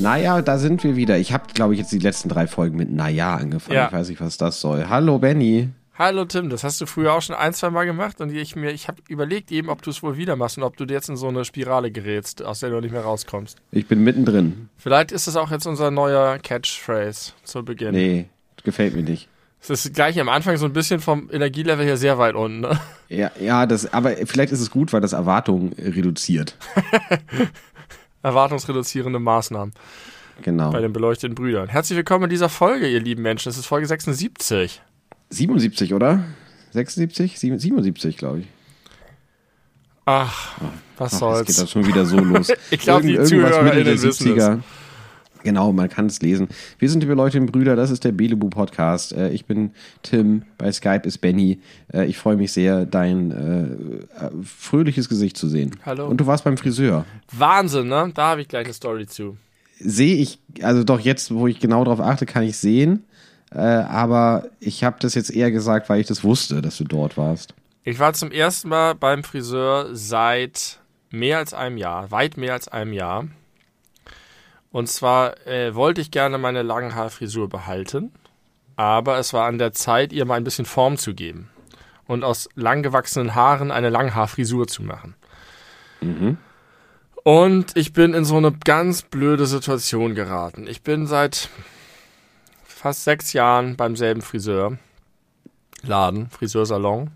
Naja, da sind wir wieder. Ich habe, glaube ich, jetzt die letzten drei Folgen mit Naja angefangen. Ja. Ich weiß nicht, was das soll. Hallo, Benny. Hallo Tim, das hast du früher auch schon ein, zwei Mal gemacht und ich mir, ich habe überlegt eben, ob du es wohl wieder machst und ob du jetzt in so eine Spirale gerätst, aus der du nicht mehr rauskommst. Ich bin mittendrin. Vielleicht ist es auch jetzt unser neuer Catchphrase zu Beginn. Nee, gefällt mir nicht. Es ist gleich am Anfang so ein bisschen vom Energielevel her sehr weit unten. Ne? Ja, ja, das, aber vielleicht ist es gut, weil das Erwartungen reduziert. Erwartungsreduzierende Maßnahmen Genau. bei den beleuchteten Brüdern. Herzlich willkommen in dieser Folge, ihr lieben Menschen. Es ist Folge 76. 77, oder? 76? Sieben- 77, glaube ich. Ach, was Ach, jetzt geht soll's. das schon wieder so los. Ich glaub, die Irgend- der ZuhörerInnen wissen es. 70er. Genau, man kann es lesen. Wir sind die beleuchteten Brüder, das ist der Belebu Podcast. Äh, Ich bin Tim, bei Skype ist Benny. Äh, Ich freue mich sehr, dein äh, äh, fröhliches Gesicht zu sehen. Hallo. Und du warst beim Friseur. Wahnsinn, ne? Da habe ich gleich eine Story zu. Sehe ich, also doch jetzt, wo ich genau darauf achte, kann ich sehen. Äh, aber ich habe das jetzt eher gesagt, weil ich das wusste, dass du dort warst. Ich war zum ersten Mal beim Friseur seit mehr als einem Jahr, weit mehr als einem Jahr. Und zwar äh, wollte ich gerne meine Langhaarfrisur behalten, aber es war an der Zeit, ihr mal ein bisschen Form zu geben und aus langgewachsenen Haaren eine Langhaarfrisur zu machen. Und ich bin in so eine ganz blöde Situation geraten. Ich bin seit fast sechs Jahren beim selben Friseur. Laden, Friseursalon.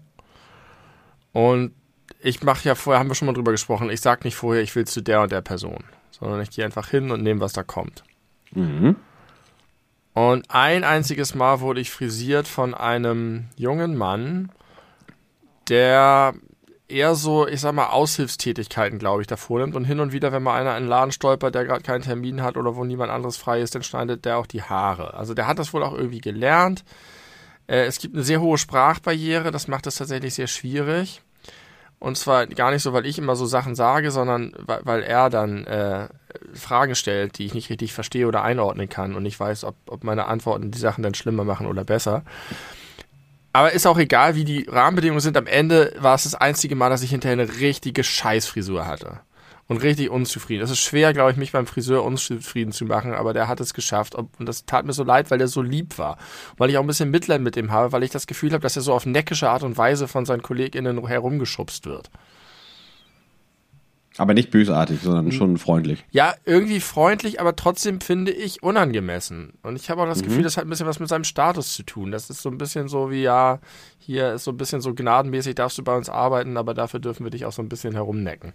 Und ich mache ja vorher, haben wir schon mal drüber gesprochen, ich sag nicht vorher, ich will zu der und der Person, sondern ich gehe einfach hin und nehme, was da kommt. Mhm. Und ein einziges Mal wurde ich frisiert von einem jungen Mann, der eher so, ich sag mal, Aushilfstätigkeiten, glaube ich, davor nimmt. Und hin und wieder, wenn mal einer in den Laden stolpert, der gerade keinen Termin hat oder wo niemand anderes frei ist, dann schneidet der auch die Haare. Also der hat das wohl auch irgendwie gelernt. Äh, es gibt eine sehr hohe Sprachbarriere, das macht es tatsächlich sehr schwierig. Und zwar gar nicht so, weil ich immer so Sachen sage, sondern weil, weil er dann äh, Fragen stellt, die ich nicht richtig verstehe oder einordnen kann und ich weiß, ob, ob meine Antworten die Sachen dann schlimmer machen oder besser. Aber ist auch egal, wie die Rahmenbedingungen sind. Am Ende war es das einzige Mal, dass ich hinterher eine richtige Scheißfrisur hatte. Und richtig unzufrieden. Es ist schwer, glaube ich, mich beim Friseur unzufrieden zu machen, aber der hat es geschafft. Und das tat mir so leid, weil der so lieb war. Weil ich auch ein bisschen Mitleid mit ihm habe, weil ich das Gefühl habe, dass er so auf neckische Art und Weise von seinen KollegInnen herumgeschubst wird. Aber nicht bösartig, sondern schon freundlich. Ja, irgendwie freundlich, aber trotzdem finde ich unangemessen. Und ich habe auch das Gefühl, das hat ein bisschen was mit seinem Status zu tun. Das ist so ein bisschen so wie, ja, hier ist so ein bisschen so gnadenmäßig, darfst du bei uns arbeiten, aber dafür dürfen wir dich auch so ein bisschen herumnecken.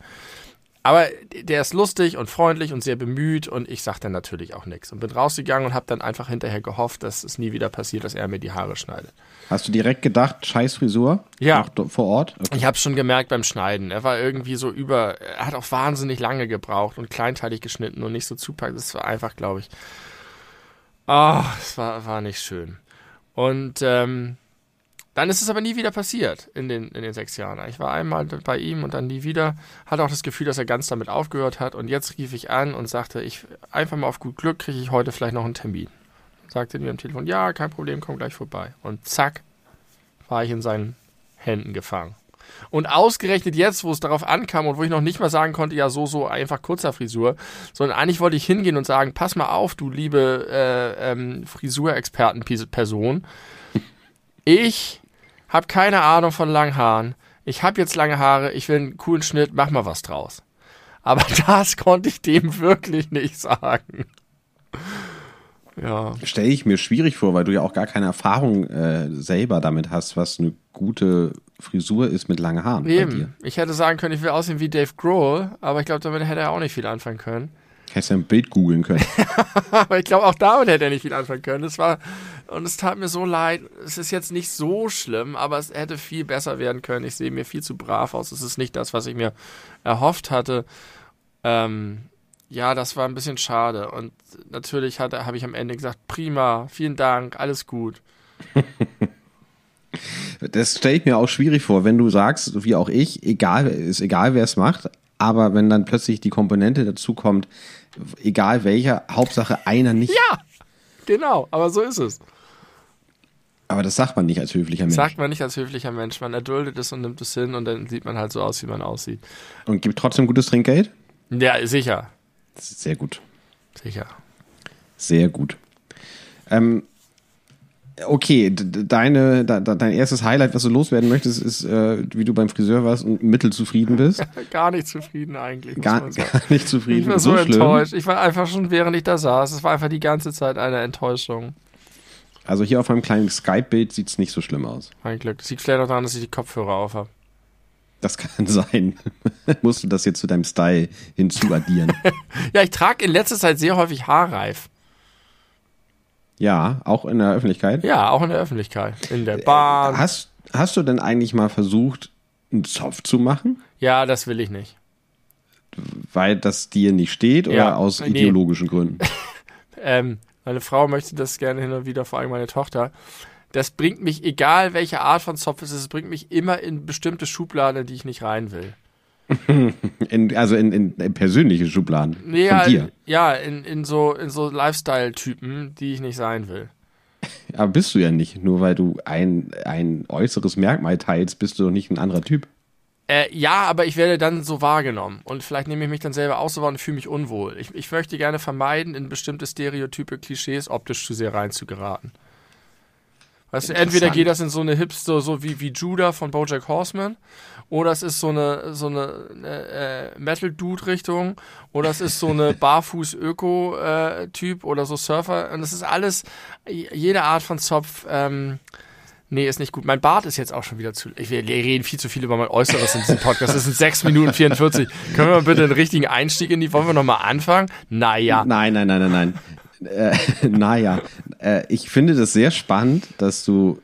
Aber der ist lustig und freundlich und sehr bemüht und ich sag dann natürlich auch nichts. Und bin rausgegangen und habe dann einfach hinterher gehofft, dass es nie wieder passiert, dass er mir die Haare schneidet. Hast du direkt gedacht, scheiß Frisur? Ja. Auch vor Ort? Okay. Ich habe schon gemerkt beim Schneiden. Er war irgendwie so über, er hat auch wahnsinnig lange gebraucht und kleinteilig geschnitten und nicht so zupackt. Das war einfach, glaube ich. Ah, es war, war nicht schön. Und ähm, dann ist es aber nie wieder passiert in den, in den sechs Jahren. Ich war einmal bei ihm und dann nie wieder. Hatte auch das Gefühl, dass er ganz damit aufgehört hat. Und jetzt rief ich an und sagte, ich einfach mal auf gut Glück kriege ich heute vielleicht noch einen Termin. Sagte mir am Telefon, ja, kein Problem, komm gleich vorbei. Und zack, war ich in seinen Händen gefangen. Und ausgerechnet jetzt, wo es darauf ankam und wo ich noch nicht mal sagen konnte, ja, so, so einfach kurzer Frisur, sondern eigentlich wollte ich hingehen und sagen, pass mal auf, du liebe äh, ähm, Frisurexperten-Person. Ich habe keine Ahnung von langen Haaren. Ich habe jetzt lange Haare, ich will einen coolen Schnitt, mach mal was draus. Aber das konnte ich dem wirklich nicht sagen. Ja. Stelle ich mir schwierig vor, weil du ja auch gar keine Erfahrung äh, selber damit hast, was eine gute Frisur ist mit langen Haaren bei dir. Eben. Ich hätte sagen können, ich will aussehen wie Dave Grohl, aber ich glaube, damit hätte er auch nicht viel anfangen können. Hättest ja ein Bild googeln können. aber ich glaube, auch damit hätte er nicht viel anfangen können. Es war, und es tat mir so leid. Es ist jetzt nicht so schlimm, aber es hätte viel besser werden können. Ich sehe mir viel zu brav aus. Es ist nicht das, was ich mir erhofft hatte. Ähm, ja, das war ein bisschen schade. Und natürlich habe ich am Ende gesagt, prima, vielen Dank, alles gut. Das stelle ich mir auch schwierig vor, wenn du sagst, wie auch ich, egal, ist egal, wer es macht, aber wenn dann plötzlich die Komponente dazu kommt, egal welcher, Hauptsache einer nicht. Ja, genau, aber so ist es. Aber das sagt man nicht als höflicher Mensch. Sagt man nicht als höflicher Mensch. Man erduldet es und nimmt es hin und dann sieht man halt so aus, wie man aussieht. Und gibt trotzdem gutes Trinkgeld? Ja, sicher. Sehr gut. Sicher. Sehr gut. Ähm, okay, deine, de, dein erstes Highlight, was du loswerden möchtest, ist, äh, wie du beim Friseur warst und mittelzufrieden bist. gar nicht zufrieden eigentlich. Gar, gar, nicht zufrieden. Ich war so, so enttäuscht. Ich war einfach schon, während ich da saß, es war einfach die ganze Zeit eine Enttäuschung. Also hier auf meinem kleinen Skype-Bild sieht es nicht so schlimm aus. Mein Glück. Das liegt vielleicht auch daran, dass ich die Kopfhörer auf habe. Das kann sein. Musst du das jetzt zu deinem Style hinzuaddieren? ja, ich trage in letzter Zeit sehr häufig Haarreif. Ja, auch in der Öffentlichkeit? Ja, auch in der Öffentlichkeit. In der Bahn. Hast, hast du denn eigentlich mal versucht, einen Zopf zu machen? Ja, das will ich nicht. Weil das dir nicht steht oder Ja, aus nee. ideologischen Gründen? Ähm, meine Frau möchte das gerne hin und wieder, vor allem meine Tochter. Das bringt mich, egal welche Art von Zopf es ist, es bringt mich immer in bestimmte Schubladen, in die ich nicht rein will. In, also in, in, in persönliche Schubladen Nee, von ja, dir. ja in, in so, in so Lifestyle-Typen, die ich nicht sein will. Aber bist du ja nicht. Nur weil du ein, ein äußeres Merkmal teilst, bist du doch nicht ein anderer Typ. Äh, ja, aber ich werde dann so wahrgenommen. Und vielleicht nehme ich mich dann selber aus so wahr und fühle mich unwohl. Ich, ich möchte gerne vermeiden, in bestimmte Stereotype, Klischees optisch zu sehr reinzugeraten. Weißt du, entweder geht das in so eine Hipster, so wie, wie Judah von Bojack Horseman, oder es ist so eine, so eine äh, Metal-Dude-Richtung, oder es ist so eine Barfuß-Öko-Typ oder so Surfer. Und das ist alles, jede Art von Zopf, ähm, Nee, ist nicht gut. Mein Bart ist jetzt auch schon wieder zu. Ich, wir reden viel zu viel über mein Äußeres in diesem Podcast. Das sind 6 Minuten 44. Können wir mal bitte einen richtigen Einstieg in die. Wollen wir nochmal anfangen? Naja. Nein, nein, nein, nein, nein. Äh, naja, äh, ich finde das sehr spannend, dass du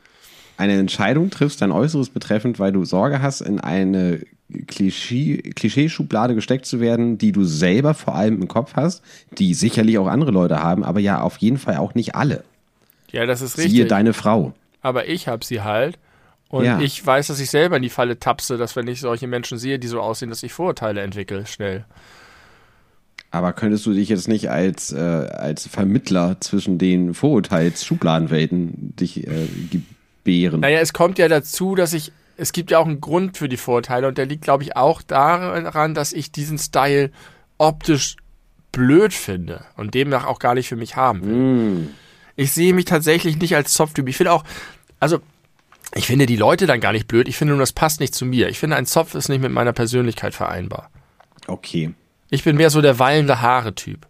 eine Entscheidung triffst, dein Äußeres betreffend, weil du Sorge hast, in eine Klischee- Klischeeschublade gesteckt zu werden, die du selber vor allem im Kopf hast, die sicherlich auch andere Leute haben, aber ja auf jeden Fall auch nicht alle. Ja, das ist richtig. Siehe deine Frau. aber ich habe sie halt. Und Ja. ich weiß, dass ich selber in die Falle tapse, dass wenn ich solche Menschen sehe, die so aussehen, dass ich Vorurteile entwickle, schnell. Aber könntest du dich jetzt nicht als, äh, als Vermittler zwischen den Vorurteils-Schubladenwelten dich äh, gebären? Naja, es kommt ja dazu, dass ich, es gibt ja auch einen Grund für die Vorurteile und der liegt, glaube ich, auch daran, dass ich diesen Style optisch blöd finde und demnach auch gar nicht für mich haben will. Mm. Ich sehe mich tatsächlich nicht als Zopftyp. Ich finde auch, also ich finde die Leute dann gar nicht blöd. Ich finde nur, das passt nicht zu mir. Ich finde, ein Zopf ist nicht mit meiner Persönlichkeit vereinbar. Okay. Ich bin mehr so der wallende Haare-Typ.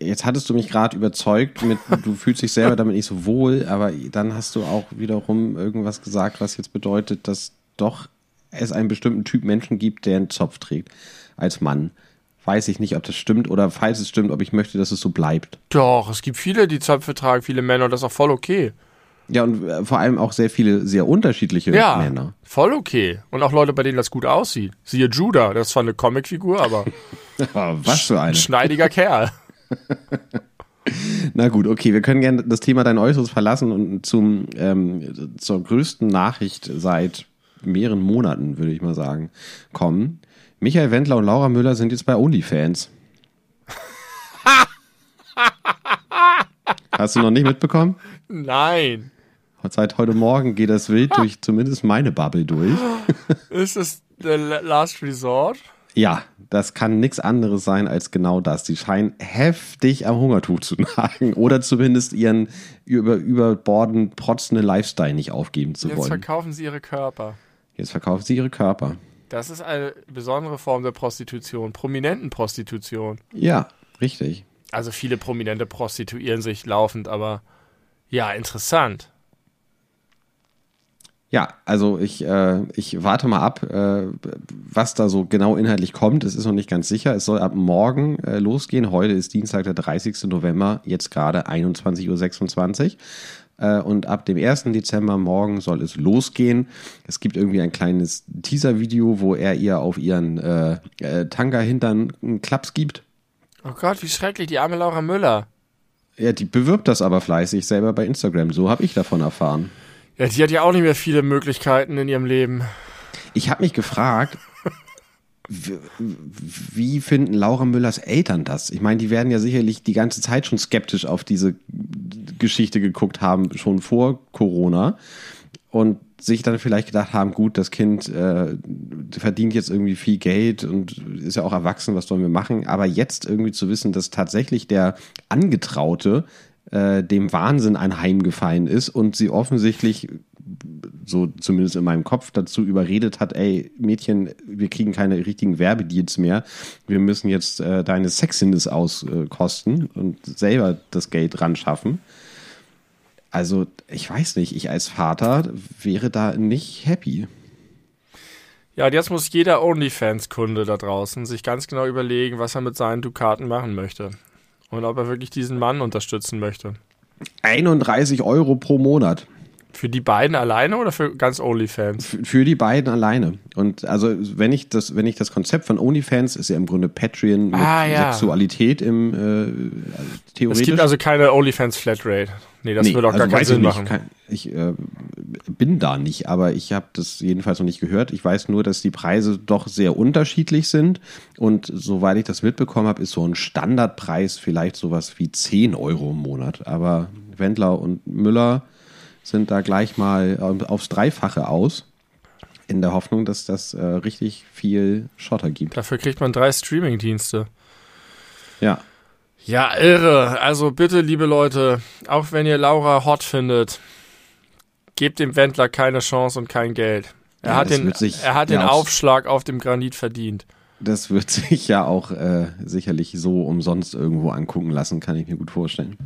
Jetzt hattest du mich gerade überzeugt mit, du fühlst dich selber damit nicht so wohl, aber dann hast du auch wiederum irgendwas gesagt, was jetzt bedeutet, dass doch es einen bestimmten Typ Menschen gibt, der einen Zopf trägt als Mann. Weiß ich nicht, ob das stimmt oder falls es stimmt, ob ich möchte, dass es so bleibt. Doch, es gibt viele, die Zöpfe tragen, viele Männer und das ist auch voll okay. Ja, und äh, vor allem auch sehr viele sehr unterschiedliche Ja, Männer. voll okay. Und auch Leute, bei denen das gut aussieht. Siehe Judah, das ist zwar eine Comicfigur, aber Oh, was für ein eine. schneidiger Kerl. Na gut, okay, wir können gerne das Thema dein Äußeres verlassen und zum, ähm, zur größten Nachricht seit mehreren Monaten, würde ich mal sagen, kommen. Michael Wendler und Laura Müller sind jetzt bei OnlyFans. Hast du noch nicht mitbekommen? Nein. Seit heute Morgen geht das wild durch zumindest meine Bubble durch. Ist es der La- Last Resort? Ja, das kann nichts anderes sein als genau das. Die scheinen heftig am Hungertuch zu nagen oder zumindest ihren über, überborden, protzenden Lifestyle nicht aufgeben zu Jetzt wollen. verkaufen sie ihre Körper. Jetzt verkaufen sie ihre Körper. Das ist eine besondere Form der Prostitution, Prominentenprostitution. Ja, richtig. Also viele Prominente prostituieren sich laufend, aber ja, interessant. Ja, also ich, äh, ich warte mal ab, äh, was da so genau inhaltlich kommt. Es ist noch nicht ganz sicher. Es soll ab morgen äh, losgehen. Heute ist Dienstag, der 30. November, jetzt gerade 21.26 Uhr. Äh, und ab dem 1. Dezember morgen soll es losgehen. Es gibt irgendwie ein kleines Teaser-Video, wo er ihr auf ihren äh, äh, Tanga-Hintern einen Klaps gibt. Oh Gott, wie schrecklich, die arme Laura Müller. Ja, die bewirbt das aber fleißig selber bei Instagram. So habe ich davon erfahren. Ja, die hat ja auch nicht mehr viele Möglichkeiten in ihrem Leben. Ich habe mich gefragt, wie finden Laura Müllers Eltern das? Ich meine, die werden ja sicherlich die ganze Zeit schon skeptisch auf diese Geschichte geguckt haben, schon vor Corona. Und sich dann vielleicht gedacht haben, gut, das Kind äh, verdient jetzt irgendwie viel Geld und ist ja auch erwachsen, was sollen wir machen? Aber jetzt irgendwie zu wissen, dass tatsächlich der Angetraute äh, dem Wahnsinn anheimgefallen ist und sie offensichtlich so zumindest in meinem Kopf dazu überredet hat, ey Mädchen, wir kriegen keine richtigen Werbedeals mehr, wir müssen jetzt äh, deine Sexiness auskosten und selber das Geld ran schaffen. Also ich weiß nicht, ich als Vater wäre da nicht happy. Ja, jetzt muss jeder OnlyFans-Kunde da draußen sich ganz genau überlegen, was er mit seinen Dukaten machen möchte. Und ob er wirklich diesen Mann unterstützen möchte. 31 Euro pro Monat. Für die beiden alleine oder für ganz OnlyFans? Für, für die beiden alleine. Und also wenn ich das, wenn ich das Konzept von OnlyFans ist ja im Grunde Patreon mit ah, ja. Sexualität im äh, theoretisch. Es gibt also keine OnlyFans Flatrate. Nee, das nee, würde auch also gar keinen Sinn machen. Kann, ich äh, bin da nicht, aber ich habe das jedenfalls noch nicht gehört. Ich weiß nur, dass die Preise doch sehr unterschiedlich sind. Und soweit ich das mitbekommen habe, ist so ein Standardpreis vielleicht sowas wie 10 Euro im Monat. Aber Wendler und Müller sind da gleich mal äh, aufs Dreifache aus. In der Hoffnung, dass das äh, richtig viel Schotter gibt. Dafür kriegt man drei Streaming-Dienste. Ja. Ja, irre. Also bitte, liebe Leute, auch wenn ihr Laura hot findet, gebt dem Wendler keine Chance und kein Geld. Er ja, hat den, er hat den Aufschlag auf dem Granit verdient. Das wird sich ja auch äh, sicherlich so umsonst irgendwo angucken lassen, kann ich mir gut vorstellen.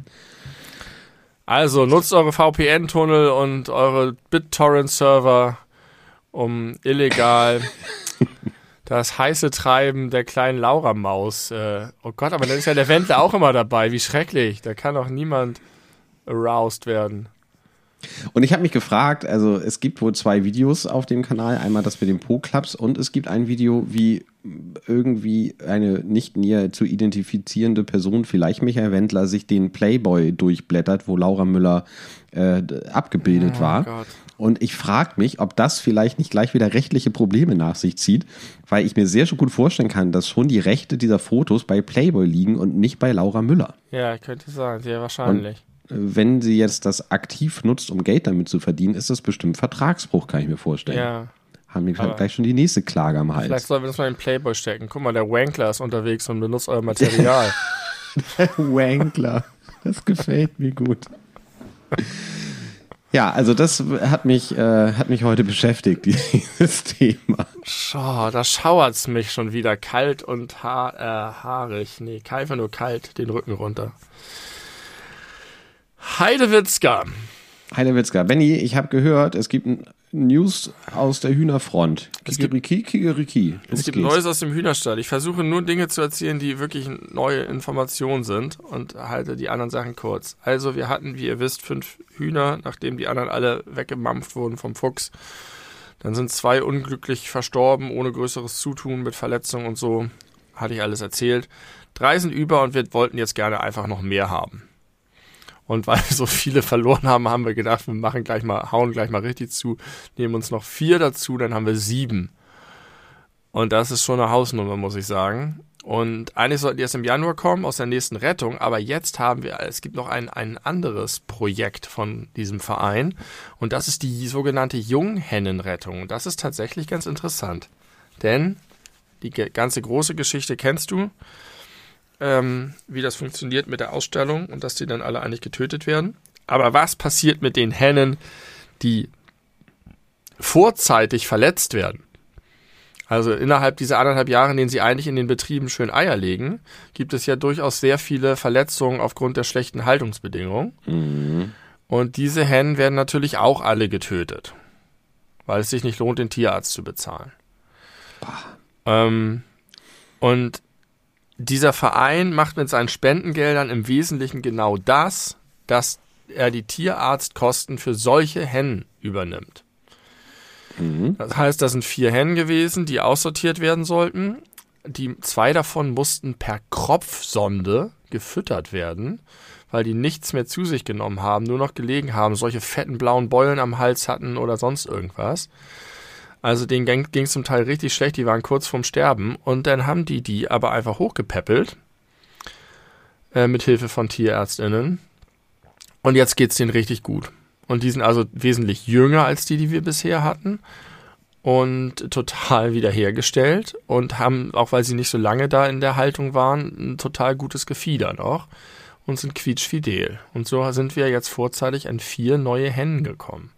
Also nutzt eure VPN-Tunnel und eure BitTorrent-Server, um illegal das heiße Treiben der kleinen Laura-Maus. Äh, oh Gott, aber dann ist ja der Wendler auch immer dabei. Wie schrecklich. Da kann auch niemand aroused werden. Und ich habe mich gefragt, also es gibt wohl zwei Videos auf dem Kanal, einmal das mit den Po-Clubs und es gibt ein Video, wie irgendwie eine nicht näher zu identifizierende Person, vielleicht Michael Wendler, sich den Playboy durchblättert, wo Laura Müller äh, abgebildet oh, war. Gott. Und ich frage mich, ob das vielleicht nicht gleich wieder rechtliche Probleme nach sich zieht, weil ich mir sehr schon gut vorstellen kann, dass schon die Rechte dieser Fotos bei Playboy liegen und nicht bei Laura Müller. Ja, könnte sein, sehr wahrscheinlich. Und wenn sie jetzt das aktiv nutzt, um Geld damit zu verdienen, ist das bestimmt Vertragsbruch, kann ich mir vorstellen. Ja. Haben wir Aber gleich schon die nächste Klage am Hals. Vielleicht sollen wir das mal in Playboy stecken. Guck mal, der Wankler ist unterwegs und benutzt euer Material. der Wankler. Das gefällt mir gut. Ja, also das hat mich, äh, hat mich heute beschäftigt, dieses Thema. Schau, da schauert's mich schon wieder kalt und ha äh, haarig. Nee, einfach nur kalt, den Rücken runter. Heidewitzka. Heidewitzka. Benny, ich habe gehört, es gibt News aus der Hühnerfront. Kikeriki, Kikeriki. Es gibt geht's. Neues aus dem Hühnerstall. Ich versuche nur Dinge zu erzählen, die wirklich neue Informationen sind und halte die anderen Sachen kurz. Also wir hatten, wie ihr wisst, fünf Hühner, nachdem die anderen alle weggemampft wurden vom Fuchs. Dann sind zwei unglücklich verstorben, ohne größeres Zutun, mit Verletzungen und so. Hatte ich alles erzählt. Drei sind über und wir wollten jetzt gerne einfach noch mehr haben. Und weil wir so viele verloren haben, haben wir gedacht, wir machen gleich mal, hauen gleich mal richtig zu, nehmen uns noch vier dazu, dann haben wir sieben. Und das ist schon eine Hausnummer, muss ich sagen. Und eigentlich sollten die erst im Januar kommen aus der nächsten Rettung, aber jetzt haben wir, es gibt noch ein, ein anderes Projekt von diesem Verein und das ist die sogenannte Junghennenrettung. Und das ist tatsächlich ganz interessant, denn die ganze große Geschichte kennst du ähm, wie das funktioniert mit der Ausstellung und dass die dann alle eigentlich getötet werden. Aber was passiert mit den Hennen, die vorzeitig verletzt werden? Also innerhalb dieser anderthalb Jahre, in denen sie eigentlich in den Betrieben schön Eier legen, gibt es ja durchaus sehr viele Verletzungen aufgrund der schlechten Haltungsbedingungen. Mhm. Und diese Hennen werden natürlich auch alle getötet, weil es sich nicht lohnt, den Tierarzt zu bezahlen. Ähm, und dieser Verein macht mit seinen Spendengeldern im Wesentlichen genau das, dass er die Tierarztkosten für solche Hennen übernimmt. Mhm. Das heißt, da sind vier Hennen gewesen, die aussortiert werden sollten. Die zwei davon mussten per Kropfsonde gefüttert werden, weil die nichts mehr zu sich genommen haben, nur noch gelegen haben, solche fetten blauen Beulen am Hals hatten oder sonst irgendwas. Also denen ging es zum Teil richtig schlecht, die waren kurz vorm Sterben und dann haben die die aber einfach hochgepäppelt äh, mit Hilfe von Tierärztinnen und jetzt geht's denen richtig gut. Und die sind also wesentlich jünger als die, die wir bisher hatten und total wiederhergestellt und haben, auch weil sie nicht so lange da in der Haltung waren, ein total gutes Gefieder noch und sind quietschfidel. Und so sind wir jetzt vorzeitig an vier neue Hennen gekommen.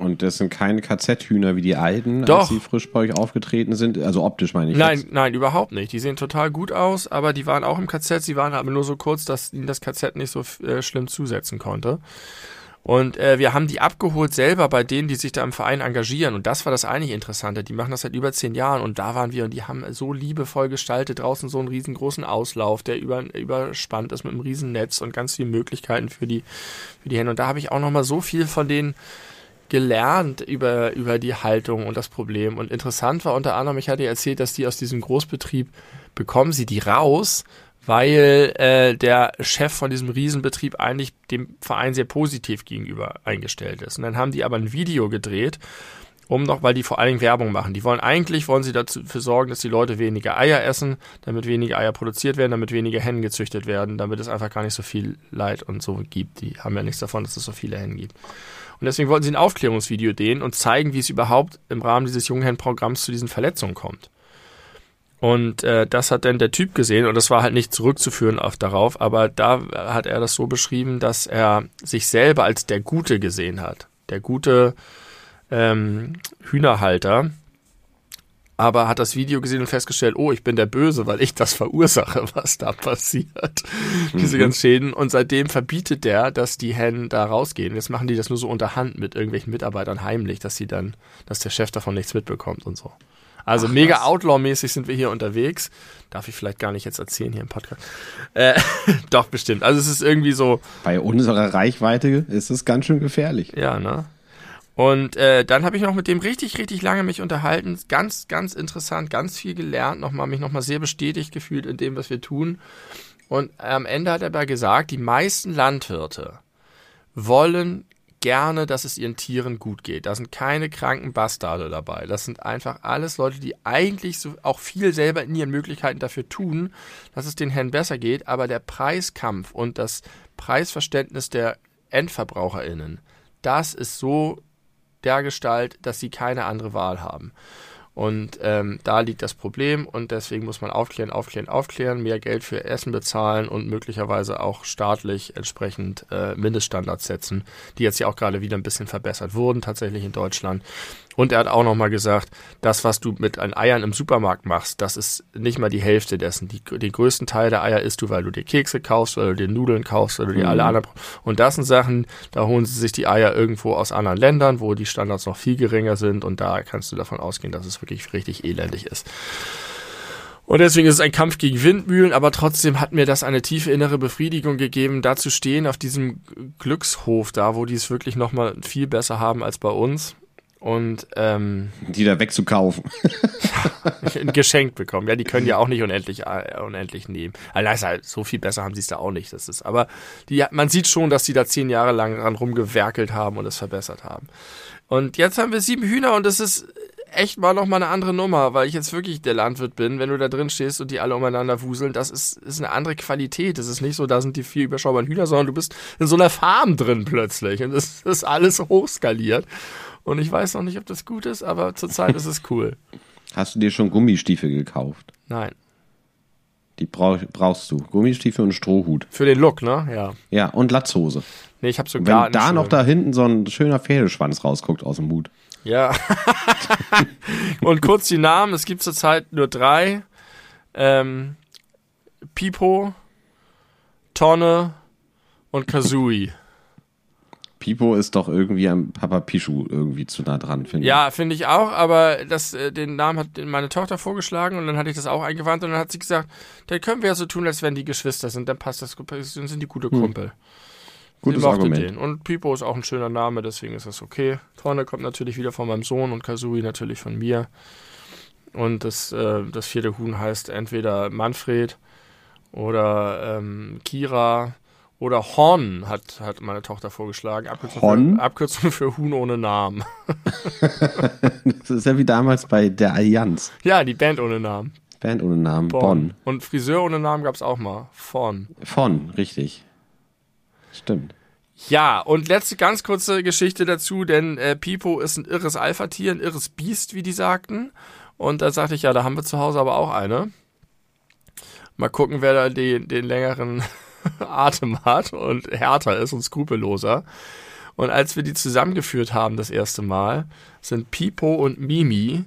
Und das sind keine KZ-Hühner wie die alten, Doch. als sie frisch bei euch aufgetreten sind. Also optisch meine ich. Nein, jetzt. nein, überhaupt nicht. Die sehen total gut aus, aber die waren auch im KZ. Sie waren aber nur so kurz, dass ihnen das KZ nicht so äh, schlimm zusetzen konnte. Und äh, wir haben die abgeholt selber bei denen, die sich da im Verein engagieren. Und das war das eigentlich Interessante. Die machen das seit über zehn Jahren und da waren wir und die haben so liebevoll gestaltet. Draußen so einen riesengroßen Auslauf, der über, überspannt ist mit einem riesen Netz und ganz viele Möglichkeiten für die, für die Hände. Und da habe ich auch nochmal so viel von denen gelernt über, über die Haltung und das Problem. Und interessant war unter anderem, ich hatte erzählt, dass die aus diesem Großbetrieb bekommen sie die raus, weil äh, der Chef von diesem Riesenbetrieb eigentlich dem Verein sehr positiv gegenüber eingestellt ist. Und dann haben die aber ein Video gedreht, um noch, weil die vor allen Dingen Werbung machen. Die wollen eigentlich, wollen sie dafür sorgen, dass die Leute weniger Eier essen, damit weniger Eier produziert werden, damit weniger Hennen gezüchtet werden, damit es einfach gar nicht so viel Leid und so gibt. Die haben ja nichts davon, dass es so viele Hennen gibt. Und deswegen wollten sie ein Aufklärungsvideo dehnen und zeigen, wie es überhaupt im Rahmen dieses Junghennenprogramms zu diesen Verletzungen kommt. Und äh, das hat dann der Typ gesehen und das war halt nicht zurückzuführen auf darauf, aber da hat er das so beschrieben, dass er sich selber als der Gute gesehen hat. Der gute ähm, Hühnerhalter, aber hat das Video gesehen und festgestellt, oh, ich bin der Böse, weil ich das verursache, was da passiert. Diese Mhm. ganzen Schäden. Und seitdem verbietet der, dass die Hennen da rausgehen. Jetzt machen die das nur so unter Hand mit irgendwelchen Mitarbeitern heimlich, dass sie dann, dass der Chef davon nichts mitbekommt und so. Also Ach, mega. Outlaw-mäßig sind wir hier unterwegs. Darf ich vielleicht gar nicht jetzt erzählen hier im Podcast. Äh, doch, bestimmt. Also es ist irgendwie so, Bei unserer Reichweite ist es ganz schön gefährlich. ja, ne? Und äh, dann habe ich noch mit dem richtig, richtig lange mich unterhalten. Ganz, ganz interessant, ganz viel gelernt, nochmal, mich nochmal sehr bestätigt gefühlt in dem, was wir tun. Und am Ende hat er aber gesagt, die meisten Landwirte wollen gerne, dass es ihren Tieren gut geht. Da sind keine kranken Bastarde dabei. Das sind einfach alles Leute, die eigentlich so auch viel selber in ihren Möglichkeiten dafür tun, dass es den Herren besser geht. Aber der Preiskampf und das Preisverständnis der EndverbraucherInnen, das ist so dergestalt, dass sie keine andere Wahl haben. Und ähm, da liegt das Problem und deswegen muss man aufklären, aufklären, aufklären, mehr Geld für Essen bezahlen und möglicherweise auch staatlich entsprechend äh, Mindeststandards setzen, die jetzt ja auch gerade wieder ein bisschen verbessert wurden, tatsächlich in Deutschland. Und er hat auch nochmal gesagt, das, was du mit an Eiern im Supermarkt machst, das ist nicht mal die Hälfte dessen. Die, den größten Teil der Eier isst du, weil du dir Kekse kaufst, weil du dir Nudeln kaufst, weil du dir alle anderen. Und das sind Sachen, da holen sie sich die Eier irgendwo aus anderen Ländern, wo die Standards noch viel geringer sind. Und da kannst du davon ausgehen, dass es wirklich richtig elendig ist. Und deswegen ist es ein Kampf gegen Windmühlen, aber trotzdem hat mir das eine tiefe innere Befriedigung gegeben, da zu stehen auf diesem Glückshof da, wo die es wirklich nochmal viel besser haben als bei uns. Und ähm, Die da wegzukaufen. ein Geschenk bekommen. Ja, die können ja auch nicht unendlich, äh, unendlich nehmen. Also halt, so viel besser haben sie es da auch nicht. Das ist, aber die, man sieht schon, dass die da zehn Jahre lang dran rumgewerkelt haben und es verbessert haben. Und jetzt haben wir sieben Hühner und das ist echt mal noch mal eine andere Nummer, weil ich jetzt wirklich der Landwirt bin, wenn du da drin stehst und die alle umeinander wuseln, das ist, ist eine andere Qualität. Das ist nicht so, da sind die vier überschaubaren Hühner, sondern du bist in so einer Farm drin plötzlich und das ist alles hochskaliert. Und ich weiß noch nicht, ob das gut ist, aber zurzeit ist es cool. Hast du dir schon Gummistiefel gekauft? Nein. Die brauch, brauchst du. Gummistiefel und Strohhut. Für den Look, ne? Ja. Ja, und Latzhose. Nee, ich habe Wenn sogar da noch da hinten so ein schöner Pferdeschwanz rausguckt aus dem Hut. Ja. Und kurz die Namen, es gibt zurzeit nur drei. Ähm, Pipo, Tonne und Kazooie. Pipo ist doch irgendwie am Papa Pichu irgendwie zu nah dran, finde ich. Ja, finde ich auch, aber das, äh, den Namen hat meine Tochter vorgeschlagen und dann hatte ich das auch eingewandt und dann hat sie gesagt, dann können wir ja so tun, als wenn die Geschwister sind, dann passt das, dann sind die gute Kumpel. Gutes Sie mochte Argument. den. Und Pipo ist auch ein schöner Name, deswegen ist das okay. Tonne kommt natürlich wieder von meinem Sohn und Kazooie natürlich von mir. Und das, äh, das vierte Huhn heißt entweder Manfred oder ähm, Kira Oder Hon hat, hat meine Tochter vorgeschlagen. Abkürzung, Hon? Für, Abkürzung für Huhn ohne Namen. Das ist ja wie damals bei der Allianz. ja, die Band ohne Namen. Band ohne Namen. Bonn. Und Friseur ohne Namen gab's auch mal. Von. Von, richtig. Stimmt. Ja, und letzte ganz kurze Geschichte dazu, denn äh, Pipo ist ein irres Alpha-Tier, ein irres Biest, wie die sagten. Und da sagte ich, ja, da haben wir zu Hause aber auch eine. Mal gucken, wer da den, den längeren Atem hat und härter ist und skrupelloser. Und als wir die zusammengeführt haben das erste Mal, sind Pipo und Mimi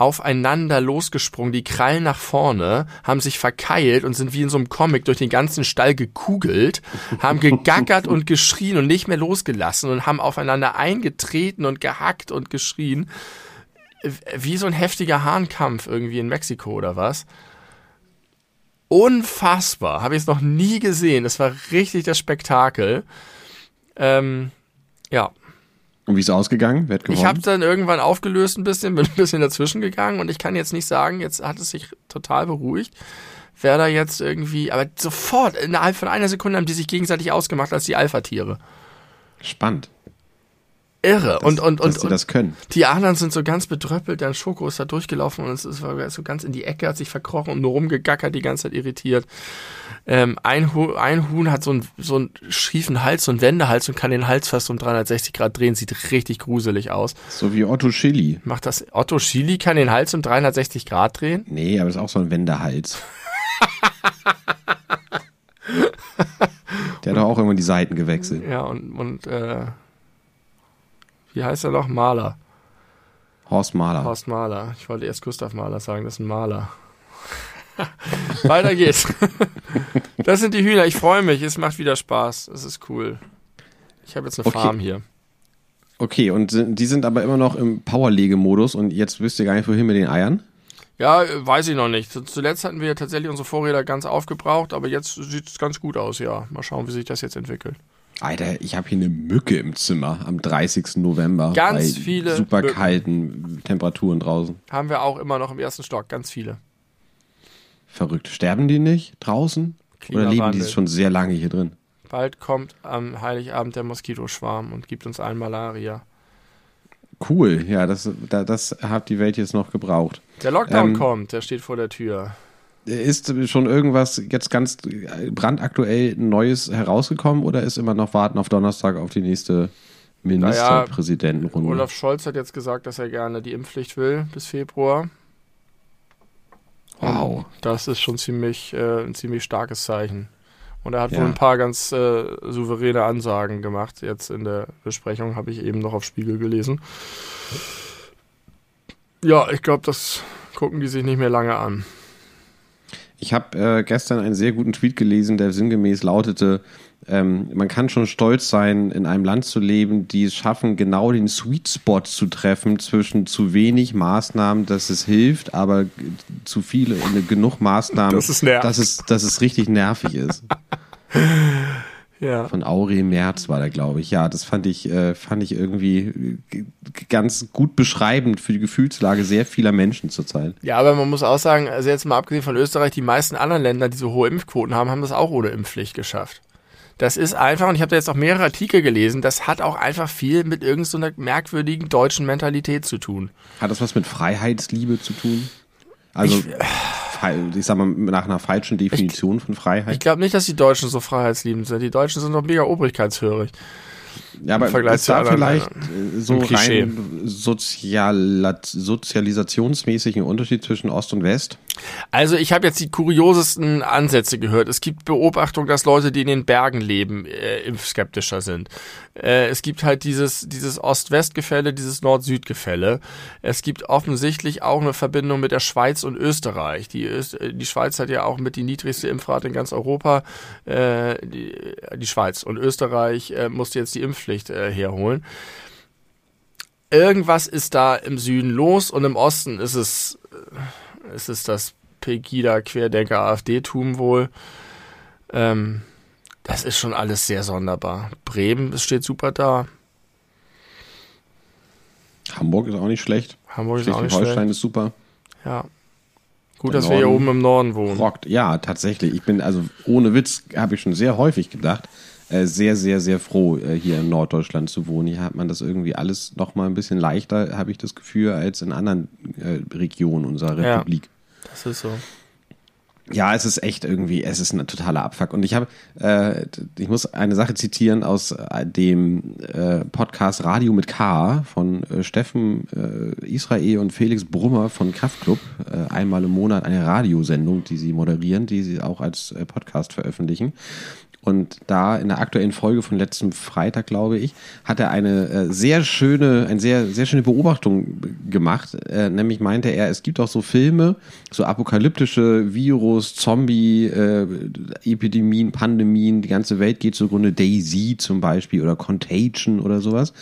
aufeinander losgesprungen, die Krallen nach vorne, haben sich verkeilt und sind wie in so einem Comic durch den ganzen Stall gekugelt, haben gegackert und geschrien und nicht mehr losgelassen und haben aufeinander eingetreten und gehackt und geschrien. Wie so ein heftiger Hahnkampf irgendwie in Mexiko oder was. Unfassbar. Habe ich es noch nie gesehen. Es war richtig das Spektakel. Ähm, ja, Und wie ist es ausgegangen? Wer hat gewonnen? ich habe dann irgendwann aufgelöst ein bisschen, bin ein bisschen dazwischen gegangen und ich kann jetzt nicht sagen, jetzt hat es sich total beruhigt. Wer da jetzt irgendwie, aber sofort, innerhalb von einer Sekunde haben die sich gegenseitig ausgemacht als die Alpha-Tiere. Spannend. Irre. dass- und, und, dass und, die und das können. die anderen sind so ganz bedröppelt, dann Schoko ist da durchgelaufen und es ist so ganz in die Ecke, hat sich verkrochen und nur rumgegackert, die ganze Zeit irritiert. Ähm, ein, Huhn, ein Huhn hat so einen, so einen schiefen Hals, so einen Wendehals und kann den Hals fast um 360 Grad drehen, sieht richtig gruselig aus. So wie Otto Schilly. Macht das Otto Schili kann den Hals um 360 Grad drehen? Nee, aber das ist auch so ein Wendehals. Der hat doch auch irgendwann die Seiten gewechselt. Ja, und, und äh, wie heißt er noch? Maler. Horst Mahler. Horst Maler. Ich wollte erst Gustav Maler sagen, das ist ein Maler. Weiter geht's. das sind die Hühner. Ich freue mich. Es macht wieder Spaß. Es ist cool. Ich habe jetzt eine Okay. Farm hier. Okay, und die sind aber immer noch im Powerlegemodus und jetzt wisst ihr gar nicht, wohin mit den Eiern? Ja, weiß ich noch nicht. Zu- Zuletzt hatten wir tatsächlich unsere Vorräder ganz aufgebraucht, aber jetzt sieht es ganz gut aus, ja. Mal schauen, wie sich das jetzt entwickelt. Alter, ich habe hier eine Mücke im Zimmer am 30. November. Ganz bei viele super Mücken. kalten Temperaturen draußen. Haben wir auch immer noch im ersten Stock, ganz viele. Verrückt. Sterben die nicht draußen? Oder leben die schon sehr lange hier drin? Bald kommt am Heiligabend der Moskitoschwarm und gibt uns allen Malaria. Cool, ja, das, da, das hat die Welt jetzt noch gebraucht. Der Lockdown Ähm, kommt, der steht vor der Tür. Ist schon irgendwas jetzt ganz brandaktuell Neues herausgekommen oder ist immer noch warten auf Donnerstag auf die nächste Ministerpräsidentenrunde? Olaf Scholz hat jetzt gesagt, dass er gerne die Impfpflicht will bis Februar. wow. Das ist schon ziemlich, äh, ein ziemlich starkes Zeichen. Und er hat Ja. wohl ein paar ganz äh, souveräne Ansagen gemacht. Jetzt in der Besprechung habe ich eben noch auf Spiegel gelesen. Ja, ich glaube, das gucken die sich nicht mehr lange an. Ich habe äh, gestern einen sehr guten Tweet gelesen, der sinngemäß lautete, ähm, man kann schon stolz sein, in einem Land zu leben, die es schaffen, genau den Sweet Spot zu treffen zwischen zu wenig Maßnahmen, dass es hilft, aber zu viele, äh, genug Maßnahmen, nervt. dass es, dass es richtig nervig ist. Ja. Von Aurel Merz war der, glaube ich. Ja, das fand ich, äh, fand ich irgendwie g- ganz gut beschreibend für die Gefühlslage sehr vieler Menschen zurzeit. Ja, aber man muss auch sagen, also jetzt mal abgesehen von Österreich, die meisten anderen Länder, die so hohe Impfquoten haben, haben das auch ohne Impfpflicht geschafft. Das ist einfach, und ich habe da jetzt auch mehrere Artikel gelesen, das hat auch einfach viel mit irgendeiner merkwürdigen deutschen Mentalität zu tun. Hat das was mit Freiheitsliebe zu tun? Also, ich, ich sag mal, nach einer falschen Definition von Ich Freiheit. glaube nicht, dass die Deutschen so freiheitsliebend sind. Die Deutschen sind doch mega obrigkeitshörig. Ja, aber Vergleich ist da vielleicht äh, so Ein Klischee. rein sozialat, sozialisationsmäßig ein Unterschied zwischen Ost und West? Also ich habe jetzt die kuriosesten Ansätze gehört. Es gibt Beobachtung, dass Leute, die in den Bergen leben, äh, impfskeptischer sind. Äh, es gibt halt dieses, dieses Ost-West-Gefälle, dieses Nord-Süd-Gefälle. Es gibt offensichtlich auch eine Verbindung mit der Schweiz und Österreich. Die, Öst äh, die Schweiz hat ja auch mit die niedrigste Impfrate in ganz Europa. Äh, die, die Schweiz und Österreich äh, musste jetzt die Impfpflicht äh, herholen. Irgendwas ist da im Süden los und im Osten ist es es ist das Pegida-Querdenker-AfD-Tum wohl. Ähm, das ist schon alles sehr sonderbar. Bremen, es steht super da. Hamburg ist auch nicht schlecht. Hamburg ist auch nicht Schleswig-Holstein schlecht. ist super. Ja. Gut, dass wir hier oben im Norden wohnen. Rockt. Ja, tatsächlich. Ich bin, also ohne Witz, habe ich schon sehr häufig gedacht, äh, sehr, sehr, sehr froh, äh, hier in Norddeutschland zu wohnen. Hier hat man das irgendwie alles noch mal ein bisschen leichter, habe ich das Gefühl, als in anderen äh, Regionen unserer Republik. Ja, das ist so. Ja, es ist echt irgendwie, es ist ein totaler Abfuck. Und ich habe, äh, ich muss eine Sache zitieren aus äh, dem äh, Podcast Radio mit K von äh, Steffen äh, Israel und Felix Brummer von Kraftklub. Äh, einmal im Monat eine Radiosendung, die sie moderieren, die sie auch als äh, Podcast veröffentlichen. Und da in der aktuellen Folge von letztem Freitag, glaube ich, hat er eine äh, sehr schöne, eine sehr, sehr schöne Beobachtung gemacht. Äh, nämlich meinte er, es gibt auch so Filme, so apokalyptische Virus, Zombie, äh, Epidemien, Pandemien, die ganze Welt geht zugrunde, Daisy zum Beispiel oder Contagion oder sowas.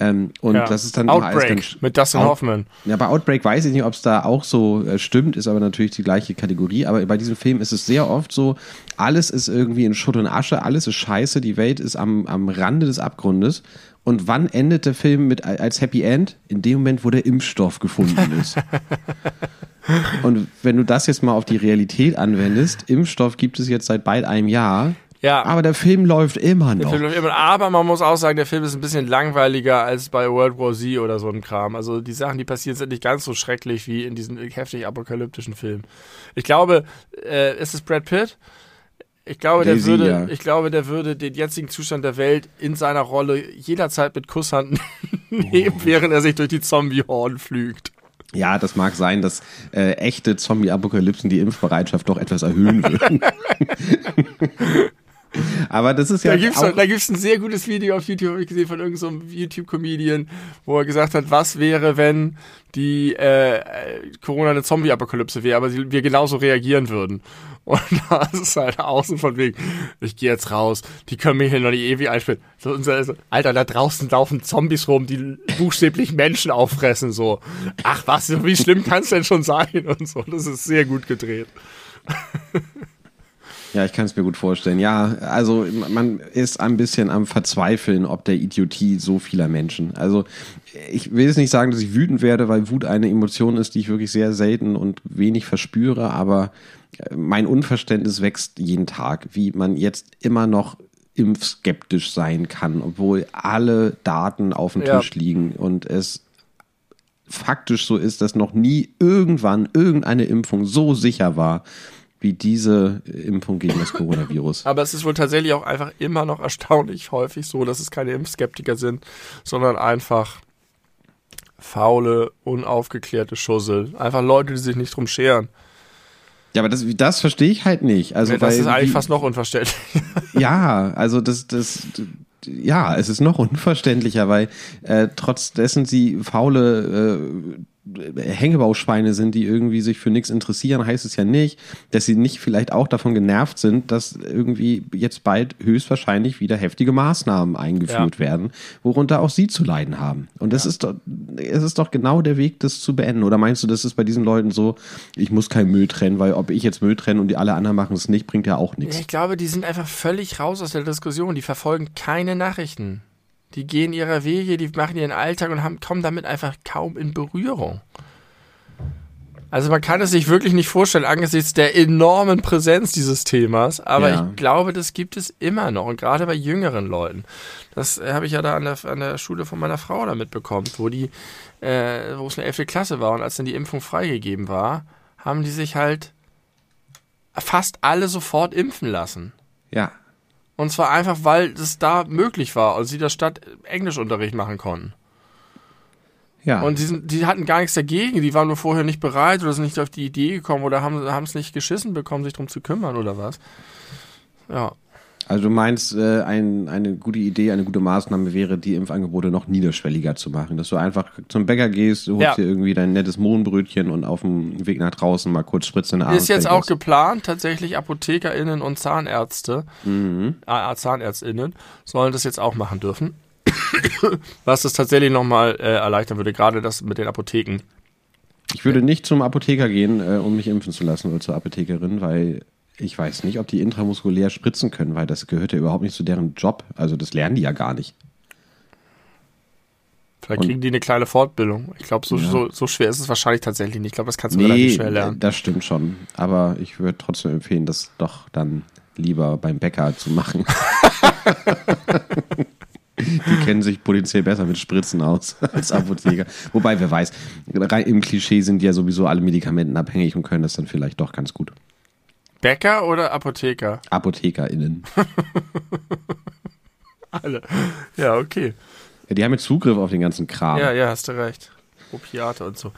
Ähm, und ja. das ist dann Outbreak dann, mit Dustin Out, Hoffman. Ja, bei Outbreak weiß ich nicht, ob es da auch so äh, stimmt, ist aber natürlich die gleiche Kategorie. Aber bei diesem Film ist es sehr oft so, alles ist irgendwie in Schutt und Asche, alles ist scheiße, die Welt ist am, am Rande des Abgrundes. Und wann endet der Film mit als Happy End? In dem Moment, wo der Impfstoff gefunden ist. und wenn du das jetzt mal auf die Realität anwendest, Impfstoff gibt es jetzt seit bald einem Jahr ja. Aber der Film läuft immer noch. Läuft immer, aber man muss auch sagen, der Film ist ein bisschen langweiliger als bei World War Z oder so ein Kram. Also die Sachen, die passieren, sind nicht ganz so schrecklich wie in diesen heftig apokalyptischen Filmen. Ich glaube, äh, ist es Brad Pitt? Ich glaube, der würde, ja. ich glaube, der würde den jetzigen Zustand der Welt in seiner Rolle jederzeit mit Kusshand nehmen, oh. während er sich durch die Zombie-Horden flügt. Ja, das mag sein, dass äh, echte Zombie-Apokalypsen die Impfbereitschaft doch etwas erhöhen würden. Aber das ist ja. Da gibt's, auch da gibt's ein sehr gutes Video auf YouTube, habe ich gesehen, von irgendeinem so YouTube-Comedian, wo er gesagt hat, was wäre, wenn die äh, Corona eine Zombie-Apokalypse wäre, aber wir genauso reagieren würden. Und da ist es halt außen von wegen, ich gehe jetzt raus, die können mich hier noch nicht ewig einspielen. So, Alter, da draußen laufen Zombies rum, die buchstäblich Menschen auffressen, so. Ach was, wie schlimm kann es denn schon sein? Und so, das ist sehr gut gedreht. Ja, ich kann es mir gut vorstellen. Ja, also man ist ein bisschen am Verzweifeln, ob der Idiotie so vieler Menschen. Also ich will jetzt nicht sagen, dass ich wütend werde, weil Wut eine Emotion ist, die ich wirklich sehr selten und wenig verspüre, aber äh, mein Unverständnis wächst jeden Tag, wie man jetzt immer noch impfskeptisch sein kann, obwohl alle Daten auf dem ja. Tisch liegen und es faktisch so ist, dass noch nie irgendwann irgendeine Impfung so sicher war, wie diese Impfung gegen das Coronavirus. Aber es ist wohl tatsächlich auch einfach immer noch erstaunlich häufig so, dass es keine Impfskeptiker sind, sondern einfach faule, unaufgeklärte Schussel. Einfach Leute, die sich nicht drum scheren. Ja, aber das, das verstehe ich halt nicht. Also, ja, das weil, ist eigentlich wie, fast noch unverständlich. ja, also das, das, ja, es ist noch unverständlicher, weil äh, trotz dessen sie faule äh, Hängebauschweine sind, die irgendwie sich für nichts interessieren, heißt es ja nicht, dass sie nicht vielleicht auch davon genervt sind, dass irgendwie jetzt bald höchstwahrscheinlich wieder heftige Maßnahmen eingeführt ja. werden, worunter auch sie zu leiden haben. Und das ja. ist doch, es ist doch genau der Weg, das zu beenden. Oder meinst du, das ist bei diesen Leuten so, ich muss kein Müll trennen, weil ob ich jetzt Müll trenne und die alle anderen machen es nicht, bringt ja auch nichts. Ich glaube, die sind einfach völlig raus aus der Diskussion. Die verfolgen keine Nachrichten. Die gehen ihrer Wege, die machen ihren Alltag und haben, kommen damit einfach kaum in Berührung. Also man kann es sich wirklich nicht vorstellen angesichts der enormen Präsenz dieses Themas, aber ja. ich glaube, das gibt es immer noch und gerade bei jüngeren Leuten. Das äh, habe ich ja da an der, an der Schule von meiner Frau da mitbekommen, wo die, äh, wo es eine 11. Klasse war und als dann die Impfung freigegeben war, haben die sich halt fast alle sofort impfen lassen. Ja. Und zwar einfach, weil es da möglich war und sie da statt Englischunterricht machen konnten. Ja. Und die, sind, die hatten gar nichts dagegen, die waren nur vorher nicht bereit oder sind nicht auf die Idee gekommen oder haben es nicht geschissen bekommen, sich darum zu kümmern oder was. Ja. Also du meinst, äh, ein, eine gute Idee, eine gute Maßnahme wäre, die Impfangebote noch niederschwelliger zu machen. Dass du einfach zum Bäcker gehst, du holst ja. dir irgendwie dein nettes Mohnbrötchen und auf dem Weg nach draußen mal kurz spritzen in den Ist jetzt auch geplant, tatsächlich ApothekerInnen und Zahnärzte, mhm. äh, ZahnärztInnen, sollen das jetzt auch machen dürfen. Was das tatsächlich nochmal äh, erleichtern würde, gerade das mit den Apotheken. Ich würde nicht zum Apotheker gehen, äh, um mich impfen zu lassen oder zur Apothekerin, weil ich weiß nicht, ob die intramuskulär spritzen können, weil das gehört ja überhaupt nicht zu deren Job. Also das lernen die ja gar nicht. Vielleicht kriegen die eine kleine Fortbildung. Ich glaube, so, ja. so, so schwer ist es wahrscheinlich tatsächlich nicht. Ich glaube, das kannst du nee, relativ schnell lernen. Das stimmt schon. Aber ich würde trotzdem empfehlen, das doch dann lieber beim Bäcker zu machen. Die kennen sich potenziell besser mit Spritzen aus als Apotheker. Wobei, wer weiß, im Klischee sind ja sowieso alle Medikamenten abhängig und können das dann vielleicht doch ganz gut. Bäcker oder Apotheker? ApothekerInnen. alle. Ja, okay. Ja, die haben jetzt Zugriff auf den ganzen Kram. Ja, ja, hast du recht. Opiate und so.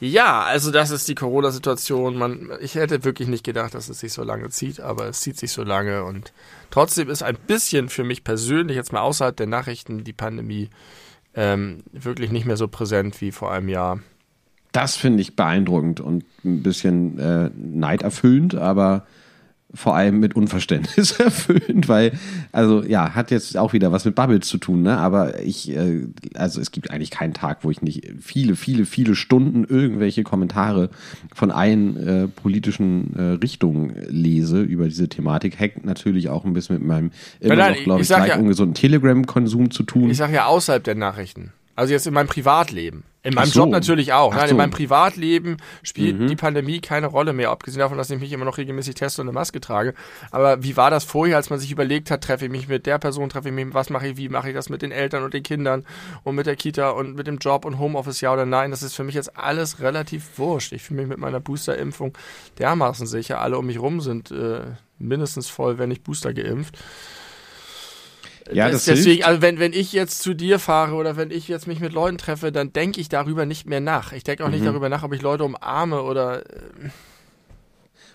Ja, also das ist die Corona-Situation. Man, ich hätte wirklich nicht gedacht, dass es sich so lange zieht, aber es zieht sich so lange und trotzdem ist ein bisschen für mich persönlich jetzt mal außerhalb der Nachrichten die Pandemie ähm, wirklich nicht mehr so präsent wie vor einem Jahr. Das finde ich beeindruckend und ein bisschen äh, neiderfüllend, aber vor allem mit Unverständnis erfüllend, weil, also ja, hat jetzt auch wieder was mit Bubbles zu tun, ne? Aber ich, äh, also es gibt eigentlich keinen Tag, wo ich nicht viele, viele, viele Stunden irgendwelche Kommentare von allen äh, politischen äh, Richtungen lese über diese Thematik. Hängt natürlich auch ein bisschen mit meinem immer noch, glaube ich, ich gleich ja, ungesunden Telegram-Konsum zu tun. Ich sage ja außerhalb der Nachrichten. Also jetzt in meinem Privatleben. In meinem so. Job natürlich auch. Nein, so. in meinem Privatleben spielt mhm. die Pandemie keine Rolle mehr, abgesehen davon, dass ich mich immer noch regelmäßig teste und eine Maske trage. Aber wie war das vorher, als man sich überlegt hat, treffe ich mich mit der Person, treffe ich mich, was mache ich, wie mache ich das mit den Eltern und den Kindern und mit der Kita und mit dem Job und Homeoffice, ja oder nein? Das ist für mich jetzt alles relativ wurscht. Ich fühle mich mit meiner Boosterimpfung dermaßen sicher. Alle um mich rum sind äh, mindestens voll, wenn nicht Booster geimpft. Ja, das deswegen, hilft. also wenn, wenn ich jetzt zu dir fahre oder wenn ich jetzt mich mit Leuten treffe, dann denke ich darüber nicht mehr nach. Ich denke auch nicht mhm. darüber nach, ob ich Leute umarme oder. Äh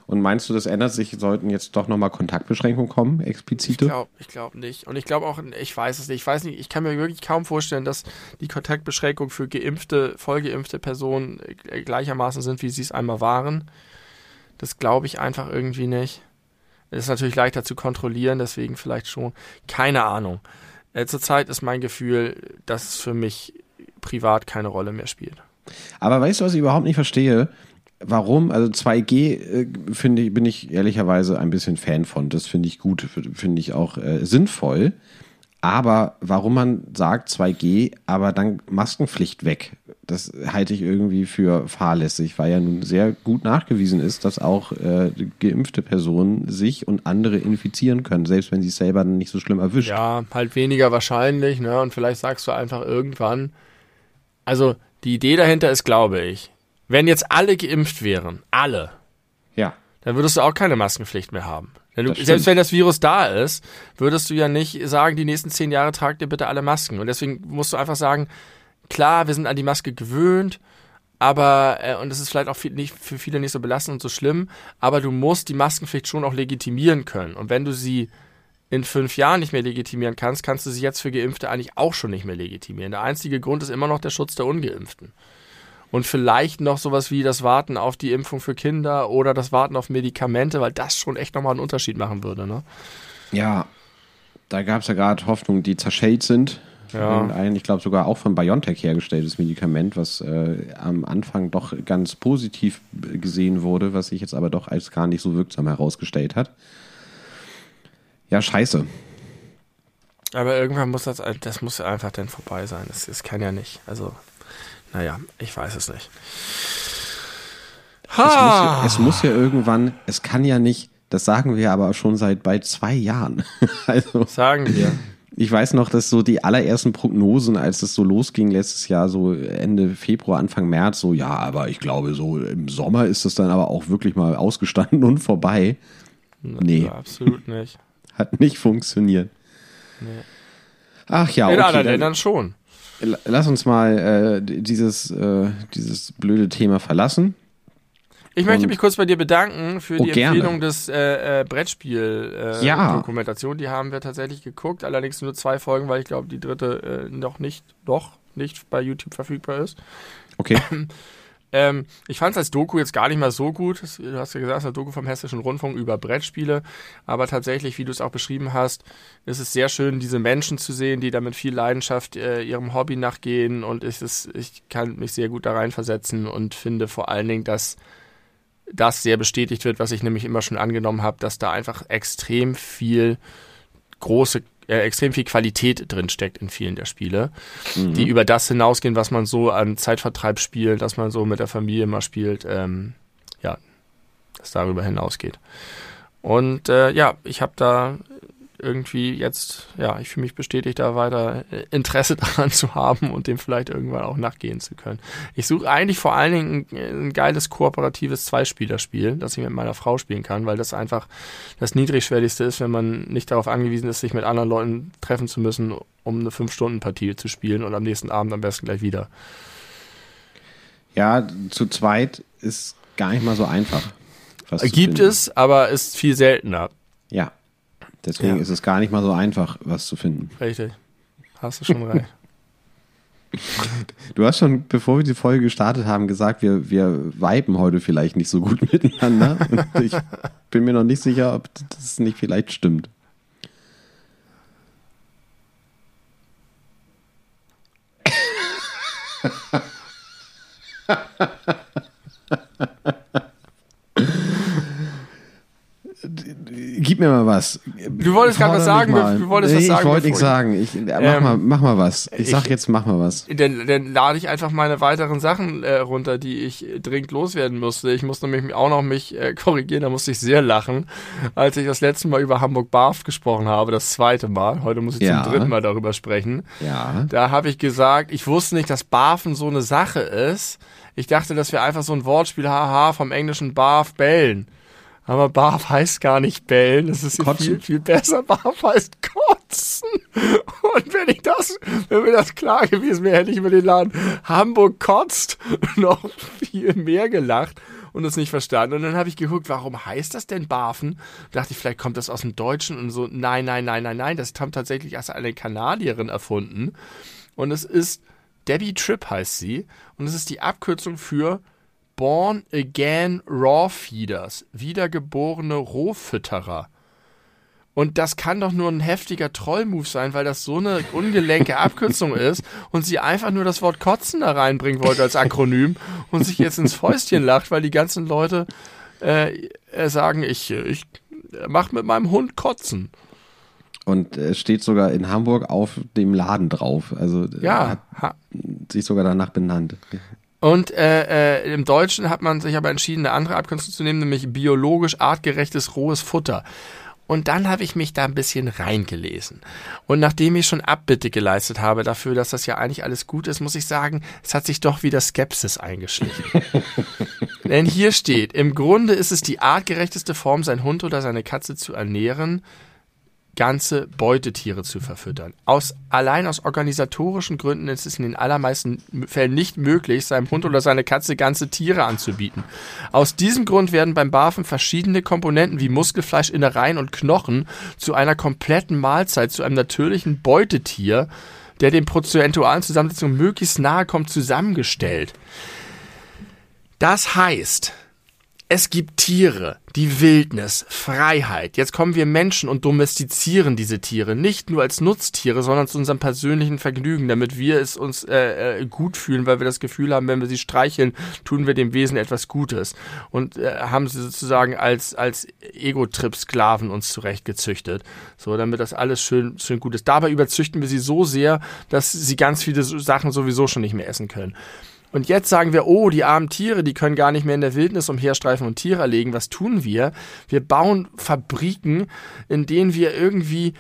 und meinst du, das ändert sich, sollten jetzt doch nochmal Kontaktbeschränkungen kommen, explizite? Ich glaube ich glaub nicht. Und ich glaube auch, ich weiß es nicht. Ich weiß nicht, ich kann mir wirklich kaum vorstellen, dass die Kontaktbeschränkungen für geimpfte, vollgeimpfte Personen äh, gleichermaßen sind, wie sie es einmal waren. Das glaube ich einfach irgendwie nicht. Ist natürlich leichter zu kontrollieren, deswegen vielleicht schon. Keine Ahnung. Äh, zurzeit ist mein Gefühl, dass es für mich privat keine Rolle mehr spielt. Aber weißt du, was ich überhaupt nicht verstehe? Warum? Also 2G äh, finde ich, bin ich ehrlicherweise ein bisschen Fan von. Das finde ich gut, finde ich auch äh, sinnvoll. Aber warum man sagt 2G, aber dann Maskenpflicht weg, das halte ich irgendwie für fahrlässig, weil ja nun sehr gut nachgewiesen ist, dass auch äh, geimpfte Personen sich und andere infizieren können, selbst wenn sie es selber nicht so schlimm erwischt. Ja, halt weniger wahrscheinlich, ne? Und vielleicht sagst du einfach irgendwann. Also die Idee dahinter ist, glaube ich, wenn jetzt alle geimpft wären, alle, ja. dann würdest du auch keine Maskenpflicht mehr haben. Wenn du, selbst wenn das Virus da ist, würdest du ja nicht sagen, die nächsten zehn Jahre tragt ihr bitte alle Masken. Und deswegen musst du einfach sagen, klar, wir sind an die Maske gewöhnt, aber, äh, und es ist vielleicht auch viel, nicht, für viele nicht so belastend und so schlimm, aber du musst die Maskenpflicht schon auch legitimieren können. Und wenn du sie in fünf Jahren nicht mehr legitimieren kannst, kannst du sie jetzt für Geimpfte eigentlich auch schon nicht mehr legitimieren. Der einzige Grund ist immer noch der Schutz der Ungeimpften und vielleicht noch sowas wie das Warten auf die Impfung für Kinder oder das Warten auf Medikamente, weil das schon echt nochmal einen Unterschied machen würde. Ne? Ja, da gab es ja gerade Hoffnungen, die zerschellt sind. Ja. Ein, ich glaube, sogar auch von BioNTech hergestelltes Medikament, was äh, am Anfang doch ganz positiv gesehen wurde, was sich jetzt aber doch als gar nicht so wirksam herausgestellt hat. Ja, scheiße. Aber irgendwann muss das, das muss einfach dann vorbei sein. Das, das kann ja nicht. Also naja, ich weiß es nicht. Es muss, ja, es muss, ja, irgendwann, es kann ja nicht, das sagen wir aber schon seit bald zwei Jahren. also, sagen wir. Ich weiß noch, dass so die allerersten Prognosen, als es so losging letztes Jahr, so Ende Februar, Anfang März, so ja, aber ich glaube, so im Sommer ist es dann aber auch wirklich mal ausgestanden und vorbei. Nee. absolut nicht. Hat nicht funktioniert. Nee. Ach ja, okay. In anderen Ländern schon. Lass uns mal äh, dieses, äh, dieses blöde Thema verlassen. Ich möchte mich kurz bei dir bedanken für oh, die gerne. Empfehlung des äh, äh, Brettspiel-Dokumentation. Äh, ja. Die haben wir tatsächlich geguckt, allerdings nur zwei Folgen, weil ich glaube, die dritte äh, noch nicht, doch nicht bei YouTube verfügbar ist. Okay. Ähm, ich fand es als Doku jetzt gar nicht mal so gut. Du hast ja gesagt, eine Doku vom Hessischen Rundfunk über Brettspiele. Aber tatsächlich, wie du es auch beschrieben hast, ist es sehr schön, diese Menschen zu sehen, die da mit viel Leidenschaft äh, ihrem Hobby nachgehen. Und es ist, ich kann mich sehr gut da reinversetzen und finde vor allen Dingen, dass das sehr bestätigt wird, was ich nämlich immer schon angenommen habe, dass da einfach extrem viel große äh, extrem viel Qualität drin steckt in vielen der Spiele, mhm. die über das hinausgehen, was man so an Zeitvertreib spielt, dass man so mit der Familie mal spielt. Ähm, ja, das darüber hinausgeht. Und äh, ja, ich habe da irgendwie jetzt, ja, ich fühle mich bestätigt, da weiter äh, Interesse daran zu haben und dem vielleicht irgendwann auch nachgehen zu können. Ich suche eigentlich vor allen Dingen ein, ein geiles kooperatives Zweispielerspiel, das ich mit meiner Frau spielen kann, weil das einfach das niedrigschwelligste ist, wenn man nicht darauf angewiesen ist, sich mit anderen Leuten treffen zu müssen, um eine Fünf-Stunden-Partie zu spielen und am nächsten Abend am besten gleich wieder. Ja, zu zweit ist gar nicht mal so einfach. Gibt es, aber ist viel seltener. Ja. Deswegen ja. ist es gar nicht mal so einfach, was zu finden. Richtig. Hast du schon recht. Du hast schon, bevor wir die Folge gestartet haben, gesagt, wir, wir viben heute vielleicht nicht so gut miteinander. Und ich bin mir noch nicht sicher, ob das nicht vielleicht stimmt. Gib mir mal was. Du wolltest gerade was sagen. Du wolltest nee, was sagen. Ich wollte nichts sagen. Ich, mach, ähm, mal, mach mal was. Ich, ich sag jetzt, mach mal was. Dann, dann lade ich einfach meine weiteren Sachen äh, runter, die ich dringend loswerden musste. Ich musste mich auch noch mich äh, korrigieren. Da musste ich sehr lachen, als ich das letzte Mal über Hamburg Barft gesprochen habe. Das zweite Mal. Heute muss ich ja. zum dritten Mal darüber sprechen. Ja. Da habe ich gesagt, ich wusste nicht, dass Barfen so eine Sache ist. Ich dachte, dass wir einfach so ein Wortspiel, haha, vom englischen Barf bellen. Aber Barf heißt gar nicht bellen. Das ist viel, viel besser. Barf heißt kotzen. Und wenn ich das, wenn mir das klar gewesen wäre, hätte ich über den Laden Hamburg kotzt noch viel mehr gelacht und es nicht verstanden. Und dann habe ich geguckt, warum heißt das denn Barfen? dachte ich, vielleicht kommt das aus dem Deutschen und so. Nein, nein, nein, nein, nein. Das haben tatsächlich erst eine Kanadierin erfunden. Und es ist Debbie Tripp heißt sie. Und es ist die Abkürzung für Born Again Raw Feeders, wiedergeborene Rohfütterer. Und das kann doch nur ein heftiger Trollmove sein, weil das so eine ungelenke Abkürzung ist und sie einfach nur das Wort Kotzen da reinbringen wollte als Akronym und sich jetzt ins Fäustchen lacht, weil die ganzen Leute äh, äh sagen, ich, ich mach mit meinem Hund Kotzen. Und es steht sogar in Hamburg auf dem Laden drauf. Also ja, hat sich sogar danach benannt. Und äh, äh, im Deutschen hat man sich aber entschieden, eine andere Abkürzung zu nehmen, nämlich biologisch artgerechtes rohes Futter. Und dann habe ich mich da ein bisschen reingelesen. Und nachdem ich schon Abbitte geleistet habe dafür, dass das ja eigentlich alles gut ist, muss ich sagen, es hat sich doch wieder Skepsis eingeschlichen. Denn hier steht, im Grunde ist es die artgerechteste Form, sein Hund oder seine Katze zu ernähren, ganze Beutetiere zu verfüttern. Aus, allein aus organisatorischen Gründen ist es in den allermeisten Fällen nicht möglich, seinem Hund oder seiner Katze ganze Tiere anzubieten. Aus diesem Grund werden beim Barfen verschiedene Komponenten wie Muskelfleisch, Innereien und Knochen zu einer kompletten Mahlzeit, zu einem natürlichen Beutetier, der dem prozentualen Zusammensetzung möglichst nahe kommt, zusammengestellt. Das heißt, es gibt Tiere, die Wildnis, Freiheit. Jetzt kommen wir Menschen und domestizieren diese Tiere nicht nur als Nutztiere, sondern zu unserem persönlichen Vergnügen, damit wir es uns äh, äh, gut fühlen, weil wir das Gefühl haben, wenn wir sie streicheln, tun wir dem Wesen etwas Gutes und äh, haben sie sozusagen als als Ego-Trip-Sklaven uns zurechtgezüchtet, so damit das alles schön schön gut ist. Dabei überzüchten wir sie so sehr, dass sie ganz viele Sachen sowieso schon nicht mehr essen können. Und jetzt sagen wir, oh, die armen Tiere, die können gar nicht mehr in der Wildnis umherstreifen und Tiere erlegen. Was tun wir? Wir bauen Fabriken, in denen wir irgendwie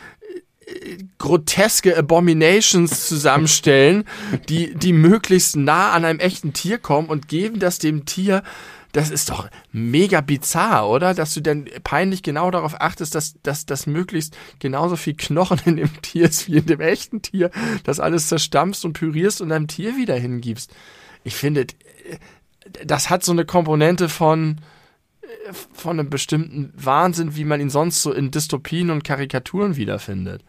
äh, groteske Abominations zusammenstellen, die, die möglichst nah an einem echten Tier kommen und geben das dem Tier das ist doch mega bizarr, oder? Dass du dann peinlich genau darauf achtest, dass, dass, dass möglichst genauso viel Knochen in dem Tier ist wie in dem echten Tier, das alles zerstampfst und pürierst und deinem Tier wieder hingibst ich finde, das hat so eine Komponente von, von einem bestimmten Wahnsinn, wie man ihn sonst so in Dystopien und Karikaturen wiederfindet.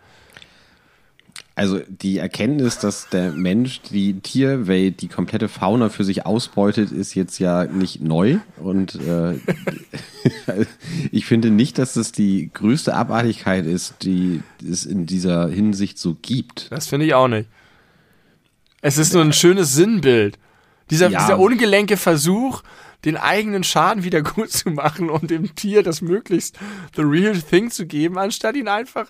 Also die Erkenntnis, dass der Mensch die Tierwelt, die komplette Fauna für sich ausbeutet, ist jetzt ja nicht neu. Und äh, ich finde nicht, dass das die größte Abartigkeit ist, die es in dieser Hinsicht so gibt. Das finde ich auch nicht. Es ist nur ein schönes Sinnbild. Dieser, ja. dieser ungelenke Versuch, den eigenen Schaden wieder gut zu machen und dem Tier das möglichst the real thing zu geben, anstatt ihn einfach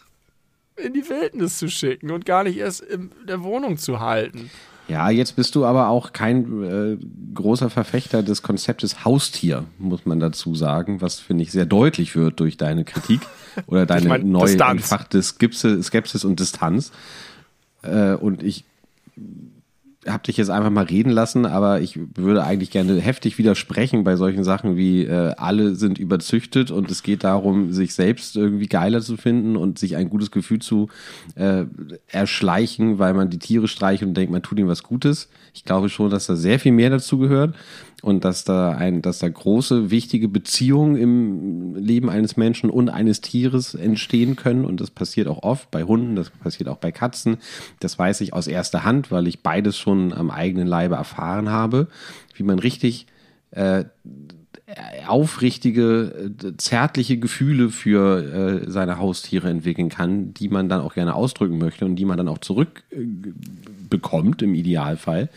in die Wildnis zu schicken und gar nicht erst in der Wohnung zu halten. Ja, jetzt bist du aber auch kein äh, großer Verfechter des Konzeptes Haustier, muss man dazu sagen, was finde ich sehr deutlich wird durch deine Kritik oder deine mein, neu entfachte Skepsis und Distanz. Äh, und ich habe dich jetzt einfach mal reden lassen, aber ich würde eigentlich gerne heftig widersprechen bei solchen Sachen wie äh, alle sind überzüchtet und es geht darum, sich selbst irgendwie geiler zu finden und sich ein gutes Gefühl zu äh, erschleichen, weil man die Tiere streicht und denkt, man tut ihnen was Gutes. Ich glaube schon, dass da sehr viel mehr dazu gehört und dass da ein, dass da große, wichtige Beziehungen im Leben eines Menschen und eines Tieres entstehen können. Und das passiert auch oft bei Hunden, das passiert auch bei Katzen. Das weiß ich aus erster Hand, weil ich beides schon am eigenen Leibe erfahren habe, wie man richtig äh, aufrichtige, äh, zärtliche Gefühle für äh, seine Haustiere entwickeln kann, die man dann auch gerne ausdrücken möchte und die man dann auch zurückbekommt im Idealfall.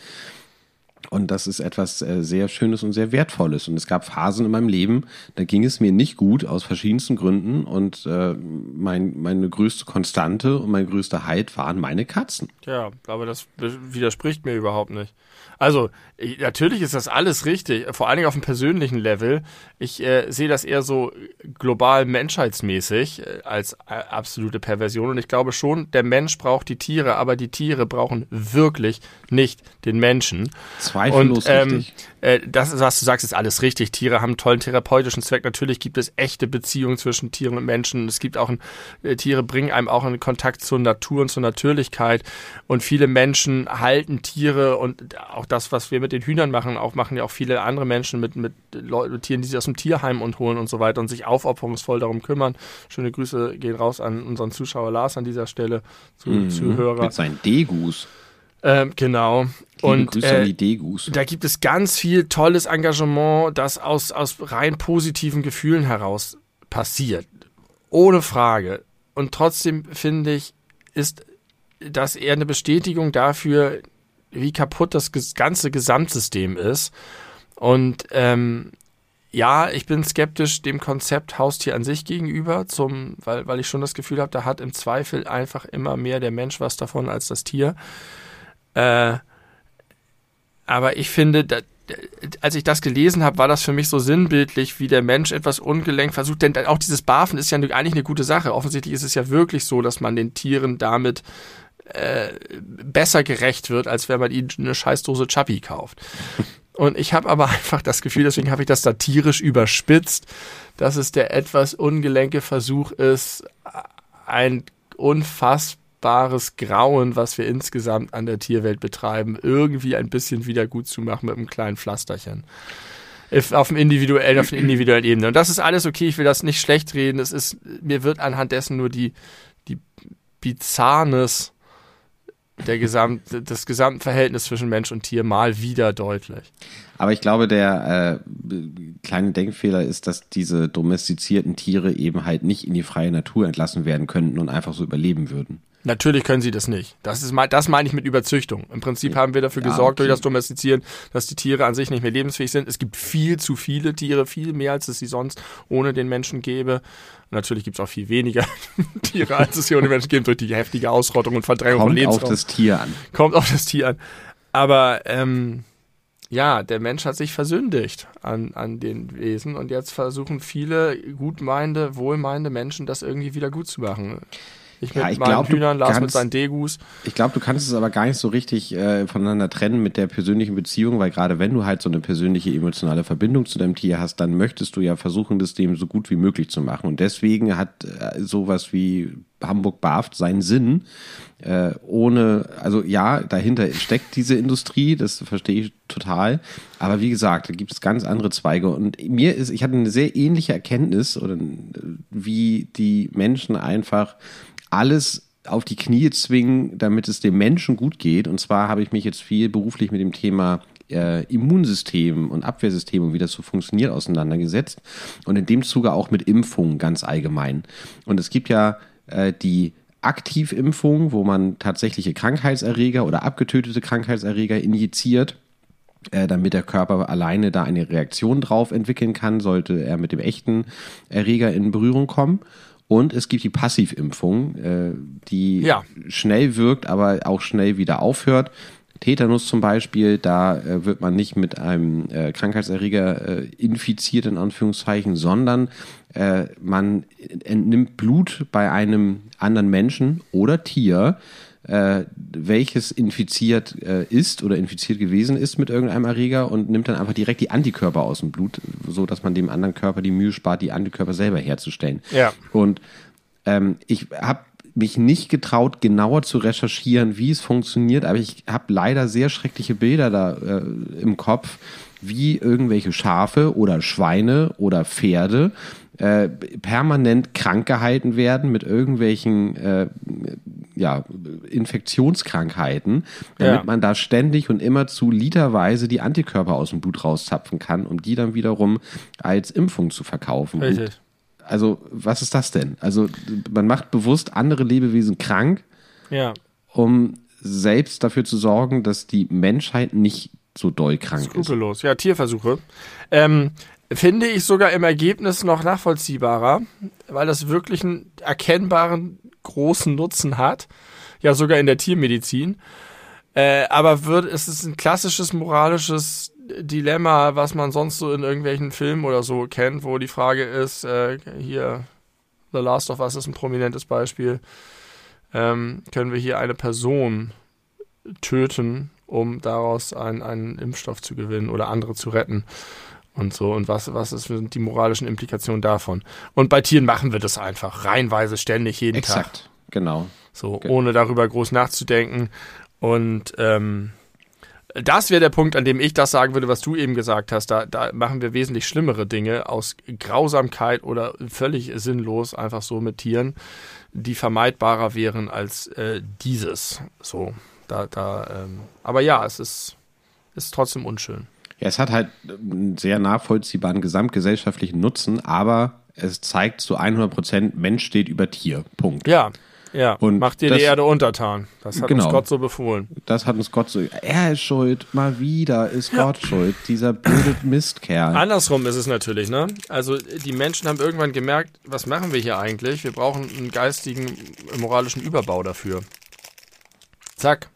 Und das ist etwas äh, sehr Schönes und sehr Wertvolles. Und es gab Phasen in meinem Leben, da ging es mir nicht gut aus verschiedensten Gründen. Und äh, mein, meine größte Konstante und mein größter Halt waren meine Katzen. Ja, aber das widerspricht mir überhaupt nicht. Also, ich, natürlich ist das alles richtig, vor allen Dingen auf dem persönlichen Level. Ich äh, sehe das eher so global menschheitsmäßig äh, als äh, absolute Perversion. Und ich glaube schon, der Mensch braucht die Tiere, aber die Tiere brauchen wirklich nicht den Menschen. Zweifellos Und, ähm, richtig. Äh, das, was du sagst, ist alles richtig. Tiere haben einen tollen therapeutischen Zweck. Natürlich gibt es echte Beziehungen zwischen Tieren und Menschen. Es gibt auch ein, äh, Tiere bringen einem auch einen Kontakt zur Natur und zur Natürlichkeit. Und viele Menschen halten Tiere und auch das, was wir mit den Hühnern machen, auch machen ja auch viele andere Menschen mit, mit Leuten, Tieren, die sie aus dem Tierheim und holen und so weiter und sich aufopferungsvoll darum kümmern. Schöne Grüße gehen raus an unseren Zuschauer Lars an dieser Stelle, zu, Mhm. Zuhörer. Mit seinen Degus. Ähm, genau. Liebe und Grüße an äh, die Degus. da gibt es ganz viel tolles Engagement, das aus, aus rein positiven Gefühlen heraus passiert. Ohne Frage. Und trotzdem finde ich, ist das eher eine Bestätigung dafür, wie kaputt das ganze Gesamtsystem ist. Und ähm, ja, ich bin skeptisch dem Konzept Haustier an sich gegenüber, zum, weil, weil ich schon das Gefühl habe, da hat im Zweifel einfach immer mehr der Mensch was davon als das Tier. Äh, aber ich finde, da, als ich das gelesen habe, war das für mich so sinnbildlich, wie der Mensch etwas ungelenk versucht. Denn auch dieses Barfen ist ja eigentlich eine gute Sache. Offensichtlich ist es ja wirklich so, dass man den Tieren damit äh, besser gerecht wird, als wenn man ihnen eine Scheißdose Chappi kauft. Und ich habe aber einfach das Gefühl, deswegen habe ich das satirisch überspitzt, dass es der etwas ungelenke Versuch ist, ein unfassbares Grauen, was wir insgesamt an der Tierwelt betreiben, irgendwie ein bisschen wieder gut zu machen mit einem kleinen Pflasterchen. Auf dem individuellen, auf der individuellen Ebene. Und das ist alles okay, ich will das nicht schlecht reden. Es ist, mir wird anhand dessen nur die, die Bizarrness der Gesamt, des gesamten Verhältnisses zwischen Mensch und Tier mal wieder deutlich. Aber ich glaube, der äh, kleine Denkfehler ist, dass diese domestizierten Tiere eben halt nicht in die freie Natur entlassen werden könnten und einfach so überleben würden. Natürlich können sie das nicht. Das ist das meine ich mit Überzüchtung. Im Prinzip haben wir dafür Ja, gesorgt durch okay. das Domestizieren, dass die Tiere an sich nicht mehr lebensfähig sind. Es gibt viel zu viele Tiere, viel mehr als es sie sonst ohne den Menschen gäbe. Natürlich gibt es auch viel weniger Tiere, als es hier ohne Menschen gibt, durch die heftige Ausrottung und Verdrängung von Kommt auf Lebensraum. das Tier an. Kommt auf das Tier an. Aber ähm, ja, der Mensch hat sich versündigt an, an den Wesen und jetzt versuchen viele gutmeinende, wohlmeinende Menschen, das irgendwie wieder gut zu machen. Ich mit Ja, ich meinen glaub, Hühnern, Lars mit seinen Degus. Ich glaube, du kannst es aber gar nicht so richtig äh, voneinander trennen mit der persönlichen Beziehung, weil gerade wenn du halt so eine persönliche emotionale Verbindung zu deinem Tier hast, dann möchtest du ja versuchen, das dem so gut wie möglich zu machen. Und deswegen hat äh, sowas wie Hamburg Barft seinen Sinn. Äh, ohne, also ja, dahinter steckt diese Industrie, das verstehe ich total. Aber wie gesagt, da gibt es ganz andere Zweige. Und mir ist, ich hatte eine sehr ähnliche Erkenntnis, oder äh, wie die Menschen einfach alles auf die Knie zwingen, damit es dem Menschen gut geht. Und zwar habe ich mich jetzt viel beruflich mit dem Thema äh, Immunsystem und Abwehrsystem und wie das so funktioniert auseinandergesetzt. Und in dem Zuge auch mit Impfungen ganz allgemein. Und es gibt ja äh, die Aktivimpfung, wo man tatsächliche Krankheitserreger oder abgetötete Krankheitserreger injiziert äh, damit der Körper alleine da eine Reaktion drauf entwickeln kann, sollte er mit dem echten Erreger in Berührung kommen. Und es gibt die Passivimpfung, äh, die Ja. schnell wirkt, aber auch schnell wieder aufhört. Tetanus zum Beispiel, da äh, wird man nicht mit einem äh, Krankheitserreger äh, infiziert, in Anführungszeichen, sondern man entnimmt Blut bei einem anderen Menschen oder Tier, äh, welches infiziert äh, ist oder infiziert gewesen ist mit irgendeinem Erreger und nimmt dann einfach direkt die Antikörper aus dem Blut, so dass man dem anderen Körper die Mühe spart, die Antikörper selber herzustellen. Ja. Und ähm, ich habe mich nicht getraut, genauer zu recherchieren, wie es funktioniert, aber ich habe leider sehr schreckliche Bilder da äh, im Kopf, wie irgendwelche Schafe oder Schweine oder Pferde äh, permanent krank gehalten werden mit irgendwelchen äh, ja, Infektionskrankheiten, damit Ja. man da ständig und immer zu literweise die Antikörper aus dem Blut rauszapfen kann, um die dann wiederum als Impfung zu verkaufen. Und Richtig. also, was ist das denn? Also, man macht bewusst andere Lebewesen krank, Ja. um selbst dafür zu sorgen, dass die Menschheit nicht so doll krank ist. Skrupellos. Ja, Tierversuche. Ähm, finde ich sogar im Ergebnis noch nachvollziehbarer, weil das wirklich einen erkennbaren großen Nutzen hat. Ja, sogar in der Tiermedizin. Äh, aber wird, es ist ein klassisches moralisches Dilemma, was man sonst so in irgendwelchen Filmen oder so kennt, wo die Frage ist, äh, hier, The Last of Us ist ein prominentes Beispiel. Ähm, können wir hier eine Person töten, um daraus einen, einen Impfstoff zu gewinnen oder andere zu retten? Und so, und was, was ist, sind die moralischen Implikationen davon? Und bei Tieren machen wir das einfach, reihenweise, ständig, jeden Tag. Exakt, genau. So, Ge- ohne darüber groß nachzudenken. Und ähm, das wäre der Punkt, an dem ich das sagen würde, was du eben gesagt hast. Da, da machen wir wesentlich schlimmere Dinge aus Grausamkeit oder völlig sinnlos, einfach so mit Tieren, die vermeidbarer wären als äh, dieses. So, da, da, ähm, aber ja, es ist, ist trotzdem unschön. Ja, es hat halt einen sehr nachvollziehbaren gesamtgesellschaftlichen Nutzen, aber es zeigt zu 100 Prozent, Mensch steht über Tier. Punkt. Ja, ja. Und Macht dir die Erde untertan. Das hat Genau. uns Gott so befohlen. Das hat uns Gott so. Er ist schuld, mal wieder ist Gott schuld. Dieser blöde Mistkerl. Andersrum ist es natürlich, ne? Also die Menschen haben irgendwann gemerkt, was machen wir hier eigentlich? Wir brauchen einen geistigen, moralischen Überbau dafür. Zack.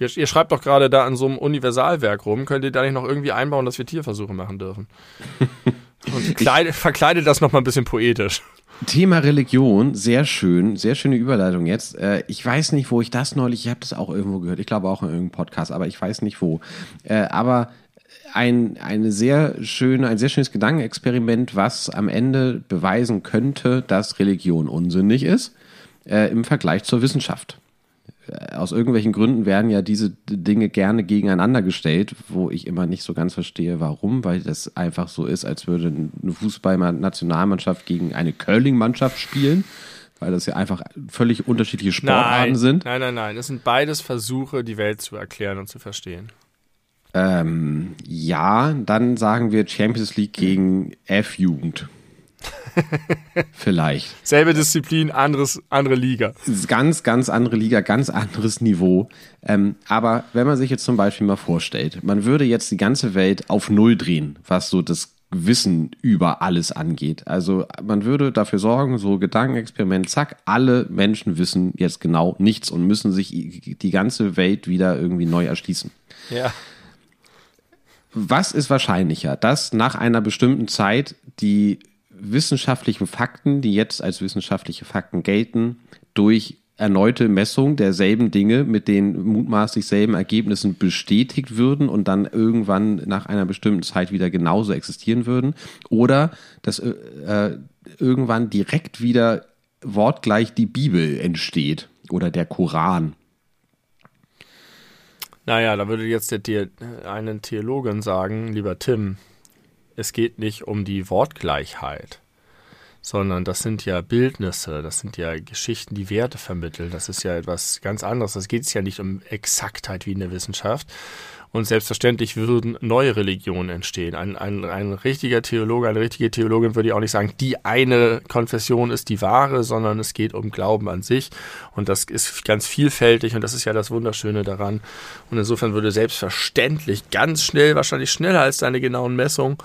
Ihr, ihr schreibt doch gerade da an so einem Universalwerk rum. Könnt ihr da nicht noch irgendwie einbauen, dass wir Tierversuche machen dürfen? Und kleide, verkleidet das noch mal ein bisschen poetisch. Thema Religion, sehr schön, sehr schöne Überleitung jetzt. Äh, ich weiß nicht, wo ich das neulich, ich habe das auch irgendwo gehört, ich glaube auch in irgendeinem Podcast, aber ich weiß nicht wo. Äh, aber ein, eine sehr schöne, ein sehr schönes Gedankenexperiment, was am Ende beweisen könnte, dass Religion unsinnig ist, äh, im Vergleich zur Wissenschaft. Äh, Aus irgendwelchen Gründen werden ja diese Dinge gerne gegeneinander gestellt, wo ich immer nicht so ganz verstehe, warum, weil das einfach so ist, als würde eine Fußball-Nationalmannschaft gegen eine Curling-Mannschaft spielen, weil das ja einfach völlig unterschiedliche Sportarten nein, sind. nein, nein, nein. Es sind beides Versuche, die Welt zu erklären und zu verstehen. Ähm, ja, dann sagen wir Champions League gegen F-Jugend. Vielleicht. Selbe Disziplin, anderes, andere Liga. ganz, ganz andere Liga, ganz anderes Niveau. Ähm, aber wenn man sich jetzt zum Beispiel mal vorstellt, man würde jetzt die ganze Welt auf Null drehen, was so das Wissen über alles angeht. Also man würde dafür sorgen, so Gedankenexperiment, zack, alle Menschen wissen jetzt genau nichts und müssen sich die ganze Welt wieder irgendwie neu erschließen. Ja. Was ist wahrscheinlicher, dass nach einer bestimmten Zeit die wissenschaftlichen Fakten, die jetzt als wissenschaftliche Fakten gelten, durch erneute Messung derselben Dinge mit den mutmaßlich selben Ergebnissen bestätigt würden und dann irgendwann nach einer bestimmten Zeit wieder genauso existieren würden? Oder dass äh, äh, irgendwann direkt wieder wortgleich die Bibel entsteht oder der Koran? Naja, da würde jetzt der eine Theologin sagen, lieber Tim, es geht nicht um die Wortgleichheit, sondern das sind ja Bildnisse, das sind ja Geschichten, die Werte vermitteln. Das ist ja etwas ganz anderes. Das geht es ja nicht um Exaktheit wie in der Wissenschaft. Und selbstverständlich würden neue Religionen entstehen. Ein, ein, ein richtiger Theologe, eine richtige Theologin würde ja auch nicht sagen, die eine Konfession ist die wahre, sondern es geht um Glauben an sich. Und das ist ganz vielfältig und das ist ja das Wunderschöne daran. Und insofern würde selbstverständlich ganz schnell, wahrscheinlich schneller als deine genauen Messungen,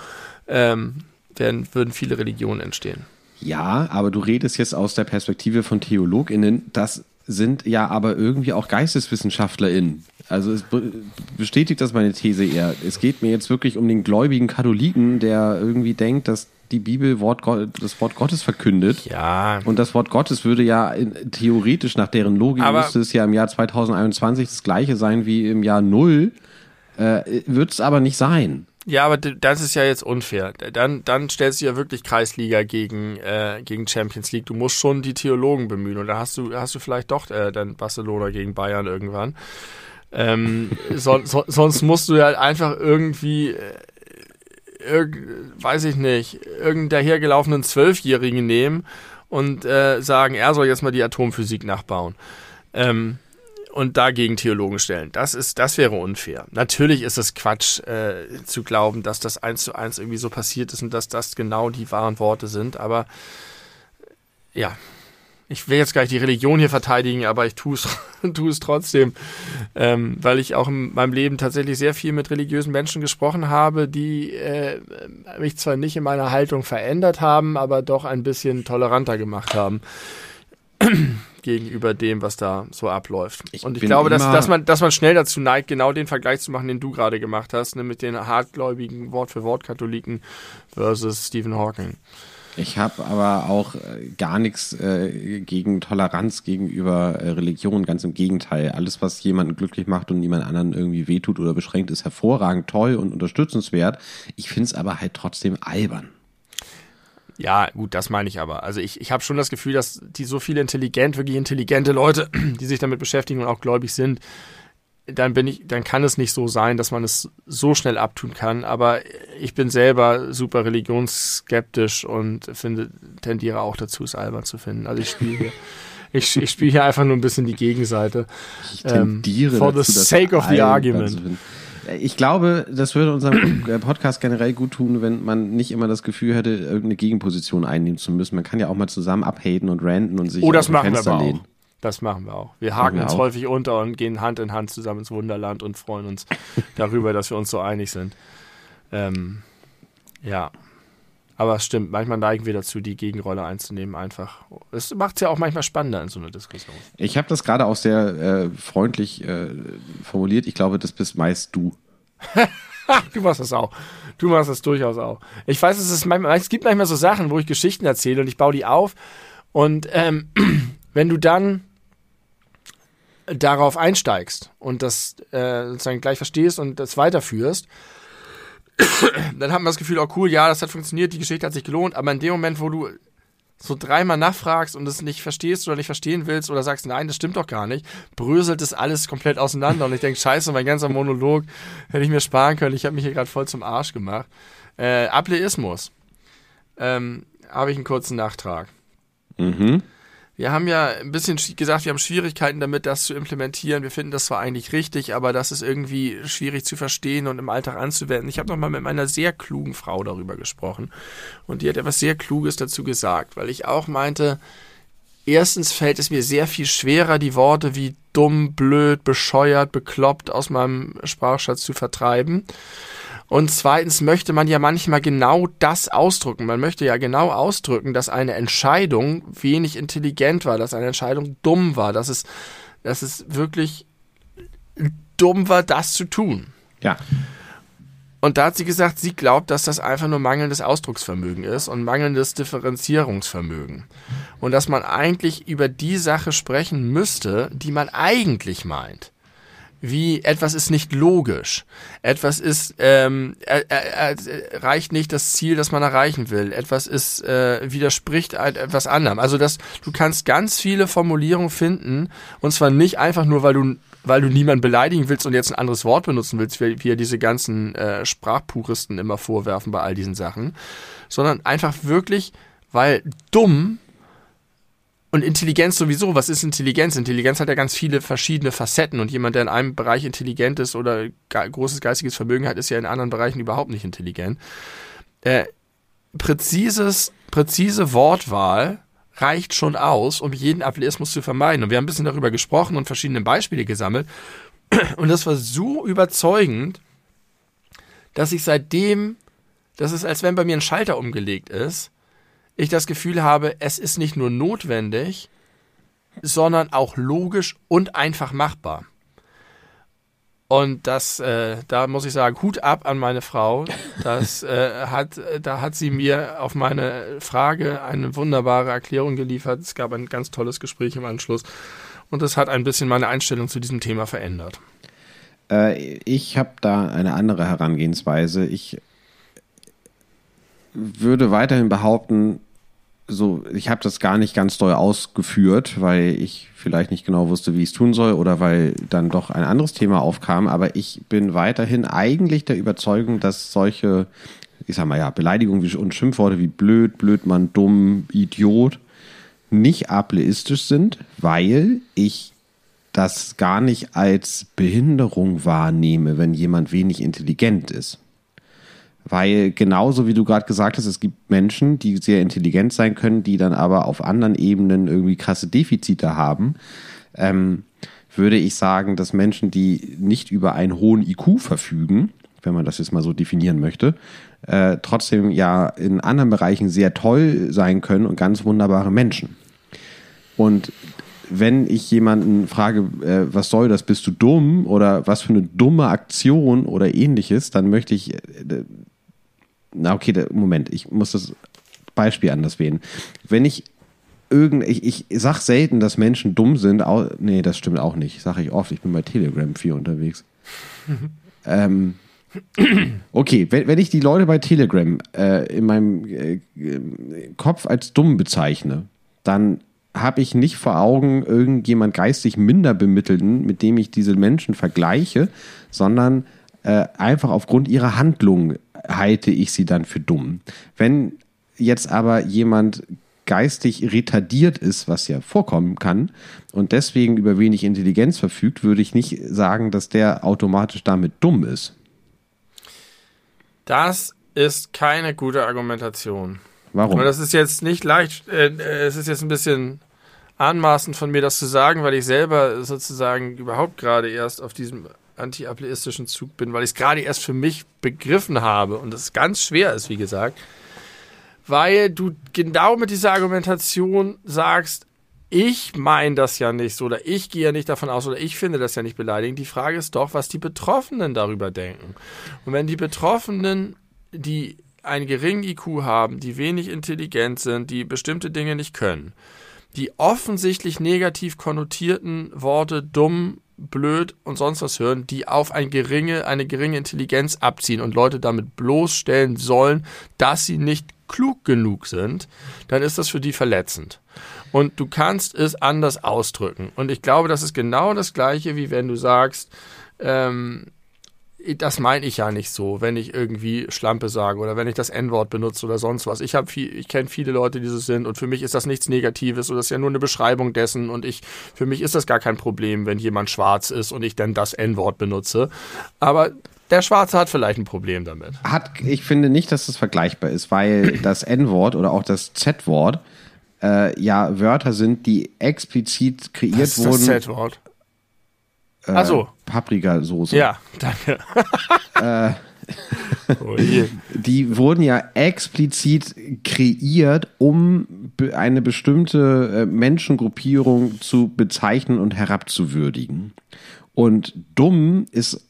ähm, werden, würden viele Religionen entstehen. Ja, aber du redest jetzt aus der Perspektive von TheologInnen. Das sind ja aber irgendwie auch GeisteswissenschaftlerInnen. Also es bestätigt das meine These eher. Es geht mir jetzt wirklich um den gläubigen Katholiken, der irgendwie denkt, dass die Bibel Wort das Wort Gottes verkündet. Ja. Und das Wort Gottes würde ja in, theoretisch nach deren Logik Aber- müsste es ja im Jahr 2021 das gleiche sein wie im Jahr Null. Äh, Wird es aber nicht sein. Ja, aber das ist ja jetzt unfair. Dann, dann stellst du ja wirklich Kreisliga gegen, äh, gegen Champions League. Du musst schon die Theologen bemühen und da hast du, hast du vielleicht doch äh, dann Barcelona gegen Bayern irgendwann. Ähm, so, so, sonst musst du ja halt einfach irgendwie, äh, irg, weiß ich nicht, irgendeinen dahergelaufenen Zwölfjährigen nehmen und äh, sagen, er soll jetzt mal die Atomphysik nachbauen. Ähm, und dagegen Theologen stellen. Das ist, das wäre unfair. Natürlich ist es Quatsch äh, zu glauben, dass das eins zu eins irgendwie so passiert ist und dass das genau die wahren Worte sind. Aber ja, ich will jetzt gar nicht die Religion hier verteidigen, aber ich tue es, tue es trotzdem, ähm, weil ich auch in meinem Leben tatsächlich sehr viel mit religiösen Menschen gesprochen habe, die äh, mich zwar nicht in meiner Haltung verändert haben, aber doch ein bisschen toleranter gemacht haben gegenüber dem, was da so abläuft. Ich und ich glaube, dass, dass, man, dass man schnell dazu neigt, genau den Vergleich zu machen, den du gerade gemacht hast, ne, mit den hartgläubigen Wort-für-Wort-Katholiken versus Stephen Hawking. Ich habe aber auch äh, gar nichts äh, gegen Toleranz gegenüber äh, Religion, ganz im Gegenteil. Alles, was jemanden glücklich macht und niemand anderen irgendwie wehtut oder beschränkt, ist hervorragend, toll und unterstützenswert. Ich finde es aber halt trotzdem albern. Ja, gut, das meine ich aber. Also ich, ich habe schon das Gefühl, dass die so viele intelligent, wirklich intelligente Leute, die sich damit beschäftigen und auch gläubig sind, dann bin ich, dann kann es nicht so sein, dass man es so schnell abtun kann. Aber ich bin selber super religionsskeptisch und finde, tendiere auch dazu, es albern zu finden. Also ich spiele hier, ich, ich spiele hier einfach nur ein bisschen die Gegenseite. Ich Ähm, tendiere for the dazu, das sake of the argument. Ich glaube, das würde unserem Podcast generell gut tun, wenn man nicht immer das Gefühl hätte, irgendeine Gegenposition einnehmen zu müssen. Man kann ja auch mal zusammen abhaten und ranten und sich Oh, das machen wir Fenster aber lehnen. auch. Das machen wir auch. Wir haken wir uns auch. häufig unter und gehen Hand in Hand zusammen ins Wunderland und freuen uns darüber, dass wir uns so einig sind. Ähm, ja. Aber es stimmt, manchmal neigen wir dazu, die Gegenrolle einzunehmen, einfach. Es macht es ja auch manchmal spannender in so einer Diskussion. Ich habe das gerade auch sehr äh, freundlich äh, formuliert. Ich glaube, das bist meist du. Du machst das auch. Du machst das durchaus auch. Ich weiß, es, ist manchmal, es gibt manchmal so Sachen, wo ich Geschichten erzähle und ich baue die auf. Und ähm, wenn du dann darauf einsteigst und das äh, sozusagen gleich verstehst und das weiterführst, dann hat man das Gefühl, oh cool, ja, das hat funktioniert, die Geschichte hat sich gelohnt, aber in dem Moment, wo du so dreimal nachfragst und es nicht verstehst oder nicht verstehen willst oder sagst, nein, das stimmt doch gar nicht, bröselt das alles komplett auseinander und ich denke, scheiße, mein ganzer Monolog hätte ich mir sparen können, ich habe mich hier gerade voll zum Arsch gemacht. Äh, Ableismus. Ähm, habe ich einen kurzen Nachtrag. Mhm. Wir haben ja ein bisschen sch- gesagt, wir haben Schwierigkeiten damit, das zu implementieren. Wir finden das zwar eigentlich richtig, aber das ist irgendwie schwierig zu verstehen und im Alltag anzuwenden. Ich habe noch mal mit meiner sehr klugen Frau darüber gesprochen und die hat etwas sehr Kluges dazu gesagt, weil ich auch meinte, erstens fällt es mir sehr viel schwerer, die Worte wie dumm, blöd, bescheuert, bekloppt aus meinem Sprachschatz zu vertreiben. Und zweitens möchte man ja manchmal genau das ausdrücken. Man möchte ja genau ausdrücken, dass eine Entscheidung wenig intelligent war, dass eine Entscheidung dumm war, dass es, dass es wirklich dumm war, das zu tun. Ja. Und da hat sie gesagt, sie glaubt, dass das einfach nur mangelndes Ausdrucksvermögen ist und mangelndes Differenzierungsvermögen. Und dass man eigentlich über die Sache sprechen müsste, die man eigentlich meint. Wie etwas ist nicht logisch, etwas ist ähm, äh, äh, äh, reicht nicht das Ziel, das man erreichen will, etwas ist äh, widerspricht etwas anderem. Also dass du kannst ganz viele Formulierungen finden und zwar nicht einfach nur, weil du weil du niemanden beleidigen willst und jetzt ein anderes Wort benutzen willst, wie wie ja diese ganzen äh, Sprachpuristen immer vorwerfen bei all diesen Sachen, sondern einfach wirklich, weil dumm und Intelligenz sowieso, was ist Intelligenz? Intelligenz hat ja ganz viele verschiedene Facetten und jemand, der in einem Bereich intelligent ist oder großes geistiges Vermögen hat, ist ja in anderen Bereichen überhaupt nicht intelligent. Äh, präzises, präzise Wortwahl reicht schon aus, um jeden Ableismus zu vermeiden. Und wir haben ein bisschen darüber gesprochen und verschiedene Beispiele gesammelt. Und das war so überzeugend, dass ich seitdem, das ist, als wenn bei mir ein Schalter umgelegt ist, ich das Gefühl habe, es ist nicht nur notwendig, sondern auch logisch und einfach machbar. Und das, äh, da muss ich sagen, Hut ab an meine Frau. Das äh, hat, da hat sie mir auf meine Frage eine wunderbare Erklärung geliefert. Es gab ein ganz tolles Gespräch im Anschluss. Und das hat ein bisschen meine Einstellung zu diesem Thema verändert. Äh, ich habe da eine andere Herangehensweise. Ich würde weiterhin behaupten, so, ich habe das gar nicht ganz doll ausgeführt, weil ich vielleicht nicht genau wusste, wie ich es tun soll oder weil dann doch ein anderes Thema aufkam. Aber ich bin weiterhin eigentlich der Überzeugung, dass solche, ich sag mal ja, Beleidigungen und Schimpfworte wie blöd, blödmann, dumm, Idiot nicht ableistisch sind, weil ich das gar nicht als Behinderung wahrnehme, wenn jemand wenig intelligent ist. Weil genauso wie du gerade gesagt hast, es gibt Menschen, die sehr intelligent sein können, die dann aber auf anderen Ebenen irgendwie krasse Defizite haben. Ähm, würde ich sagen, dass Menschen, die nicht über einen hohen IQ verfügen, wenn man das jetzt mal so definieren möchte, äh, trotzdem ja in anderen Bereichen sehr toll sein können und ganz wunderbare Menschen. Und wenn ich jemanden frage, äh, was soll das, bist du dumm oder was für eine dumme Aktion oder ähnliches, dann möchte ich äh, na okay, der, Moment, ich muss das Beispiel anders wählen. Wenn ich irgend, ich, ich sag selten, dass Menschen dumm sind, auch, nee, das stimmt auch nicht, sage ich oft, ich bin bei Telegram viel unterwegs. ähm, okay, wenn, wenn ich die Leute bei Telegram äh, in meinem äh, Kopf als dumm bezeichne, dann habe ich nicht vor Augen irgendjemand geistig minder bemittelten, mit dem ich diese Menschen vergleiche, sondern äh, einfach aufgrund ihrer Handlung halte ich sie dann für dumm. Wenn jetzt aber jemand geistig retardiert ist, was ja vorkommen kann, und deswegen über wenig Intelligenz verfügt, würde ich nicht sagen, dass der automatisch damit dumm ist. Das ist keine gute Argumentation. Warum? Aber das ist jetzt nicht leicht, äh, äh, es ist jetzt ein bisschen anmaßend von mir, das zu sagen, weil ich selber sozusagen überhaupt gerade erst auf diesem anti-ableistischen Zug bin, weil ich es gerade erst für mich begriffen habe und es ganz schwer ist, wie gesagt, weil du genau mit dieser Argumentation sagst, ich meine das ja nicht so oder ich gehe ja nicht davon aus oder ich finde das ja nicht beleidigend. Die Frage ist doch, was die Betroffenen darüber denken. Und wenn die Betroffenen, die einen geringen IQ haben, die wenig intelligent sind, die bestimmte Dinge nicht können, die offensichtlich negativ konnotierten Worte dumm, blöd und sonst was hören, die auf ein geringe, eine geringe Intelligenz abziehen und Leute damit bloßstellen sollen, dass sie nicht klug genug sind, dann ist das für die verletzend. Und du kannst es anders ausdrücken. Und ich glaube, das ist genau das Gleiche, wie wenn du sagst, ähm, das meine ich ja nicht so, wenn ich irgendwie Schlampe sage oder wenn ich das N-Wort benutze oder sonst was. Ich habe viel, ich kenne viele Leute, die so sind und für mich ist das nichts Negatives oder das ist ja nur eine Beschreibung dessen und ich, für mich ist das gar kein Problem, wenn jemand schwarz ist und ich dann das N-Wort benutze. Aber der Schwarze hat vielleicht ein Problem damit. Hat, ich finde nicht, dass das vergleichbar ist, weil das N-Wort oder auch das Z-Wort äh, ja Wörter sind, die explizit kreiert Was ist wurden. Das Z-Wort äh, Ach Paprikasoße. Ja, danke. äh, oh die wurden ja explizit kreiert, um eine bestimmte äh, Menschengruppierung zu bezeichnen und herabzuwürdigen. Und dumm ist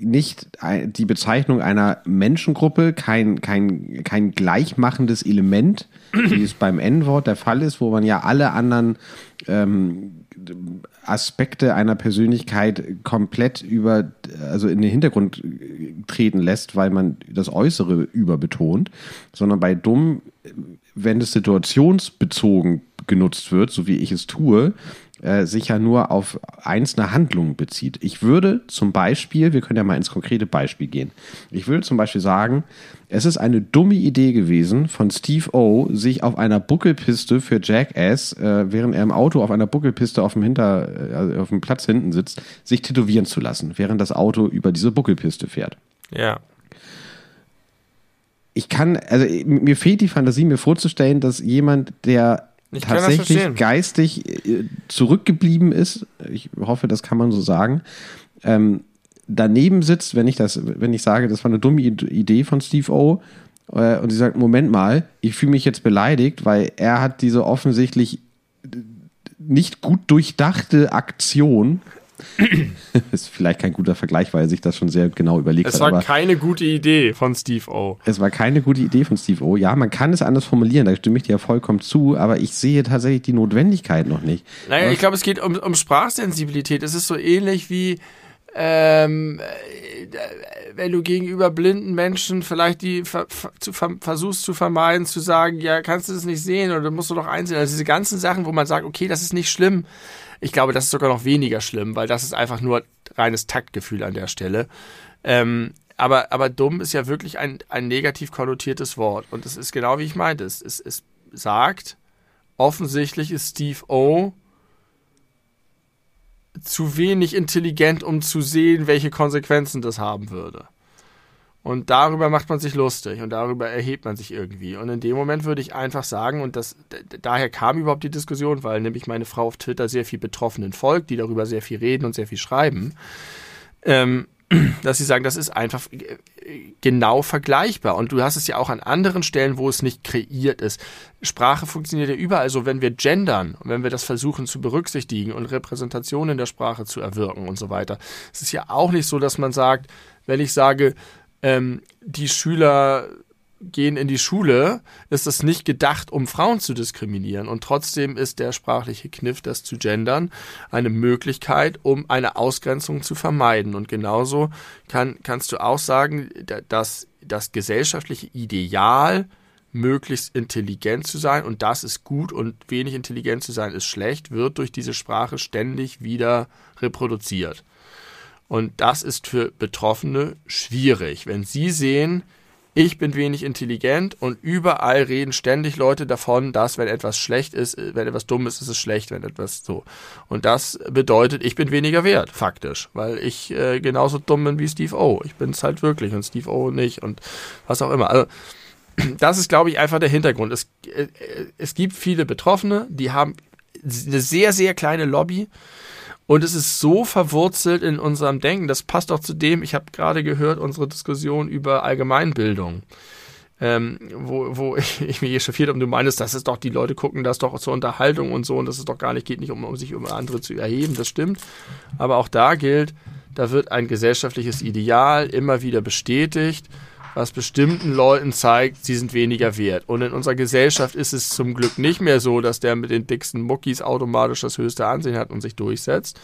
nicht die Bezeichnung einer Menschengruppe, kein, kein, kein gleichmachendes Element, wie es beim N-Wort der Fall ist, wo man ja alle anderen ähm, Aspekte einer Persönlichkeit komplett über, also in den Hintergrund treten lässt, weil man das Äußere überbetont, sondern bei dumm, wenn es situationsbezogen genutzt wird, so wie ich es tue, äh, sich ja nur auf einzelne Handlungen bezieht. Ich würde zum Beispiel, wir können ja mal ins konkrete Beispiel gehen. Ich würde zum Beispiel sagen, es ist eine dumme Idee gewesen von Steve O, sich auf einer Buckelpiste für Jackass, äh, während er im Auto auf einer Buckelpiste auf dem Hinter, äh, auf dem Platz hinten sitzt, sich tätowieren zu lassen, während das Auto über diese Buckelpiste fährt. Ja ich kann, also mir fehlt die Fantasie, mir vorzustellen, dass jemand, der ich tatsächlich geistig äh, zurückgeblieben ist, ich hoffe, das kann man so sagen, ähm, daneben sitzt, wenn ich das, wenn ich sage, das war eine dumme Idee von Steve O Äh, und sie sagt, Moment mal, ich fühle mich jetzt beleidigt, weil er hat diese offensichtlich nicht gut durchdachte Aktion ist vielleicht kein guter Vergleich, weil er sich das schon sehr genau überlegt es hat. Es war keine gute Idee von Steve O. Es war keine gute Idee von Steve O. Ja, man kann es anders formulieren, da stimme ich dir ja vollkommen zu, aber ich sehe tatsächlich die Notwendigkeit noch nicht. Naja, ich glaube, es geht um, um Sprachsensibilität. Es ist so ähnlich wie ähm, äh, wenn du gegenüber blinden Menschen vielleicht die ver zu versuchst zu vermeiden, zu sagen, ja, kannst du das nicht sehen oder musst du doch einsehen. Also diese ganzen Sachen, wo man sagt, okay, das ist nicht schlimm. Ich glaube, das ist sogar noch weniger schlimm, weil das ist einfach nur reines Taktgefühl an der Stelle. Ähm, aber, aber dumm ist ja wirklich ein, ein negativ konnotiertes Wort. Und es ist genau wie ich meinte. Es, es, es sagt, offensichtlich ist Steve O zu wenig intelligent, um zu sehen, welche Konsequenzen das haben würde. Und darüber macht man sich lustig und darüber erhebt man sich irgendwie. Und in dem Moment würde ich einfach sagen, und das, daher kam überhaupt die Diskussion, weil nämlich meine Frau auf Twitter sehr viel Betroffenen folgt, die darüber sehr viel reden und sehr viel schreiben. Ähm, dass sie sagen, das ist einfach äh, genau vergleichbar. Und du hast es ja auch an anderen Stellen, wo es nicht kreiert ist. Sprache funktioniert ja überall so, wenn wir gendern und wenn wir das versuchen zu berücksichtigen und Repräsentationen in der Sprache zu erwirken und so weiter. Es ist ja auch nicht so, dass man sagt, wenn ich sage, ähm, die Schüler gehen in die Schule, ist das nicht gedacht, um Frauen zu diskriminieren. Und trotzdem ist der sprachliche Kniff, das zu gendern, eine Möglichkeit, um eine Ausgrenzung zu vermeiden. Und genauso kann, kannst du auch sagen, dass das gesellschaftliche Ideal, möglichst intelligent zu sein, und das ist gut und wenig intelligent zu sein ist schlecht, wird durch diese Sprache ständig wieder reproduziert. Und das ist für Betroffene schwierig. Wenn sie sehen, ich bin wenig intelligent und überall reden ständig Leute davon, dass wenn etwas schlecht ist, wenn etwas dumm ist, ist es schlecht, wenn etwas so. Und das bedeutet, ich bin weniger wert, faktisch, weil ich äh, genauso dumm bin wie Steve O. Ich bin es halt wirklich und Steve O nicht und was auch immer. Also das ist, glaube ich, einfach der Hintergrund. Es, äh, es gibt viele Betroffene, die haben eine sehr, sehr kleine Lobby und es ist so verwurzelt in unserem Denken. Das passt auch zu dem, ich habe gerade gehört, unsere Diskussion über Allgemeinbildung. Ähm, wo, wo ich, ich mich echauffiert habe und du meinst, das ist doch, die Leute gucken das doch zur Unterhaltung und so und das ist doch gar nicht, geht nicht um, um sich über andere zu erheben, das stimmt. Aber auch da gilt, da wird ein gesellschaftliches Ideal immer wieder bestätigt was bestimmten Leuten zeigt, sie sind weniger wert. Und in unserer Gesellschaft ist es zum Glück nicht mehr so, dass der mit den dicksten Muckis automatisch das höchste Ansehen hat und sich durchsetzt.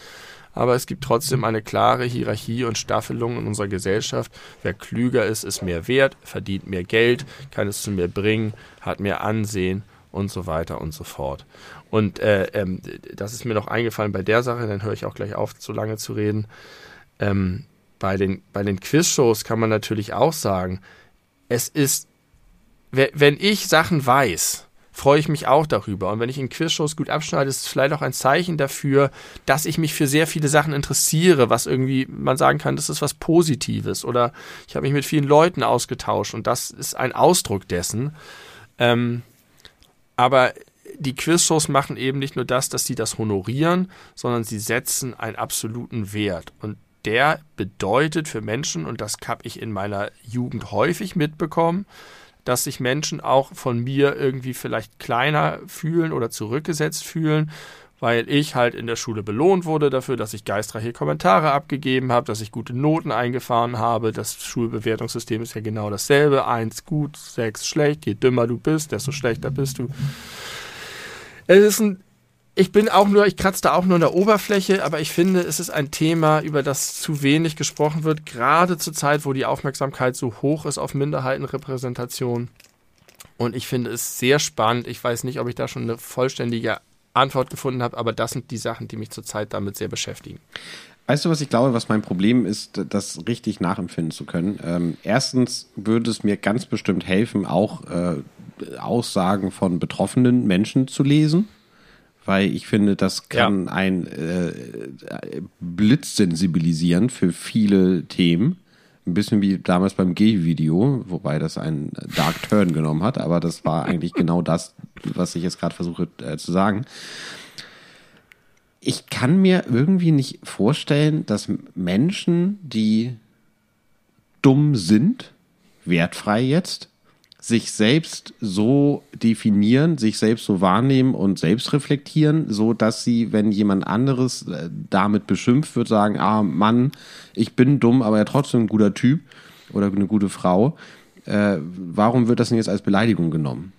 Aber es gibt trotzdem eine klare Hierarchie und Staffelung in unserer Gesellschaft. Wer klüger ist, ist mehr wert, verdient mehr Geld, kann es zu mehr bringen, hat mehr Ansehen und so weiter und so fort. Und äh, ähm, das ist mir noch eingefallen bei der Sache, dann höre ich auch gleich auf, zu lange zu reden. Ähm, bei den, bei den Quizshows kann man natürlich auch sagen, es ist, wenn ich Sachen weiß, freue ich mich auch darüber. Und wenn ich in Quizshows gut abschneide, ist es vielleicht auch ein Zeichen dafür, dass ich mich für sehr viele Sachen interessiere, was irgendwie man sagen kann, das ist was Positives. Oder ich habe mich mit vielen Leuten ausgetauscht und das ist ein Ausdruck dessen. Ähm, aber die Quizshows machen eben nicht nur das, dass sie das honorieren, sondern sie setzen einen absoluten Wert. Und der bedeutet für Menschen, und das habe ich in meiner Jugend häufig mitbekommen, dass sich Menschen auch von mir irgendwie vielleicht kleiner fühlen oder zurückgesetzt fühlen, weil ich halt in der Schule belohnt wurde dafür, dass ich geistreiche Kommentare abgegeben habe, dass ich gute Noten eingefahren habe. Das Schulbewertungssystem ist ja genau dasselbe. Eins gut, sechs schlecht. Je dümmer du bist, desto schlechter bist du. Es ist ein ich bin auch nur, ich kratze da auch nur in der Oberfläche, aber ich finde, es ist ein Thema, über das zu wenig gesprochen wird, gerade zur Zeit, wo die Aufmerksamkeit so hoch ist auf Minderheitenrepräsentation. Und ich finde es sehr spannend. Ich weiß nicht, ob ich da schon eine vollständige Antwort gefunden habe, aber das sind die Sachen, die mich zurzeit damit sehr beschäftigen. Weißt du, was ich glaube, was mein Problem ist, das richtig nachempfinden zu können? Ähm, erstens würde es mir ganz bestimmt helfen, auch äh, Aussagen von betroffenen Menschen zu lesen weil ich finde, das kann ja. ein äh, Blitz sensibilisieren für viele Themen. Ein bisschen wie damals beim Gay-Video, wobei das einen Dark Turn genommen hat, aber das war eigentlich genau das, was ich jetzt gerade versuche äh, zu sagen. Ich kann mir irgendwie nicht vorstellen, dass Menschen, die dumm sind, wertfrei jetzt, sich selbst so definieren, sich selbst so wahrnehmen und selbst reflektieren, so dass sie, wenn jemand anderes äh, damit beschimpft wird, sagen, ah Mann, ich bin dumm, aber er trotzdem ein guter Typ oder eine gute Frau. Äh, warum wird das denn jetzt als Beleidigung genommen?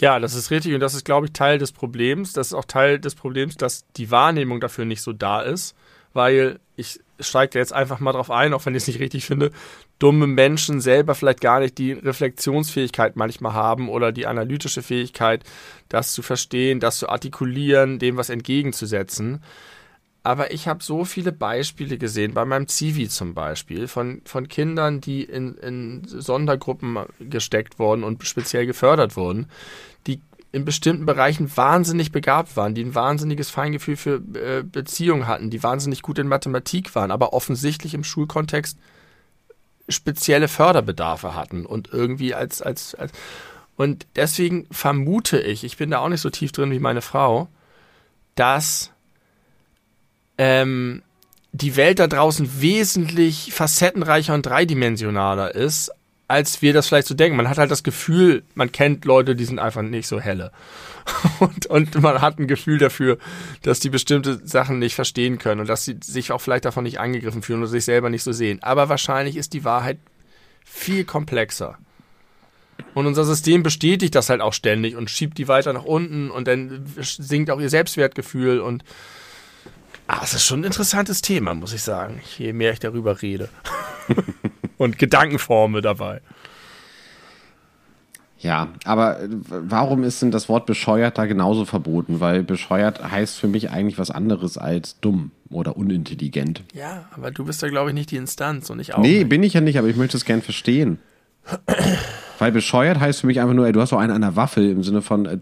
Ja, das ist richtig und das ist, glaube ich, Teil des Problems. Das ist auch Teil des Problems, dass die Wahrnehmung dafür nicht so da ist, weil ich steige jetzt einfach mal drauf ein, auch wenn ich es nicht richtig finde, dumme Menschen selber vielleicht gar nicht die Reflexionsfähigkeit manchmal haben oder die analytische Fähigkeit, das zu verstehen, das zu artikulieren, dem was entgegenzusetzen. Aber ich habe so viele Beispiele gesehen, bei meinem Zivi zum Beispiel, von, von Kindern, die in, in Sondergruppen gesteckt wurden und speziell gefördert wurden, die in bestimmten Bereichen wahnsinnig begabt waren, die ein wahnsinniges Feingefühl für äh, Beziehungen hatten, die wahnsinnig gut in Mathematik waren, aber offensichtlich im Schulkontext spezielle Förderbedarfe hatten und irgendwie als, als, als und deswegen vermute ich, ich bin da auch nicht so tief drin wie meine Frau, dass ähm, die Welt da draußen wesentlich facettenreicher und dreidimensionaler ist, als wir das vielleicht so denken. Man hat halt das Gefühl, man kennt Leute, die sind einfach nicht so helle. Und, und man hat ein Gefühl dafür, dass die bestimmte Sachen nicht verstehen können und dass sie sich auch vielleicht davon nicht angegriffen fühlen oder sich selber nicht so sehen. Aber wahrscheinlich ist die Wahrheit viel komplexer. Und unser System bestätigt das halt auch ständig und schiebt die weiter nach unten und dann sinkt auch ihr Selbstwertgefühl und Ah, es ist schon ein interessantes Thema, muss ich sagen, je mehr ich darüber rede. Und Gedankenforme dabei. Ja, aber äh, warum ist denn das Wort bescheuert da genauso verboten? Weil bescheuert heißt für mich eigentlich was anderes als dumm oder unintelligent. Ja, aber du bist da, glaube ich, nicht die Instanz und ich auch. Nee, nicht. bin ich ja nicht, aber ich möchte es gern verstehen. Weil bescheuert heißt für mich einfach nur, ey, du hast doch einen an der Waffe im Sinne von äh,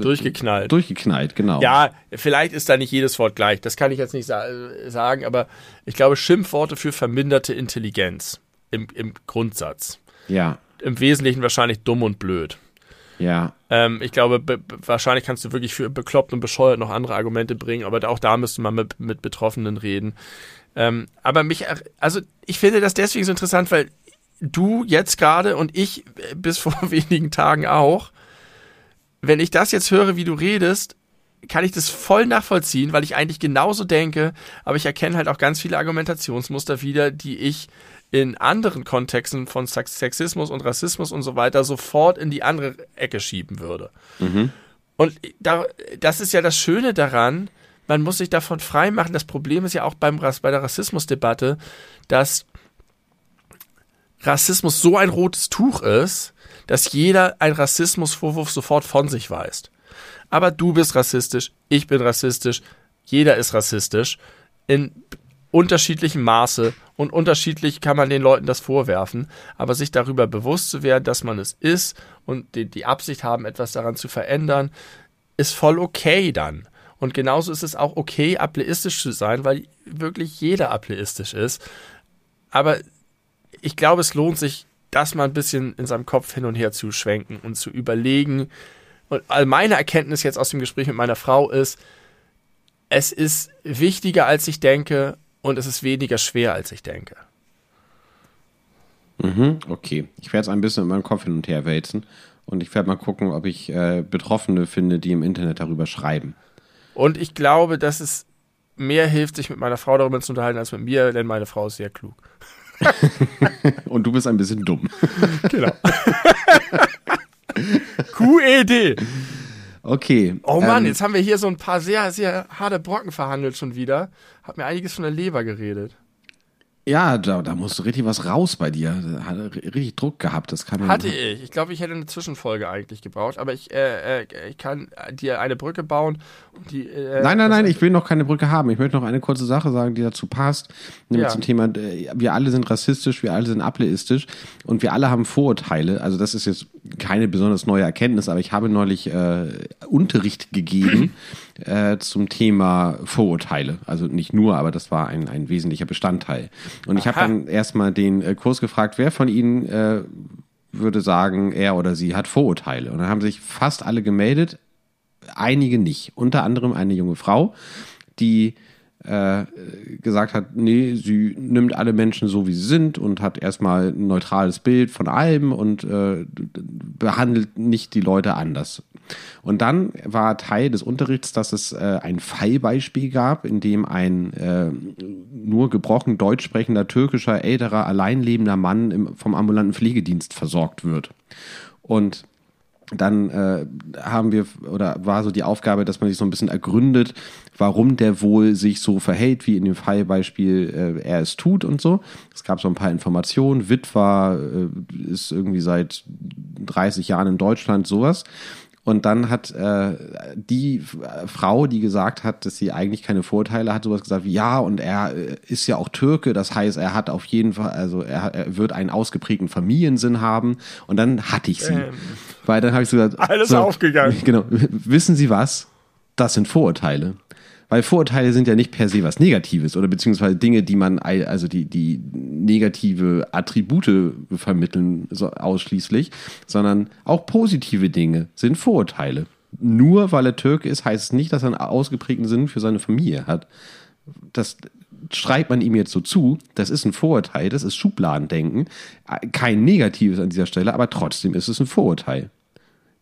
durchgeknallt. Durchgeknallt, genau. Ja, vielleicht ist da nicht jedes Wort gleich. Das kann ich jetzt nicht sa sagen, aber ich glaube Schimpfworte für verminderte Intelligenz im, im Grundsatz. Ja. Im Wesentlichen wahrscheinlich dumm und blöd. Ja. Ähm, ich glaube, wahrscheinlich kannst du wirklich für bekloppt und bescheuert noch andere Argumente bringen, aber auch da müsste man mit, mit Betroffenen reden. Ähm, aber mich, also ich finde das deswegen so interessant, weil du jetzt gerade und ich bis vor wenigen Tagen auch, wenn ich das jetzt höre, wie du redest, kann ich das voll nachvollziehen, weil ich eigentlich genauso denke, aber ich erkenne halt auch ganz viele Argumentationsmuster wieder, die ich in anderen Kontexten von Sexismus und Rassismus und so weiter sofort in die andere Ecke schieben würde. Mhm. Und da, das ist ja das Schöne daran, man muss sich davon freimachen. Das Problem ist ja auch beim, bei der Rassismusdebatte, dass Rassismus so ein rotes Tuch ist, dass jeder einen Rassismusvorwurf sofort von sich weist. Aber du bist rassistisch, ich bin rassistisch, jeder ist rassistisch in unterschiedlichem Maße und unterschiedlich kann man den Leuten das vorwerfen, aber sich darüber bewusst zu werden, dass man es ist und die, die Absicht haben, etwas daran zu verändern, ist voll okay dann. Und genauso ist es auch okay, ableistisch zu sein, weil wirklich jeder ableistisch ist. Aber ich glaube, es lohnt sich, das mal ein bisschen in seinem Kopf hin und her zu schwenken und zu überlegen. Und meine Erkenntnis jetzt aus dem Gespräch mit meiner Frau ist, es ist wichtiger, als ich denke und es ist weniger schwer, als ich denke. Mhm, okay. Ich werde es ein bisschen in meinem Kopf hin und her wälzen und ich werde mal gucken, ob ich äh, Betroffene finde, die im Internet darüber schreiben. Und ich glaube, dass es mehr hilft, sich mit meiner Frau darüber zu unterhalten, als mit mir, denn meine Frau ist sehr klug. Und du bist ein bisschen dumm. Genau. QED. Okay. Oh Mann, ähm, jetzt haben wir hier so ein paar sehr, sehr harte Brocken verhandelt schon wieder. Hab mir einiges von der Leber geredet. Ja, da, da musste richtig was raus bei dir. Hat richtig Druck gehabt. Das kann Hatte ich. Ich glaube, ich hätte eine Zwischenfolge eigentlich gebraucht, aber ich, äh, äh, ich kann dir eine Brücke bauen. Die, äh, nein, nein, nein, ich will noch keine Brücke haben. Ich möchte noch eine kurze Sache sagen, die dazu passt. Nämlich ja. zum Thema, äh, wir alle sind rassistisch, wir alle sind ableistisch und wir alle haben Vorurteile. Also das ist jetzt keine besonders neue Erkenntnis, aber ich habe neulich äh, Unterricht gegeben äh, zum Thema Vorurteile. Also nicht nur, aber das war ein, ein wesentlicher Bestandteil. Und ich habe dann erstmal den äh, Kurs gefragt, wer von Ihnen äh, würde sagen, er oder sie hat Vorurteile. Und dann haben sich fast alle gemeldet, einige nicht. Unter anderem eine junge Frau, die äh, gesagt hat, nee, sie nimmt alle Menschen so, wie sie sind und hat erstmal ein neutrales Bild von allem und äh, behandelt nicht die Leute anders. Und dann war Teil des Unterrichts, dass es äh, ein Fallbeispiel gab, in dem ein äh, nur gebrochen deutsch sprechender türkischer älterer alleinlebender Mann im, vom ambulanten Pflegedienst versorgt wird. Und dann äh, haben wir oder war so die Aufgabe, dass man sich so ein bisschen ergründet, warum der wohl sich so verhält, wie in dem Fallbeispiel äh, er es tut und so. Es gab so ein paar Informationen. Witwer äh, ist irgendwie seit 30 Jahren in Deutschland, sowas. Und dann hat äh, die Frau, die gesagt hat, dass sie eigentlich keine Vorteile hat, sowas gesagt wie, ja, und er äh, ist ja auch Türke, das heißt, er hat auf jeden Fall, also er, er wird einen ausgeprägten Familiensinn haben. Und dann hatte ich sie. Ähm, Weil dann habe ich so gesagt, alles so, aufgegangen. Genau. Wissen Sie was? Das sind Vorurteile. Weil Vorurteile sind ja nicht per se was Negatives oder beziehungsweise Dinge, die man, also die, die negative Attribute vermitteln so ausschließlich, sondern auch positive Dinge sind Vorurteile. Nur weil er Türke ist, heißt es nicht, dass er einen ausgeprägten Sinn für seine Familie hat. Das schreibt man ihm jetzt so zu, das ist ein Vorurteil, das ist Schubladendenken, kein Negatives an dieser Stelle, aber trotzdem ist es ein Vorurteil.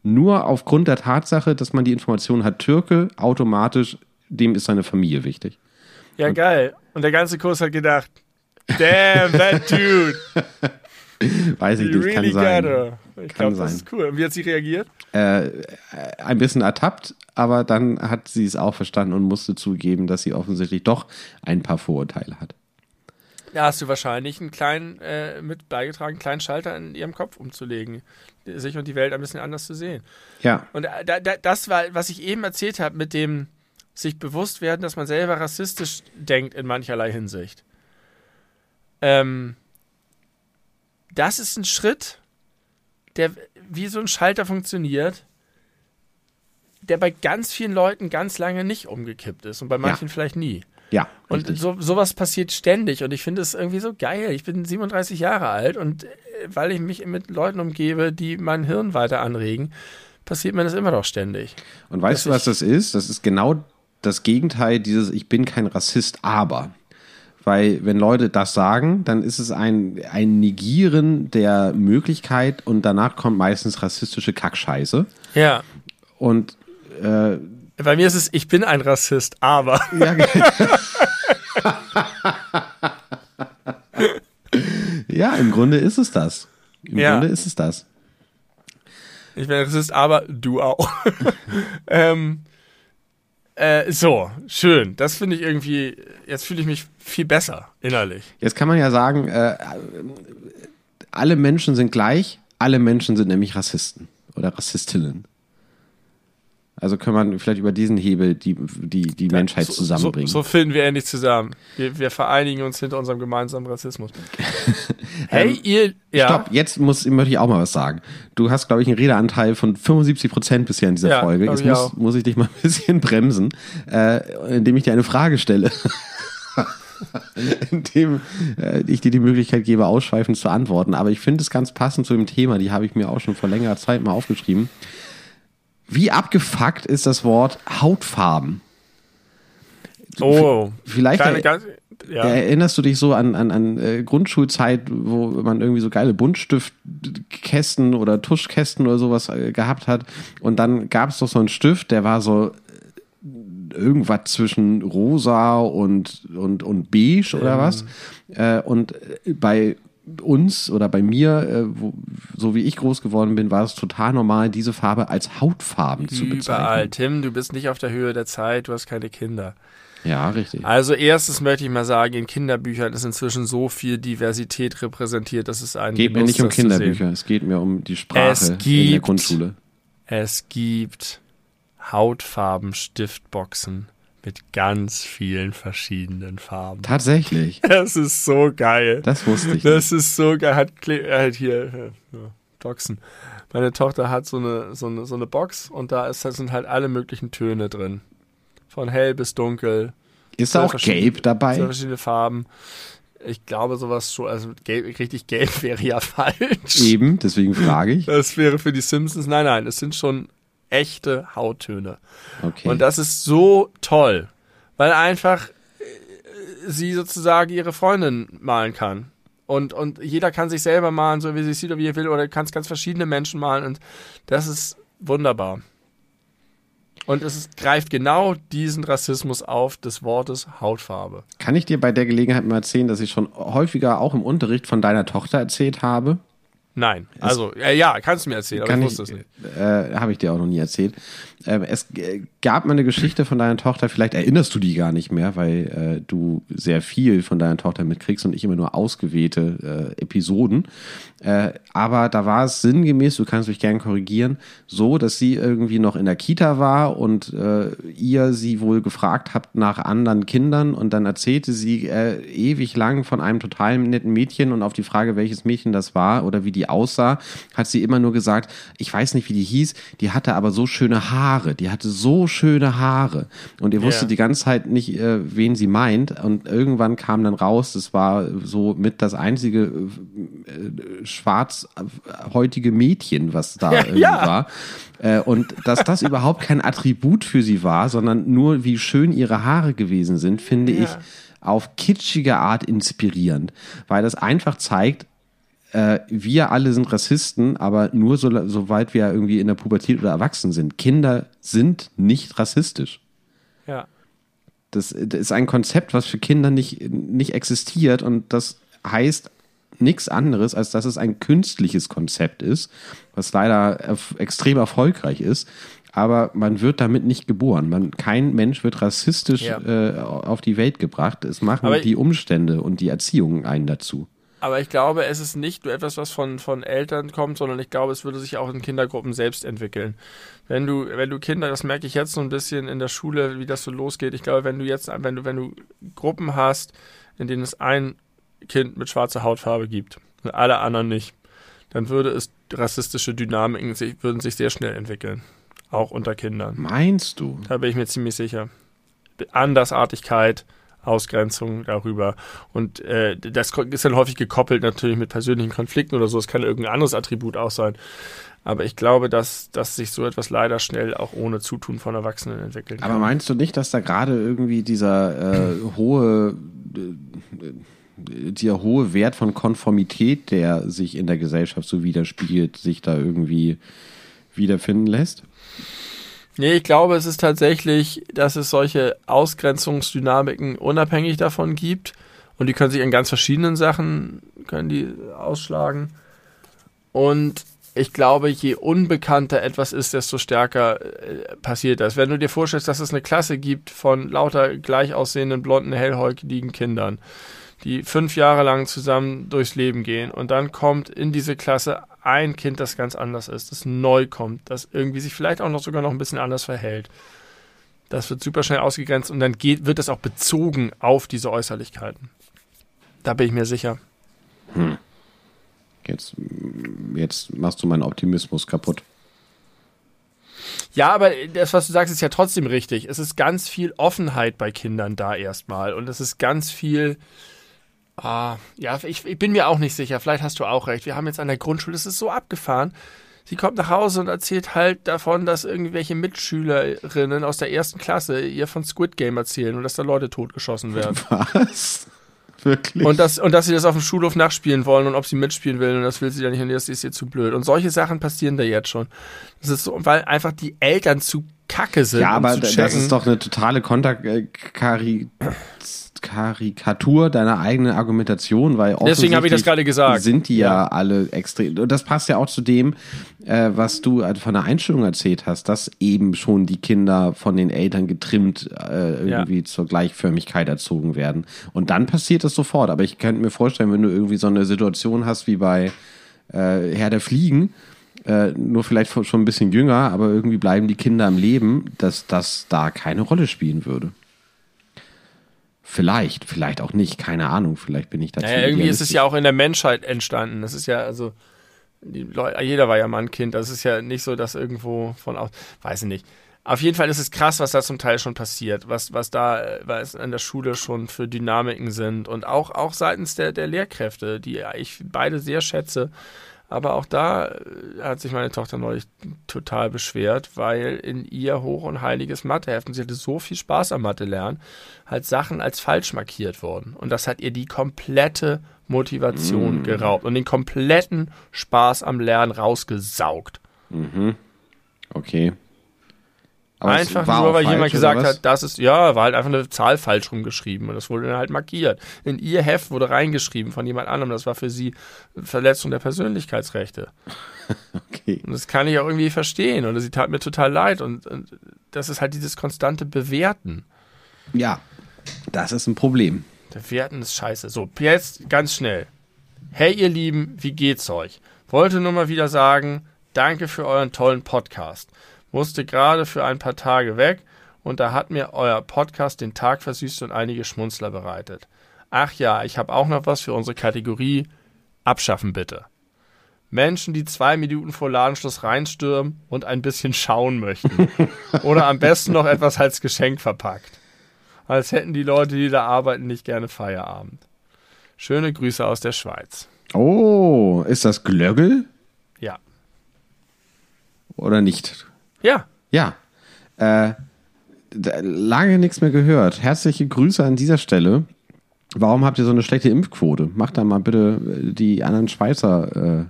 Nur aufgrund der Tatsache, dass man die Information hat, Türke automatisch dem ist seine Familie wichtig. Ja, und geil. Und der ganze Kurs hat gedacht, damn, that dude. Weiß ich nicht, really kann sein. Ich glaube, das ist cool. Und wie hat sie reagiert? Äh, ein bisschen ertappt, aber dann hat sie es auch verstanden und musste zugeben, dass sie offensichtlich doch ein paar Vorurteile hat. Da hast du wahrscheinlich einen kleinen, äh, mit beigetragen, einen kleinen Schalter in ihrem Kopf umzulegen, sich und die Welt ein bisschen anders zu sehen. Ja. Und äh, da, da, das war, was ich eben erzählt habe mit dem, sich bewusst werden, dass man selber rassistisch denkt in mancherlei Hinsicht. Ähm, das ist ein Schritt, der wie so ein Schalter funktioniert, der bei ganz vielen Leuten ganz lange nicht umgekippt ist und bei manchen ja. vielleicht nie. Ja. Und so, sowas passiert ständig und ich finde es irgendwie so geil. Ich bin 37 Jahre alt und äh, weil ich mich mit Leuten umgebe, die mein Hirn weiter anregen, passiert mir das immer noch ständig. Und weißt du, was das ist? Das ist genau das Gegenteil dieses Ich bin kein Rassist, aber. Weil wenn Leute das sagen, dann ist es ein, ein Negieren der Möglichkeit und danach kommt meistens rassistische Kackscheiße. Ja. Und äh, bei mir ist es, ich bin ein Rassist, aber. Ja, ja im Grunde ist es das. Im ja. Grunde ist es das. Ich bin ein Rassist, aber du auch. ähm, äh, so, schön. Das finde ich irgendwie, jetzt fühle ich mich viel besser innerlich. Jetzt kann man ja sagen, äh, alle Menschen sind gleich, alle Menschen sind nämlich Rassisten oder Rassistinnen. Also kann man vielleicht über diesen Hebel die, die, die Menschheit so, zusammenbringen. So, so, finden wir endlich zusammen. Wir, wir, vereinigen uns hinter unserem gemeinsamen Rassismus. hey, ähm, ihr. Ja. Stopp, jetzt muss, möchte ich auch mal was sagen. Du hast, glaube ich, einen Redeanteil von 75 Prozent bisher in dieser ja, Folge. Jetzt muss, muss, ich dich mal ein bisschen bremsen, äh, indem ich dir eine Frage stelle. indem äh, ich dir die Möglichkeit gebe, ausschweifend zu antworten. Aber ich finde es ganz passend zu dem Thema, die habe ich mir auch schon vor längerer Zeit mal aufgeschrieben. Wie abgefuckt ist das Wort Hautfarben? Oh, vielleicht kleine, er, ja. erinnerst du dich so an, an, an äh, Grundschulzeit, wo man irgendwie so geile Buntstiftkästen oder Tuschkästen oder sowas äh, gehabt hat. Und dann gab es doch so einen Stift, der war so äh, irgendwas zwischen rosa und, und, und beige oder ähm. was. Und bei uns oder bei mir, äh, wo, so wie ich groß geworden bin, war es total normal, diese Farbe als Hautfarben zu bezeichnen. Überall, Tim, du bist nicht auf der Höhe der Zeit, du hast keine Kinder. Ja, richtig. Also erstens möchte ich mal sagen, in Kinderbüchern ist inzwischen so viel Diversität repräsentiert, dass es ein geht mir nicht um Kinderbücher, es geht mir um die Sprache gibt, in der Grundschule. Es gibt Hautfarben-Stiftboxen mit ganz vielen verschiedenen Farben. Tatsächlich. Das ist so geil. Das wusste ich. Das nicht. ist so geil. Hat, hat hier ja, Doxen. Meine Tochter hat so eine, so eine, so eine Box und da ist, sind halt alle möglichen Töne drin. Von hell bis dunkel. Ist da auch gelb dabei? Verschiedene Farben. Ich glaube, sowas schon, also gelb, richtig gelb wäre ja falsch. Eben, deswegen frage ich. Das wäre für die Simpsons. Nein, nein, es sind schon echte Hauttöne. Okay. Und das ist so toll, weil einfach sie sozusagen ihre Freundin malen kann. Und, und jeder kann sich selber malen, so wie sie sieht oder wie er will, oder kann ganz verschiedene Menschen malen. Und das ist wunderbar. Und es ist, greift genau diesen Rassismus auf des Wortes Hautfarbe. Kann ich dir bei der Gelegenheit mal erzählen, dass ich schon häufiger auch im Unterricht von deiner Tochter erzählt habe? Nein. Also, äh, ja, kannst du mir erzählen, aber ich wusste es nicht. Äh, Habe ich dir auch noch nie erzählt. Äh, es gab mal eine Geschichte von deiner Tochter, vielleicht erinnerst du die gar nicht mehr, weil äh, du sehr viel von deiner Tochter mitkriegst und ich immer nur ausgewählte äh, Episoden. Äh, aber da war es sinngemäß, du kannst mich gern korrigieren, so, dass sie irgendwie noch in der Kita war und äh, ihr sie wohl gefragt habt nach anderen Kindern und dann erzählte sie äh, ewig lang von einem total netten Mädchen und auf die Frage, welches Mädchen das war oder wie die aussah, hat sie immer nur gesagt, ich weiß nicht, wie die hieß, die hatte aber so schöne Haare, die hatte so schöne Haare und ihr wusstet Ja. die ganze Zeit nicht, äh, wen sie meint und irgendwann kam dann raus, das war so mit das einzige äh, schwarzhäutige Mädchen, was da Ja, irgendwie ja. war. Äh, und dass das überhaupt kein Attribut für sie war, sondern nur wie schön ihre Haare gewesen sind, finde Ja. ich auf kitschige Art inspirierend, weil das einfach zeigt, äh, wir alle sind Rassisten, aber nur so, soweit wir irgendwie in der Pubertät oder erwachsen sind. Kinder sind nicht rassistisch. Ja. Das, das ist ein Konzept, was für Kinder nicht, nicht existiert und das heißt nichts anderes, als dass es ein künstliches Konzept ist, was leider erf- extrem erfolgreich ist. Aber man wird damit nicht geboren. Man, kein Mensch wird rassistisch Ja. äh, auf die Welt gebracht. Es machen Aber- die Umstände und die Erziehung einen dazu. Aber ich glaube, es ist nicht nur etwas, was von, von Eltern kommt, sondern ich glaube, es würde sich auch in Kindergruppen selbst entwickeln. Wenn du, wenn du Kinder, das merke ich jetzt so ein bisschen in der Schule, wie das so losgeht. Ich glaube, wenn du jetzt, wenn du, wenn du Gruppen hast, in denen es ein Kind mit schwarzer Hautfarbe gibt und alle anderen nicht, dann würde es rassistische Dynamiken sich, würden sich sehr schnell entwickeln. Auch unter Kindern. Meinst du? Da bin ich mir ziemlich sicher. Andersartigkeit, Ausgrenzung darüber. Und äh, das ist dann häufig gekoppelt natürlich mit persönlichen Konflikten oder so. Es kann irgendein anderes Attribut auch sein. Aber ich glaube, dass, dass sich so etwas leider schnell auch ohne Zutun von Erwachsenen entwickeln kann. Aber meinst du nicht, dass da gerade irgendwie dieser äh, hohe, äh, dieser hohe Wert von Konformität, der sich in der Gesellschaft so widerspiegelt, sich da irgendwie wiederfinden lässt? Nee, ich glaube, es ist tatsächlich, dass es solche Ausgrenzungsdynamiken unabhängig davon gibt. Und die können sich in ganz verschiedenen Sachen, können die ausschlagen. Und ich glaube, je unbekannter etwas ist, desto stärker äh, passiert das. Wenn du dir vorstellst, dass es eine Klasse gibt von lauter gleich aussehenden, blonden, hellhäutigen Kindern, die fünf Jahre lang zusammen durchs Leben gehen und dann kommt in diese Klasse ein Kind, das ganz anders ist, das neu kommt, das irgendwie sich vielleicht auch noch sogar noch ein bisschen anders verhält. Das wird super schnell ausgegrenzt und dann geht, wird das auch bezogen auf diese Äußerlichkeiten. Da bin ich mir sicher. Jetzt, jetzt machst du meinen Optimismus kaputt. Ja, aber das, was du sagst, ist ja trotzdem richtig. Es ist ganz viel Offenheit bei Kindern da erstmal. Und es ist ganz viel. Ah, ja, ich, ich bin mir auch nicht sicher. Vielleicht hast du auch recht. Wir haben jetzt an der Grundschule, es ist so abgefahren. Sie kommt nach Hause und erzählt halt davon, dass irgendwelche Mitschülerinnen aus der ersten Klasse ihr von Squid Game erzählen und dass da Leute totgeschossen werden. Was? Wirklich? Und, das, und dass sie das auf dem Schulhof nachspielen wollen und ob sie mitspielen will und das will sie dann nicht und das ist ihr zu blöd. Und solche Sachen passieren da jetzt schon. Das ist so, weil einfach die Eltern zu kacke sind. ja, um aber zu das ist doch eine totale Konterkari Karikatur deiner eigenen Argumentation, weil Deswegen habe ich das gerade gesagt. Sind die ja, Ja. alle extrem. Und das passt ja auch zu dem, äh, was du äh, von der Einstellung erzählt hast, dass eben schon die Kinder von den Eltern getrimmt äh, irgendwie zur Gleichförmigkeit erzogen werden. Und dann passiert das sofort. Aber ich könnte mir vorstellen, wenn du irgendwie so eine Situation hast wie bei äh, Herr der Fliegen, äh, nur vielleicht schon ein bisschen jünger, aber irgendwie bleiben die Kinder am Leben, dass das da keine Rolle spielen würde. Vielleicht, vielleicht auch nicht, keine Ahnung, vielleicht bin ich dazu. Naja, irgendwie ist es ja auch in der Menschheit entstanden. Das ist ja, also, Leute, jeder war ja mal ein Kind. Das ist ja nicht so, dass irgendwo von aus, weiß ich nicht. Auf jeden Fall ist es krass, was da zum Teil schon passiert, was, was da äh, was an der Schule schon für Dynamiken sind und auch, auch seitens der, der Lehrkräfte, die ich beide sehr schätze. Aber auch da äh, hat sich meine Tochter neulich total beschwert, weil in ihr hoch und heiliges Matheheft, und sie hatte so viel Spaß am Mathe lernen, halt Sachen als falsch markiert wurden. Und das hat ihr die komplette Motivation mm. geraubt und den kompletten Spaß am Lernen rausgesaugt. Mhm. Okay. Aber einfach nur, weil falsch, jemand gesagt hat, das ist, ja, war halt einfach eine Zahl falsch rumgeschrieben und das wurde dann halt markiert. In ihr Heft wurde reingeschrieben von jemand anderem. Das war für sie Verletzung der Persönlichkeitsrechte. okay. Und das kann ich auch irgendwie verstehen und sie tat mir total leid und, und das ist halt dieses konstante Bewerten. Ja, das ist ein Problem. Bewerten ist scheiße. So, jetzt ganz schnell. Hey, ihr Lieben, wie geht's euch? Wollte nur mal wieder sagen, danke für euren tollen Podcast musste gerade für ein paar Tage weg und da hat mir euer Podcast den Tag versüßt und einige Schmunzler bereitet. Ach ja, ich habe auch noch was für unsere Kategorie Abschaffen bitte. Menschen, die zwei Minuten vor Ladenschluss reinstürmen und ein bisschen schauen möchten. Oder am besten noch etwas als Geschenk verpackt. Als hätten die Leute, die da arbeiten, nicht gerne Feierabend. Schöne Grüße aus der Schweiz. Oh, ist das Glöggel? Ja. Oder nicht? Ja. Ja. Äh, lange nichts mehr gehört. Herzliche Grüße an dieser Stelle. Warum habt ihr so eine schlechte Impfquote? Macht da mal bitte äh, die anderen Schweizer äh,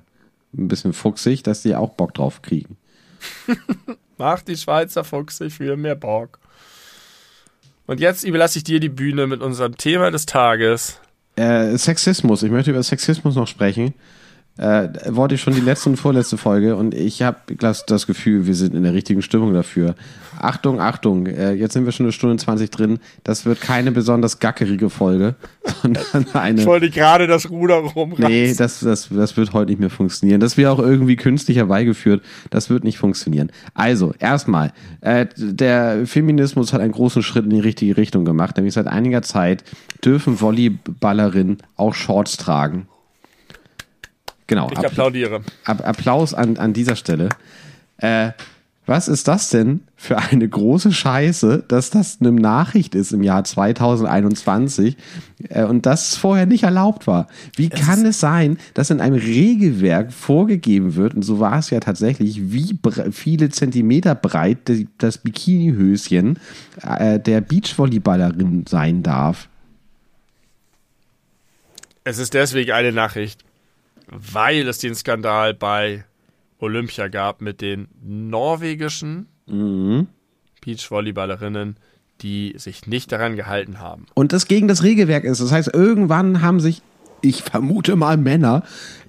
ein bisschen fuchsig, dass die auch Bock drauf kriegen. Macht die Schweizer fuchsig für mehr Bock. Und jetzt überlasse ich dir die Bühne mit unserem Thema des Tages. Äh, Sexismus. Ich möchte über Sexismus noch sprechen äh, wollte ich schon die letzte und vorletzte Folge und ich habe das Gefühl, wir sind in der richtigen Stimmung dafür. Achtung, Achtung, äh, jetzt sind wir schon eine Stunde 20 drin. Das wird keine besonders gackerige Folge, sondern eine. Ich wollte gerade das Ruder rumreißen. Nee, das, das, das wird heute nicht mehr funktionieren. Das wird auch irgendwie künstlich herbeigeführt. Das wird nicht funktionieren. Also, erstmal, äh, der Feminismus hat einen großen Schritt in die richtige Richtung gemacht, nämlich seit einiger Zeit dürfen Volleyballerinnen auch Shorts tragen. Genau. Ich applaudiere. Applaus an, an dieser Stelle. Äh, was ist das denn für eine große Scheiße, dass das eine Nachricht ist im Jahr 2021 äh, und das vorher nicht erlaubt war? Wie es kann es sein, dass in einem Regelwerk vorgegeben wird, und so war es ja tatsächlich, wie viele Zentimeter breit das Bikinihöschen äh, der Beachvolleyballerin sein darf? Es ist deswegen eine Nachricht, weil es den Skandal bei Olympia gab mit den norwegischen mhm. Beachvolleyballerinnen, die sich nicht daran gehalten haben. Und das gegen das Regelwerk ist. Das heißt, irgendwann haben sich, ich vermute mal Männer,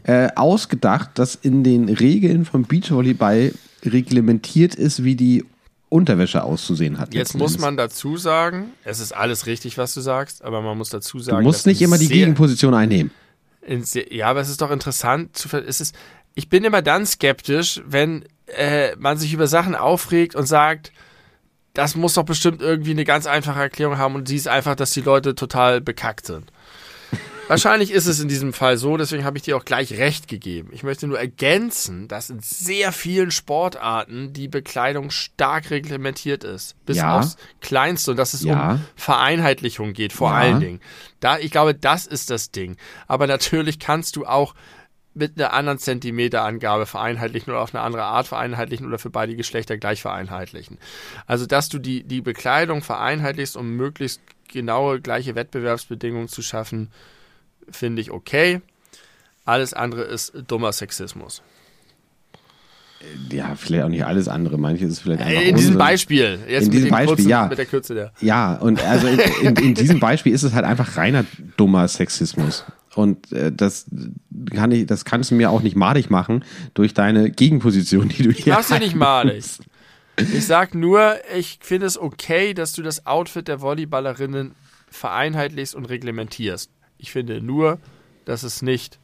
äh, ausgedacht, dass in den Regeln vom Beachvolleyball reglementiert ist, wie die Unterwäsche auszusehen hat. Jetzt muss man dazu sagen, es ist alles richtig, was du sagst, aber man muss dazu sagen, du musst nicht immer die Gegenposition einnehmen ja, aber es ist doch interessant zu es ist, ich bin immer dann skeptisch, wenn äh, man sich über Sachen aufregt und sagt, das muss doch bestimmt irgendwie eine ganz einfache Erklärung haben und sie ist einfach, dass die Leute total bekackt sind. Wahrscheinlich ist es in diesem Fall so, deswegen habe ich dir auch gleich recht gegeben. Ich möchte nur ergänzen, dass in sehr vielen Sportarten die Bekleidung stark reglementiert ist. Bis ja. aufs Kleinste und dass es ja. um Vereinheitlichung geht, vor ja. allen Dingen. Da, ich glaube, das ist das Ding. Aber natürlich kannst du auch mit einer anderen Zentimeterangabe vereinheitlichen oder auf eine andere Art vereinheitlichen oder für beide Geschlechter gleich vereinheitlichen. Also, dass du die, die Bekleidung vereinheitlichst, um möglichst genaue gleiche Wettbewerbsbedingungen zu schaffen, finde ich okay. Alles andere ist dummer Sexismus. Ja, vielleicht auch nicht alles andere. Manches ist vielleicht einfach In diesem Beispiel. Jetzt in diesem Beispiel, kurzen, ja. Mit der Kürze der. Ja, und also in, in, in, diesem Beispiel ist es halt einfach reiner dummer Sexismus. Und äh, das kann ich, das kannst du mir auch nicht madig machen durch deine Gegenposition, die du hier hast. Ich nicht madig. Ich sag nur, ich finde es okay, dass du das Outfit der Volleyballerinnen vereinheitlichst und reglementierst. Ich finde nur, dass es nicht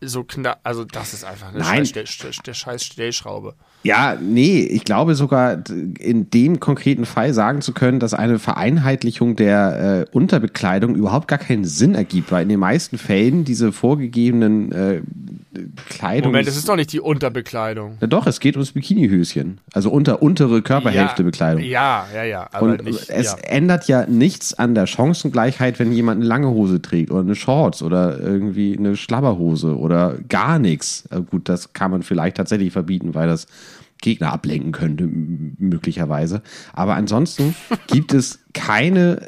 so knapp, also das ist einfach eine Nein. Scheiß, der scheiß Stellschraube. Ja, nee, ich glaube sogar in dem konkreten Fall sagen zu können, dass eine Vereinheitlichung der äh, Unterbekleidung überhaupt gar keinen Sinn ergibt, weil in den meisten Fällen diese vorgegebenen äh, Kleidung. Moment, es ist doch nicht die Unterbekleidung. Ja, doch, es geht ums Bikinihöschen. Also unter untere Körperhälfte ja. Ja, ja, ja. Und nicht, es ja. ändert ja nichts an der Chancengleichheit, wenn jemand eine lange Hose trägt oder eine Shorts oder irgendwie eine Schlabberhose oder gar nichts. Äh, Gut, das kann man vielleicht tatsächlich verbieten, weil das Gegner ablenken könnte, möglicherweise. Aber ansonsten gibt es keine,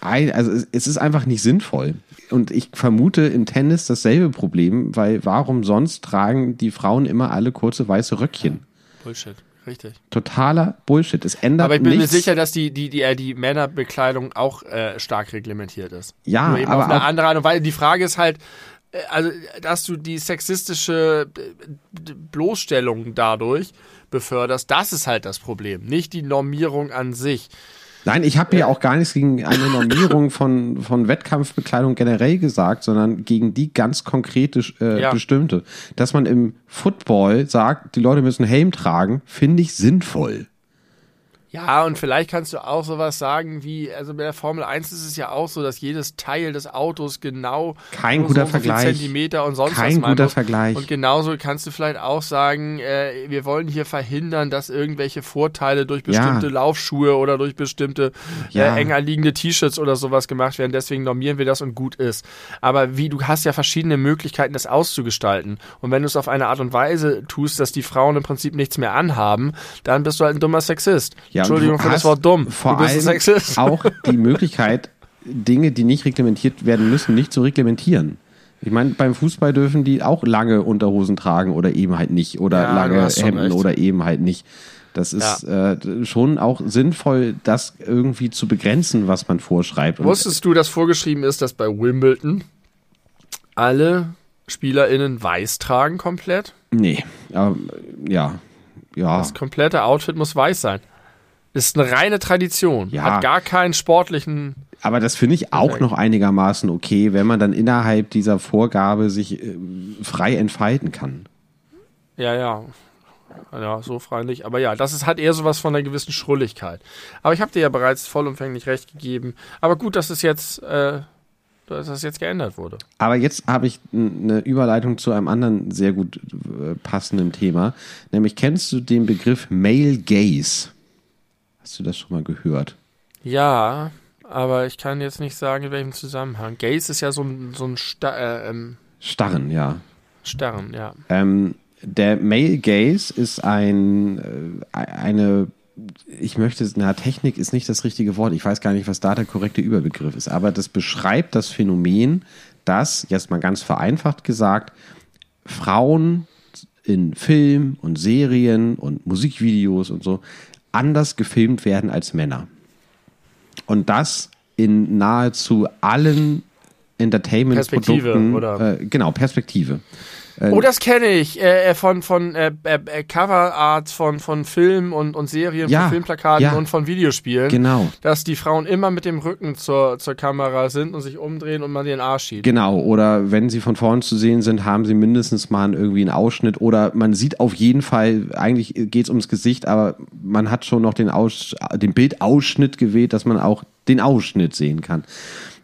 äh, also es- ist einfach nicht sinnvoll. Und ich vermute im Tennis dasselbe Problem, weil warum sonst tragen die Frauen immer alle kurze weiße Röckchen? Bullshit, richtig. Totaler Bullshit. Es ändert Aber ich bin nichts. mir sicher, dass die, die, die, äh, die Männerbekleidung auch äh, stark reglementiert ist. Ja, Nur eben aber auf eine andere Art und Weise. Die Frage ist halt, also, dass du die sexistische äh, Bloßstellung dadurch beförderst, das ist halt das Problem. Nicht die Normierung an sich. Nein, ich habe ja auch gar nichts gegen eine Normierung von, von Wettkampfbekleidung generell gesagt, sondern gegen die ganz konkrete äh, Ja. bestimmte. Dass man im Football sagt, die Leute müssen Helm tragen, finde ich sinnvoll. Ja, und vielleicht kannst du auch sowas sagen wie, also bei der Formel 1 ist es ja auch so, dass jedes Teil des Autos genau Kein so guter und so viel Vergleich. Zentimeter und sonst Kein was guter muss. Vergleich. Und genauso kannst du vielleicht auch sagen, äh, wir wollen hier verhindern, dass irgendwelche Vorteile durch Ja. bestimmte Laufschuhe oder durch bestimmte Ja. äh, enger liegende T-Shirts oder sowas gemacht werden. Deswegen normieren wir das und gut ist. Aber wie, du hast ja verschiedene Möglichkeiten, das auszugestalten. Und wenn du es auf eine Art und Weise tust, dass die Frauen im Prinzip nichts mehr anhaben, dann bist du halt ein dummer Sexist. Ja, Entschuldigung für das Wort dumm. Vor du allem Sexist. auch die Möglichkeit, Dinge, die nicht reglementiert werden müssen, nicht zu reglementieren. Ich meine, beim Fußball dürfen die auch lange Unterhosen tragen oder eben halt nicht. Oder Ja, lange Hemden recht. oder eben halt nicht. Das ist äh, schon auch sinnvoll, das irgendwie zu begrenzen, was man vorschreibt. Wusstest du, dass vorgeschrieben ist, dass bei Wimbledon alle SpielerInnen weiß tragen komplett? Nee, aber, ja. Ja. Das komplette Outfit muss weiß sein. Ist eine reine Tradition. Ja. Hat gar keinen sportlichen. Aber das finde ich auch noch einigermaßen okay, wenn man dann innerhalb dieser Vorgabe sich äh, frei entfalten kann. Ja, ja. Ja, so frei nicht. Aber ja, das ist, hat eher sowas von einer gewissen Schrulligkeit. Aber ich habe dir ja bereits vollumfänglich recht gegeben. Aber gut, dass es jetzt, äh, dass das jetzt geändert wurde. Aber jetzt habe ich eine Überleitung zu einem anderen sehr gut äh, passenden Thema. Nämlich kennst du den Begriff Male Gaze? Hast du das schon mal gehört? Ja, aber ich kann jetzt nicht sagen, in welchem Zusammenhang. Gaze ist ja so ein, so ein Sta äh, ähm, Starren, ja. Stern, ja. Ähm, der Male Gaze ist ein, äh, eine, ich möchte, na, Technik ist nicht das richtige Wort. Ich weiß gar nicht, was da der korrekte Überbegriff ist. Aber das beschreibt das Phänomen, dass, jetzt mal ganz vereinfacht gesagt, Frauen in Film und Serien und Musikvideos und so anders gefilmt werden als Männer. Und das in nahezu allen Entertainment-Produkten. Perspektive, oder? Äh, genau, Perspektive. Oh, das kenne ich. Äh, äh, von von äh, äh, äh, Coverart von, von Filmen und, und Serien, Ja, von Filmplakaten ja. und von Videospielen. Genau. Dass die Frauen immer mit dem Rücken zur, zur Kamera sind und sich umdrehen und man den Arsch schiebt. Genau, oder wenn sie von vorn zu sehen sind, haben sie mindestens mal irgendwie einen Ausschnitt oder man sieht auf jeden Fall, eigentlich geht es ums Gesicht, aber man hat schon noch den, Aus, den Bildausschnitt gewählt, dass man auch den Ausschnitt sehen kann.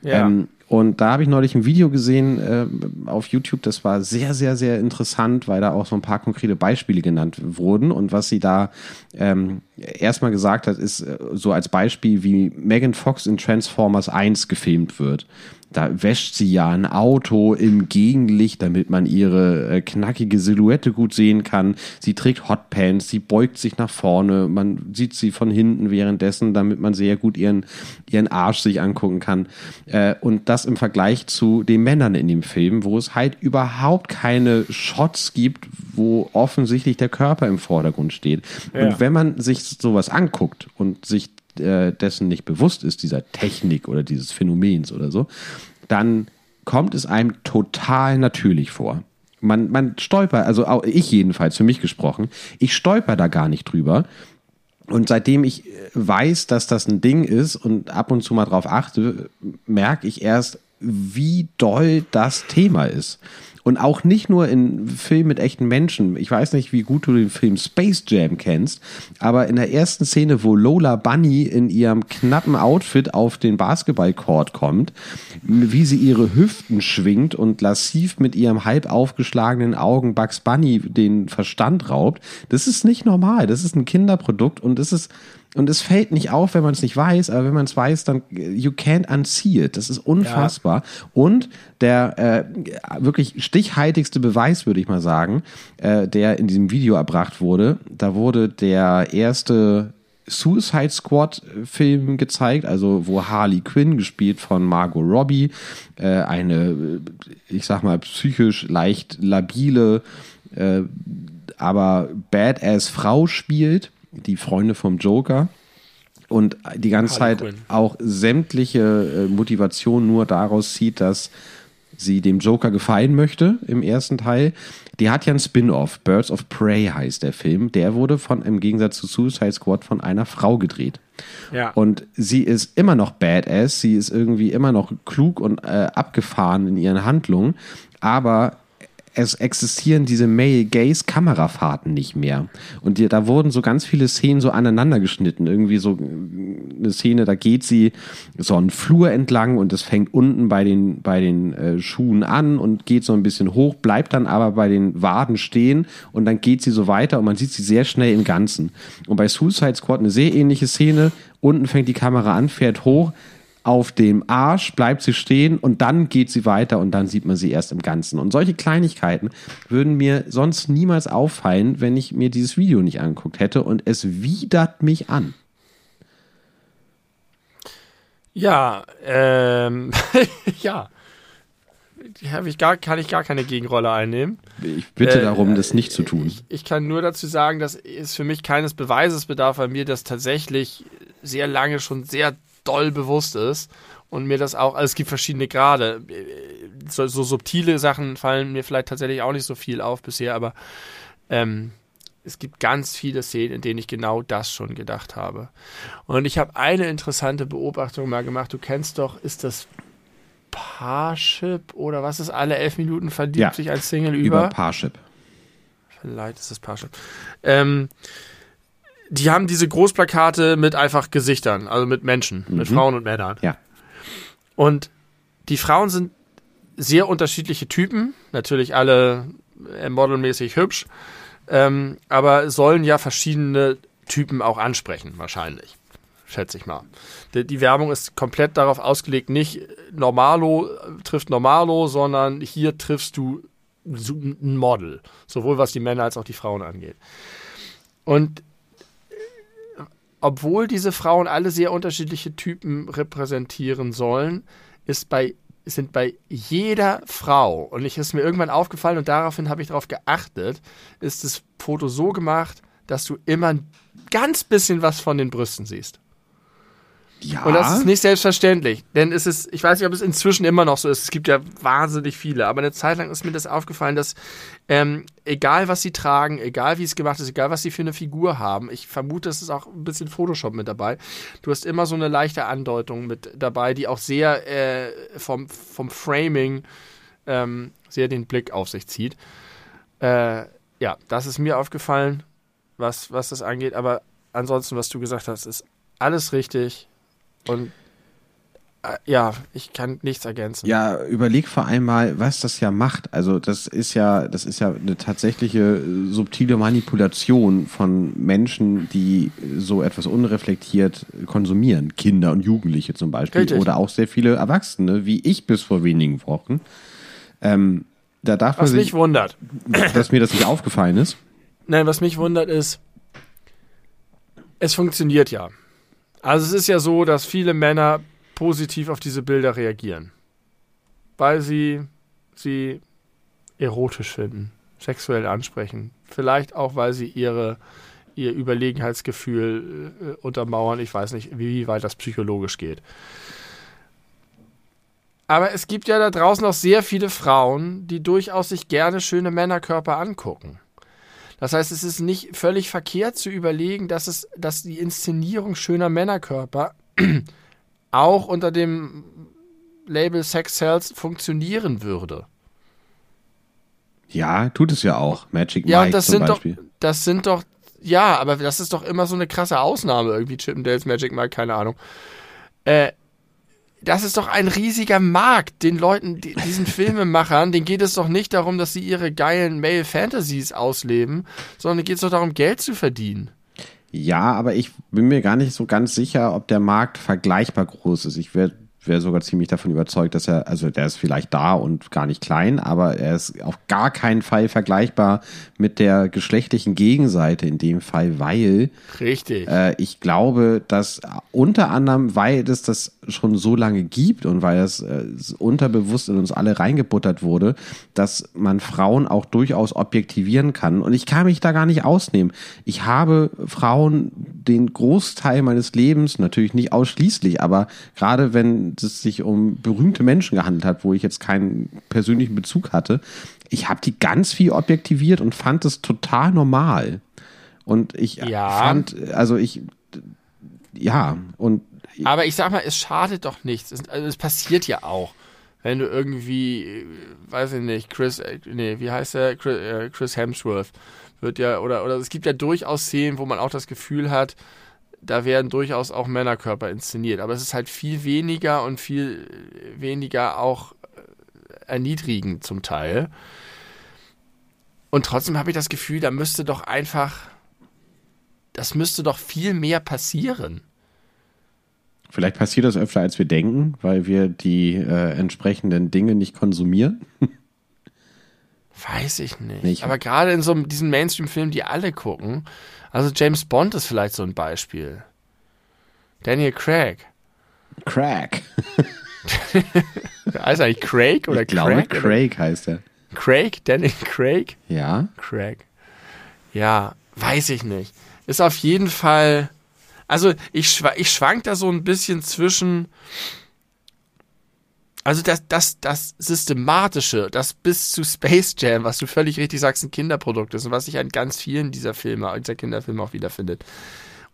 Ja. Ähm, und da habe ich neulich ein Video gesehen äh, auf YouTube, das war sehr, sehr, sehr interessant, weil da auch so ein paar konkrete Beispiele genannt wurden. Und was sie da ähm, erstmal gesagt hat, ist äh, so als Beispiel, wie Megan Fox in Transformers 1 gefilmt wird. Da wäscht sie ja ein Auto im Gegenlicht, damit man ihre äh, knackige Silhouette gut sehen kann. Sie trägt Hotpants, sie beugt sich nach vorne, man sieht sie von hinten währenddessen, damit man sehr gut ihren, ihren Arsch sich angucken kann. Äh, und das im Vergleich zu den Männern in dem Film, wo es halt überhaupt keine Shots gibt, wo offensichtlich der Körper im Vordergrund steht. Ja. Und wenn man sich sowas anguckt und sich äh, dessen nicht bewusst ist, dieser Technik oder dieses Phänomens oder so, dann kommt es einem total natürlich vor. Man, man stolpert, also auch ich jedenfalls, für mich gesprochen, ich stolper da gar nicht drüber. Und seitdem ich äh, weiß, dass das ein Ding ist und ab und zu mal drauf achte, merke ich erst, wie doll das Thema ist. Und auch nicht nur in Filmen mit echten Menschen. Ich weiß nicht, wie gut du den Film Space Jam kennst, aber in der ersten Szene, wo Lola Bunny in ihrem knappen Outfit auf den Basketballcourt kommt, wie sie ihre Hüften schwingt und lassiv mit ihrem halb aufgeschlagenen Augen Bugs Bunny den Verstand raubt, das ist nicht normal. Das ist ein Kinderprodukt und es ist und es fällt nicht auf, wenn man es nicht weiß, aber wenn man es weiß, dann you can't unsee it. Das ist unfassbar. Ja. Und der äh, wirklich stichhaltigste Beweis, würde ich mal sagen, äh, der in diesem Video erbracht wurde, da wurde der erste Suicide Squad Film gezeigt, also wo Harley Quinn gespielt von Margot Robbie, äh, eine, ich sag mal, psychisch leicht labile, äh, aber badass Frau spielt die Freunde vom Joker und die ganze Harley Zeit Quinn. auch sämtliche äh, Motivation nur daraus zieht, dass sie dem Joker gefallen möchte im ersten Teil. Die hat ja ein Spin-off, Birds of Prey heißt der Film. Der wurde von im Gegensatz zu Suicide Squad von einer Frau gedreht. Ja. Und sie ist immer noch badass, sie ist irgendwie immer noch klug und äh, abgefahren in ihren Handlungen, aber es existieren diese Male-Gaze-Kamerafahrten nicht mehr. Und die, da wurden so ganz viele Szenen so aneinander geschnitten. Irgendwie so eine Szene, da geht sie so einen Flur entlang und es fängt unten bei den, bei den äh, Schuhen an und geht so ein bisschen hoch, bleibt dann aber bei den Waden stehen und dann geht sie so weiter und man sieht sie sehr schnell im Ganzen. Und bei Suicide Squad eine sehr ähnliche Szene. Unten fängt die Kamera an, fährt hoch, auf dem Arsch, bleibt sie stehen und dann geht sie weiter und dann sieht man sie erst im Ganzen. Und solche Kleinigkeiten würden mir sonst niemals auffallen, wenn ich mir dieses Video nicht angeguckt hätte und es widert mich an. Ja, ähm, ja. Ich gar, kann ich gar keine Gegenrolle einnehmen. Ich bitte äh, darum, das nicht zu tun. Ich, ich, kann nur dazu sagen, dass es für mich keines Beweises bedarf, weil mir das tatsächlich sehr lange schon sehr doll bewusst ist und mir das auch, also es gibt verschiedene Grade. So, so, subtile Sachen fallen mir vielleicht tatsächlich auch nicht so viel auf bisher, aber ähm, es gibt ganz viele Szenen, in denen ich genau das schon gedacht habe. Und ich habe eine interessante Beobachtung mal gemacht. Du kennst doch, ist das Parship oder was ist alle elf Minuten verdient ja, sich als Single über? Über Parship. Vielleicht ist es Parship. Ähm, die haben diese Großplakate mit einfach Gesichtern, also mit Menschen, mhm. mit Frauen und Männern. Ja. Und die Frauen sind sehr unterschiedliche Typen, natürlich alle äh, modelmäßig hübsch, ähm, aber sollen ja verschiedene Typen auch ansprechen, wahrscheinlich. Schätze ich mal. Die, die Werbung ist komplett darauf ausgelegt, nicht Normalo trifft Normalo, sondern hier triffst du ein Model, sowohl was die Männer als auch die Frauen angeht. Und obwohl diese Frauen alle sehr unterschiedliche Typen repräsentieren sollen, ist bei, sind bei jeder Frau, und ich ist mir irgendwann aufgefallen und daraufhin habe ich darauf geachtet, ist das Foto so gemacht, dass du immer ein ganz bisschen was von den Brüsten siehst. Ja. Und das ist nicht selbstverständlich, denn es ist, ich weiß nicht, ob es inzwischen immer noch so ist. Es gibt ja wahnsinnig viele, aber eine Zeit lang ist mir das aufgefallen, dass ähm, egal was sie tragen, egal wie es gemacht ist, egal was sie für eine Figur haben, ich vermute, es ist auch ein bisschen Photoshop mit dabei. Du hast immer so eine leichte Andeutung mit dabei, die auch sehr äh, vom, vom Framing ähm, sehr den Blick auf sich zieht. Äh, ja, das ist mir aufgefallen, was, was das angeht, aber ansonsten, was du gesagt hast, ist alles richtig und äh, ja, ich kann nichts ergänzen. Ja, überleg vor allem mal, was das ja macht. Also das ist ja, das ist ja eine tatsächliche äh, subtile Manipulation von Menschen, die so etwas unreflektiert konsumieren. Kinder und Jugendliche zum Beispiel. Richtig. Oder auch sehr viele Erwachsene, wie ich bis vor wenigen Wochen. Ähm, da darf was man sich, mich wundert. Dass mir das nicht aufgefallen ist. Nein, was mich wundert ist, es funktioniert ja. Also es ist ja so, dass viele Männer positiv auf diese Bilder reagieren, weil sie sie erotisch finden, sexuell ansprechen, vielleicht auch, weil sie ihre ihr Überlegenheitsgefühl äh, untermauern. Ich weiß nicht, wie weit das psychologisch geht. Aber es gibt ja da draußen auch sehr viele Frauen, die durchaus sich gerne schöne Männerkörper angucken. Das heißt, es ist nicht völlig verkehrt zu überlegen, dass, es, dass die Inszenierung schöner Männerkörper auch unter dem Label Sex Cells funktionieren würde. Ja, tut es ja auch. Magic Ja, Mike und das zum sind Beispiel. doch, das sind doch, ja, aber das ist doch immer so eine krasse Ausnahme irgendwie, Chippendales Magic Mike, keine Ahnung. Äh, das ist doch ein riesiger Markt. Den Leuten, die, diesen Filmemachern, denen geht es doch nicht darum, dass sie ihre geilen Male Fantasies ausleben, sondern geht es doch darum, Geld zu verdienen. Ja, aber ich bin mir gar nicht so ganz sicher, ob der Markt vergleichbar groß ist. Ich wäre wäre sogar ziemlich davon überzeugt, dass er, also der ist vielleicht da und gar nicht klein, aber er ist auf gar keinen Fall vergleichbar mit der geschlechtlichen Gegenseite in dem Fall, weil Richtig. äh, ich glaube, dass unter anderem, weil es das schon so lange gibt und weil es äh, unterbewusst in uns alle reingebuttert wurde, dass man Frauen auch durchaus objektivieren kann. Und ich kann mich da gar nicht ausnehmen. Ich habe Frauen den Großteil meines Lebens, natürlich nicht ausschließlich, aber gerade wenn es sich um berühmte Menschen gehandelt hat, wo ich jetzt keinen persönlichen Bezug hatte, ich habe die ganz viel objektiviert und fand es total normal. Und ich Ja. fand, also ich, ja, und Aber ich sag mal, es schadet doch nichts. Es, also es passiert ja auch. Wenn du irgendwie, äh, weiß ich nicht, Chris, äh, nee, wie heißt der? Chris, äh, Chris Hemsworth wird ja, oder, oder es gibt ja durchaus Szenen, wo man auch das Gefühl hat, da werden durchaus auch Männerkörper inszeniert. Aber es ist halt viel weniger und viel weniger auch äh, erniedrigend zum Teil. Und trotzdem habe ich das Gefühl, da müsste doch einfach, das müsste doch viel mehr passieren. vielleicht passiert das öfter, als wir denken, weil wir die äh, entsprechenden Dinge nicht konsumieren. Weiß ich nicht. Nee, ich- Aber gerade in so einem- diesen Mainstream-Filmen, die alle gucken, also James Bond ist vielleicht so ein Beispiel. Daniel Craig. Crack. Heißt er eigentlich Craig oder ich glaube, Craig? Craig heißt er. Craig? Daniel Craig? Ja. Craig. Ja, weiß ich nicht. Ist auf jeden Fall. Also ich, schwa ich schwank da so ein bisschen zwischen. Also das, das, das Systematische, das bis zu Space Jam, was du völlig richtig sagst, ein Kinderprodukt ist und was sich an ganz vielen dieser Filme, dieser Kinderfilme auch wiederfindet.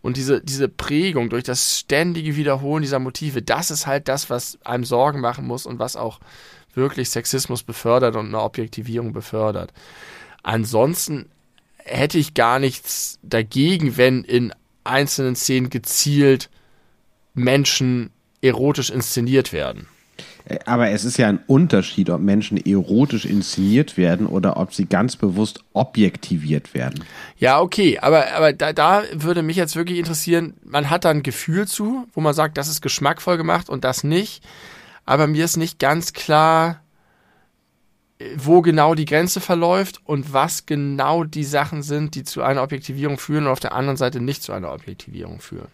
Und diese, diese Prägung durch das ständige Wiederholen dieser Motive, das ist halt das, was einem Sorgen machen muss und was auch wirklich Sexismus befördert und eine Objektivierung befördert. Ansonsten hätte ich gar nichts dagegen, wenn in einzelnen Szenen gezielt Menschen erotisch inszeniert werden. Aber es ist ja ein Unterschied, ob Menschen erotisch inszeniert werden oder ob sie ganz bewusst objektiviert werden. Ja, okay, aber, aber da, da würde mich jetzt wirklich interessieren, man hat da ein Gefühl zu, wo man sagt, das ist geschmackvoll gemacht und das nicht. Aber mir ist nicht ganz klar, wo genau die Grenze verläuft und was genau die Sachen sind, die zu einer Objektivierung führen und auf der anderen Seite nicht zu einer Objektivierung führen.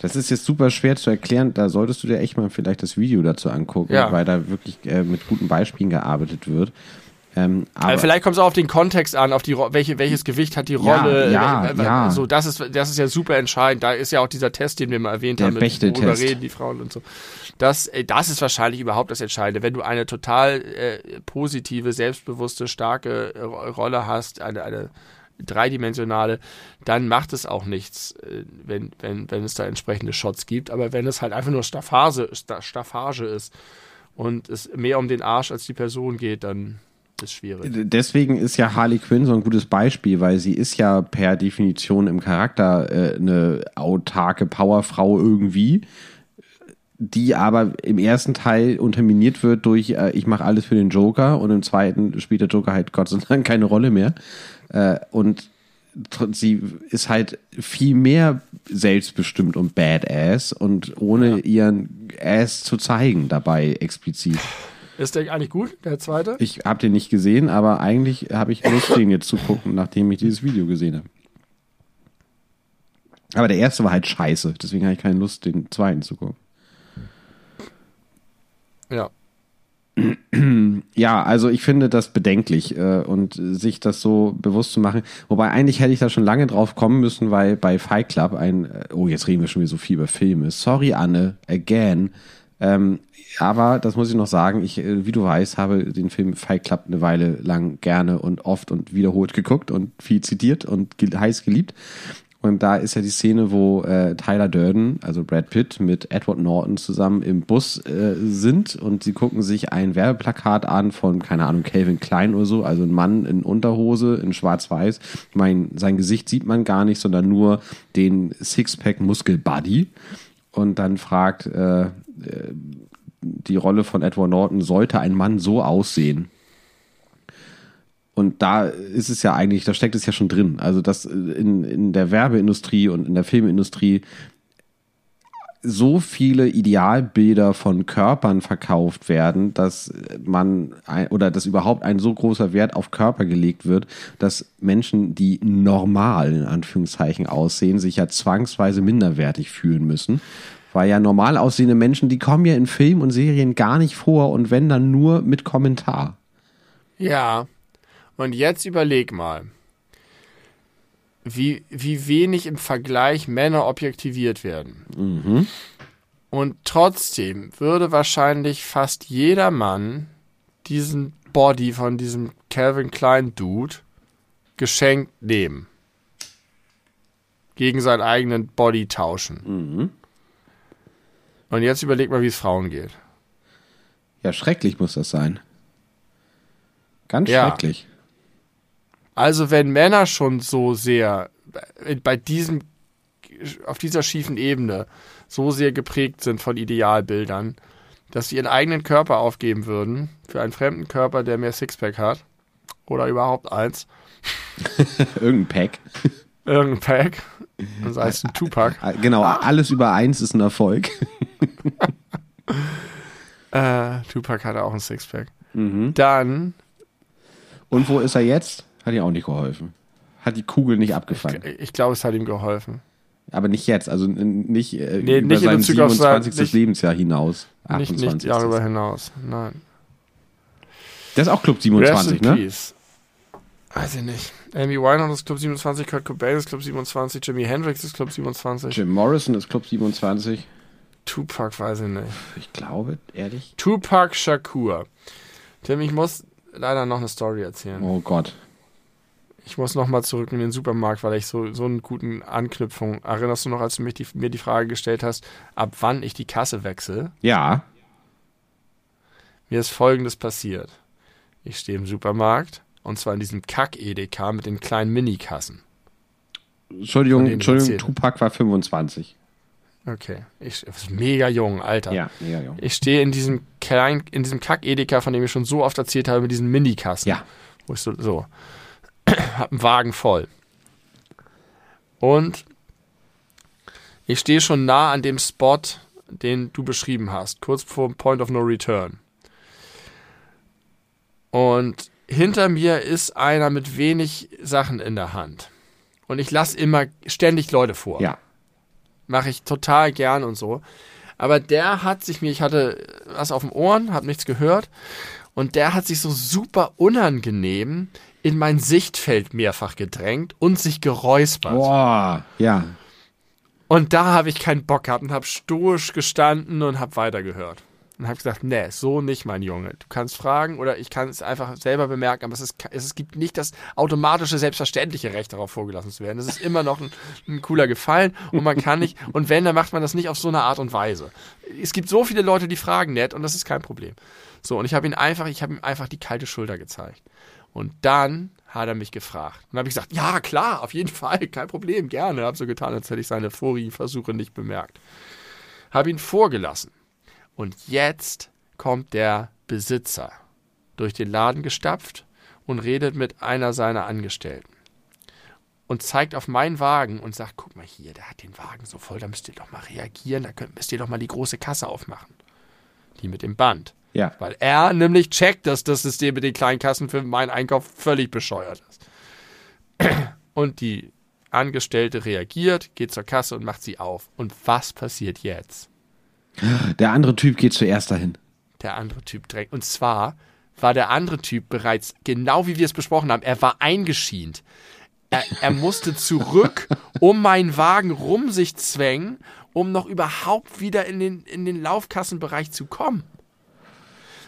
Das ist jetzt super schwer zu erklären. Da solltest du dir echt mal vielleicht das Video dazu angucken, Ja. weil da wirklich äh, mit guten Beispielen gearbeitet wird. Ähm, aber Also vielleicht kommt es auch auf den Kontext an, auf die welche, welches Gewicht hat die Rolle. ja, äh, äh, ja. So, das ist, das ist ja super entscheidend. Da ist ja auch dieser Test, den wir mal erwähnt Der haben, mit worüber reden die Frauen und so. Das, äh, das ist wahrscheinlich überhaupt das Entscheidende. Wenn du eine total äh, positive, selbstbewusste, starke äh, Ro- Rolle hast, eine, eine dreidimensionale, dann macht es auch nichts, äh, wenn, wenn, wenn es da entsprechende Shots gibt. Aber wenn es halt einfach nur Staffage, Sta- Staffage ist und es mehr um den Arsch als die Person geht, dann ist schwierig. deswegen ist ja Harley Quinn so ein gutes Beispiel, weil sie ist ja per Definition im Charakter äh, eine autarke Powerfrau irgendwie, die aber im ersten Teil unterminiert wird durch äh, ich mache alles für den Joker und im zweiten spielt der Joker halt Gott sei Dank keine Rolle mehr. Äh, und sie ist halt viel mehr selbstbestimmt und badass und ohne ihren Ass zu zeigen dabei explizit. Ist der eigentlich gut, der zweite? Ich habe den nicht gesehen, aber eigentlich habe ich Lust, den jetzt zu gucken, nachdem ich dieses Video gesehen habe. Aber der erste war halt scheiße, deswegen habe ich keine Lust, den zweiten zu gucken. Ja. Ja, also ich finde das bedenklich äh, und sich das so bewusst zu machen. Wobei eigentlich hätte ich da schon lange drauf kommen müssen, weil bei Fight Club ein, äh, oh jetzt reden wir schon wieder so viel über Filme. Sorry Anne, again. Ähm, aber das muss ich noch sagen, ich, äh, wie du weißt, habe den Film Fight Club eine Weile lang gerne und oft und wiederholt geguckt und viel zitiert und heiß geliebt. Und da ist ja die Szene, wo äh, Tyler Durden, also Brad Pitt, mit Edward Norton zusammen im Bus äh, sind und sie gucken sich ein Werbeplakat an von, keine Ahnung, Calvin Klein oder so, also ein Mann in Unterhose, in schwarz-weiß. Ich meine, sein Gesicht sieht man gar nicht, sondern nur den Sixpack-Muskel-Buddy. Und dann fragt äh, die Rolle von Edward Norton, sollte ein Mann so aussehen? Und da ist es ja eigentlich, da steckt es ja schon drin. Also, dass in, in der Werbeindustrie und in der Filmindustrie so viele Idealbilder von Körpern verkauft werden, dass man oder dass überhaupt ein so großer Wert auf Körper gelegt wird, dass Menschen, die normal in Anführungszeichen aussehen, sich ja zwangsweise minderwertig fühlen müssen. Weil ja normal aussehende Menschen, die kommen ja in Filmen und Serien gar nicht vor und wenn dann nur mit Kommentar. Ja, und jetzt überleg mal, wie, wie wenig im Vergleich Männer objektiviert werden. Mhm. Und trotzdem würde wahrscheinlich fast jeder Mann diesen Body von diesem Calvin Klein Dude geschenkt nehmen. Gegen seinen eigenen Body tauschen. Mhm. Und jetzt überleg mal, wie es Frauen geht. Ja, schrecklich muss das sein. Ganz Ja. schrecklich. Also wenn Männer schon so sehr bei diesem auf dieser schiefen Ebene so sehr geprägt sind von Idealbildern, dass sie ihren eigenen Körper aufgeben würden für einen fremden Körper, der mehr Sixpack hat oder überhaupt eins, Irgendein Pack. irgendein Pack, das heißt ein Tupac, Genau, alles über eins ist ein Erfolg. äh, Tupac hatte auch ein Sixpack. Mhm. Dann, Und wo ist er jetzt? Hat ihm auch nicht geholfen. Hat die Kugel nicht abgefangen. ich glaube, es hat ihm geholfen. Aber nicht jetzt, also nicht, äh, Nee, über nicht in sein Bezug auf sein- 27. nicht- Lebensjahr hinaus. Nicht, 28. nicht darüber hinaus. Nein. Das ist auch Club Rest 27, in ne? Peace. Weiß ich nicht. Amy Winehouse ist Club 27, Kurt Cobain ist Club 27, Jimi Hendrix ist Club 27, Jim Morrison ist Club 27. Tupac weiß ich nicht. Ich glaube, ehrlich. Tupac Shakur. Tim, ich muss leider noch eine Story erzählen. Oh Gott. Ich muss noch mal zurück in den Supermarkt, weil ich so, so einen guten Anknüpfung. Erinnerst du noch, als du mich die, mir die Frage gestellt hast, ab wann ich die Kasse wechsle? Ja. Mir ist folgendes passiert. Ich stehe im Supermarkt und zwar in diesem Kack-EDK mit den kleinen Minikassen. Entschuldigung, Entschuldigung. Tupac war 25. Okay. Ich, mega jung, Alter. Ja, ja, ja. Ich stehe in diesem kleinen, in diesem Kack-Edeka, von dem ich schon so oft erzählt habe, mit diesen Minikassen. Ja. Wo ich so, so. hab einen Wagen voll. Und ich stehe schon nah an dem Spot, den du beschrieben hast, kurz vor Point of No Return. Und hinter mir ist einer mit wenig Sachen in der Hand. Und ich lasse immer ständig Leute vor Ja. mache ich total gern und so. Aber der hat sich mir, ich hatte was auf dem Ohren, habe nichts gehört und der hat sich so super unangenehm in mein Sichtfeld mehrfach gedrängt und sich geräuspert. Boah. Ja. Und da habe ich keinen Bock gehabt und habe stoisch gestanden und habe weitergehört. Und habe gesagt, nee, so nicht, mein Junge. Du kannst fragen oder ich kann es einfach selber bemerken, aber es, ist, es gibt nicht das automatische, selbstverständliche Recht darauf vorgelassen zu werden. Es ist immer noch ein, ein cooler Gefallen und man kann nicht, und wenn, dann macht man das nicht auf so eine Art und Weise. Es gibt so viele Leute, die fragen nett und das ist kein Problem. So, und ich habe ihn einfach, ich habe ihm einfach die kalte Schulter gezeigt. Und dann hat er mich gefragt. Und dann habe ich gesagt, ja, klar, auf jeden Fall, kein Problem, gerne. Habe so getan, als hätte ich seine vorigen Versuche nicht bemerkt. Habe ihn vorgelassen. Und jetzt kommt der Besitzer durch den Laden gestapft und redet mit einer seiner Angestellten. Und zeigt auf meinen Wagen und sagt, guck mal hier, der hat den Wagen so voll, da müsst ihr doch mal reagieren, da könnt, müsst ihr doch mal die große Kasse aufmachen. Die mit dem Band. Ja. Weil er nämlich checkt, dass das System mit den kleinen Kassen für meinen Einkauf völlig bescheuert ist. Und die Angestellte reagiert, geht zur Kasse und macht sie auf. Und was passiert jetzt? Der andere Typ geht zuerst dahin. Der andere Typ drängt. Und zwar war der andere Typ bereits, genau wie wir es besprochen haben, er war eingeschient. Er, er musste zurück um meinen Wagen rum sich zwängen, um noch überhaupt wieder in den, in den Laufkassenbereich zu kommen.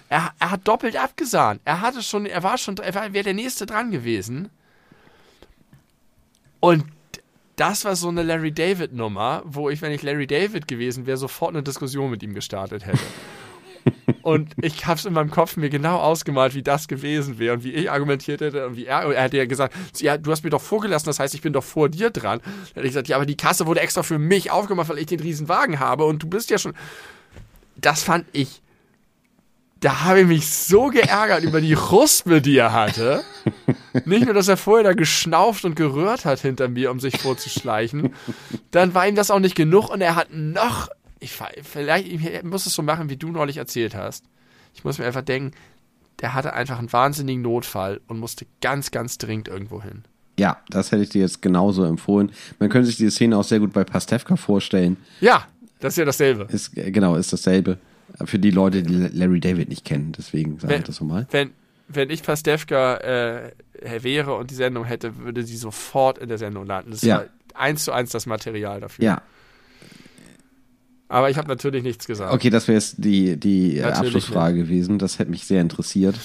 Er, er hat doppelt abgesahnt. Er hatte schon, er war schon, er wäre der nächste dran gewesen. Und das war so eine Larry David Nummer, wo ich, wenn ich Larry David gewesen wäre, sofort eine Diskussion mit ihm gestartet hätte. Und ich habe es in meinem Kopf mir genau ausgemalt, wie das gewesen wäre und wie ich argumentiert hätte und wie er. Er hätte ja gesagt, ja, du hast mir doch vorgelassen, das heißt, ich bin doch vor dir dran. Dann hätte ich gesagt, ja, aber die Kasse wurde extra für mich aufgemacht, weil ich den riesen Wagen habe und du bist ja schon. Das fand ich. Da habe ich mich so geärgert über die Ruspe, die er hatte. Nicht nur, dass er vorher da geschnauft und gerührt hat hinter mir, um sich vorzuschleichen. Dann war ihm das auch nicht genug und er hat noch ich, vielleicht ich muss es so machen, wie du neulich erzählt hast. Ich muss mir einfach denken, der hatte einfach einen wahnsinnigen Notfall und musste ganz, ganz dringend irgendwo hin. Ja, das hätte ich dir jetzt genauso empfohlen. Man könnte sich diese Szene auch sehr gut bei Pastewka vorstellen. Ja, das ist ja dasselbe. Ist, genau, ist dasselbe. Für die Leute, die Larry David nicht kennen, deswegen sage ich das so mal. Wenn, wenn ich Pastewka äh, wäre und die Sendung hätte, würde sie sofort in der Sendung landen. Das ja. war eins zu eins das Material dafür. Ja, aber ich habe natürlich nichts gesagt. Okay, das wäre jetzt die, die Abschlussfrage nicht. gewesen. Das hätte mich sehr interessiert.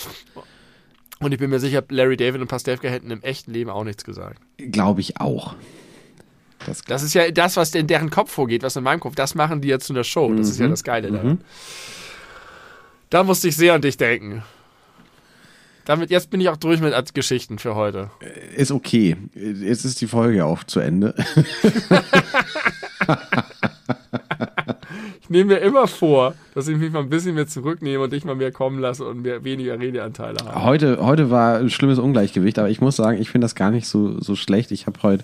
Und ich bin mir sicher, Larry David und Pastewka hätten im echten Leben auch nichts gesagt. Glaube ich auch. Das, das, ist ja das, was in deren Kopf vorgeht, was in meinem Kopf. Das machen die jetzt zu einer Show. Das mhm. ist ja mhm. das Geile mhm. daran. Da musste ich sehr an dich denken. Damit, jetzt bin ich auch durch mit Geschichten für heute. Ist okay. Jetzt ist die Folge auch zu Ende. ich nehme mir immer vor, dass ich mich mal ein bisschen mehr zurücknehme und dich mal mehr kommen lasse und mehr, weniger Redeanteile habe. Heute, heute war ein schlimmes Ungleichgewicht, aber ich muss sagen, ich finde das gar nicht so, so schlecht. Ich habe heute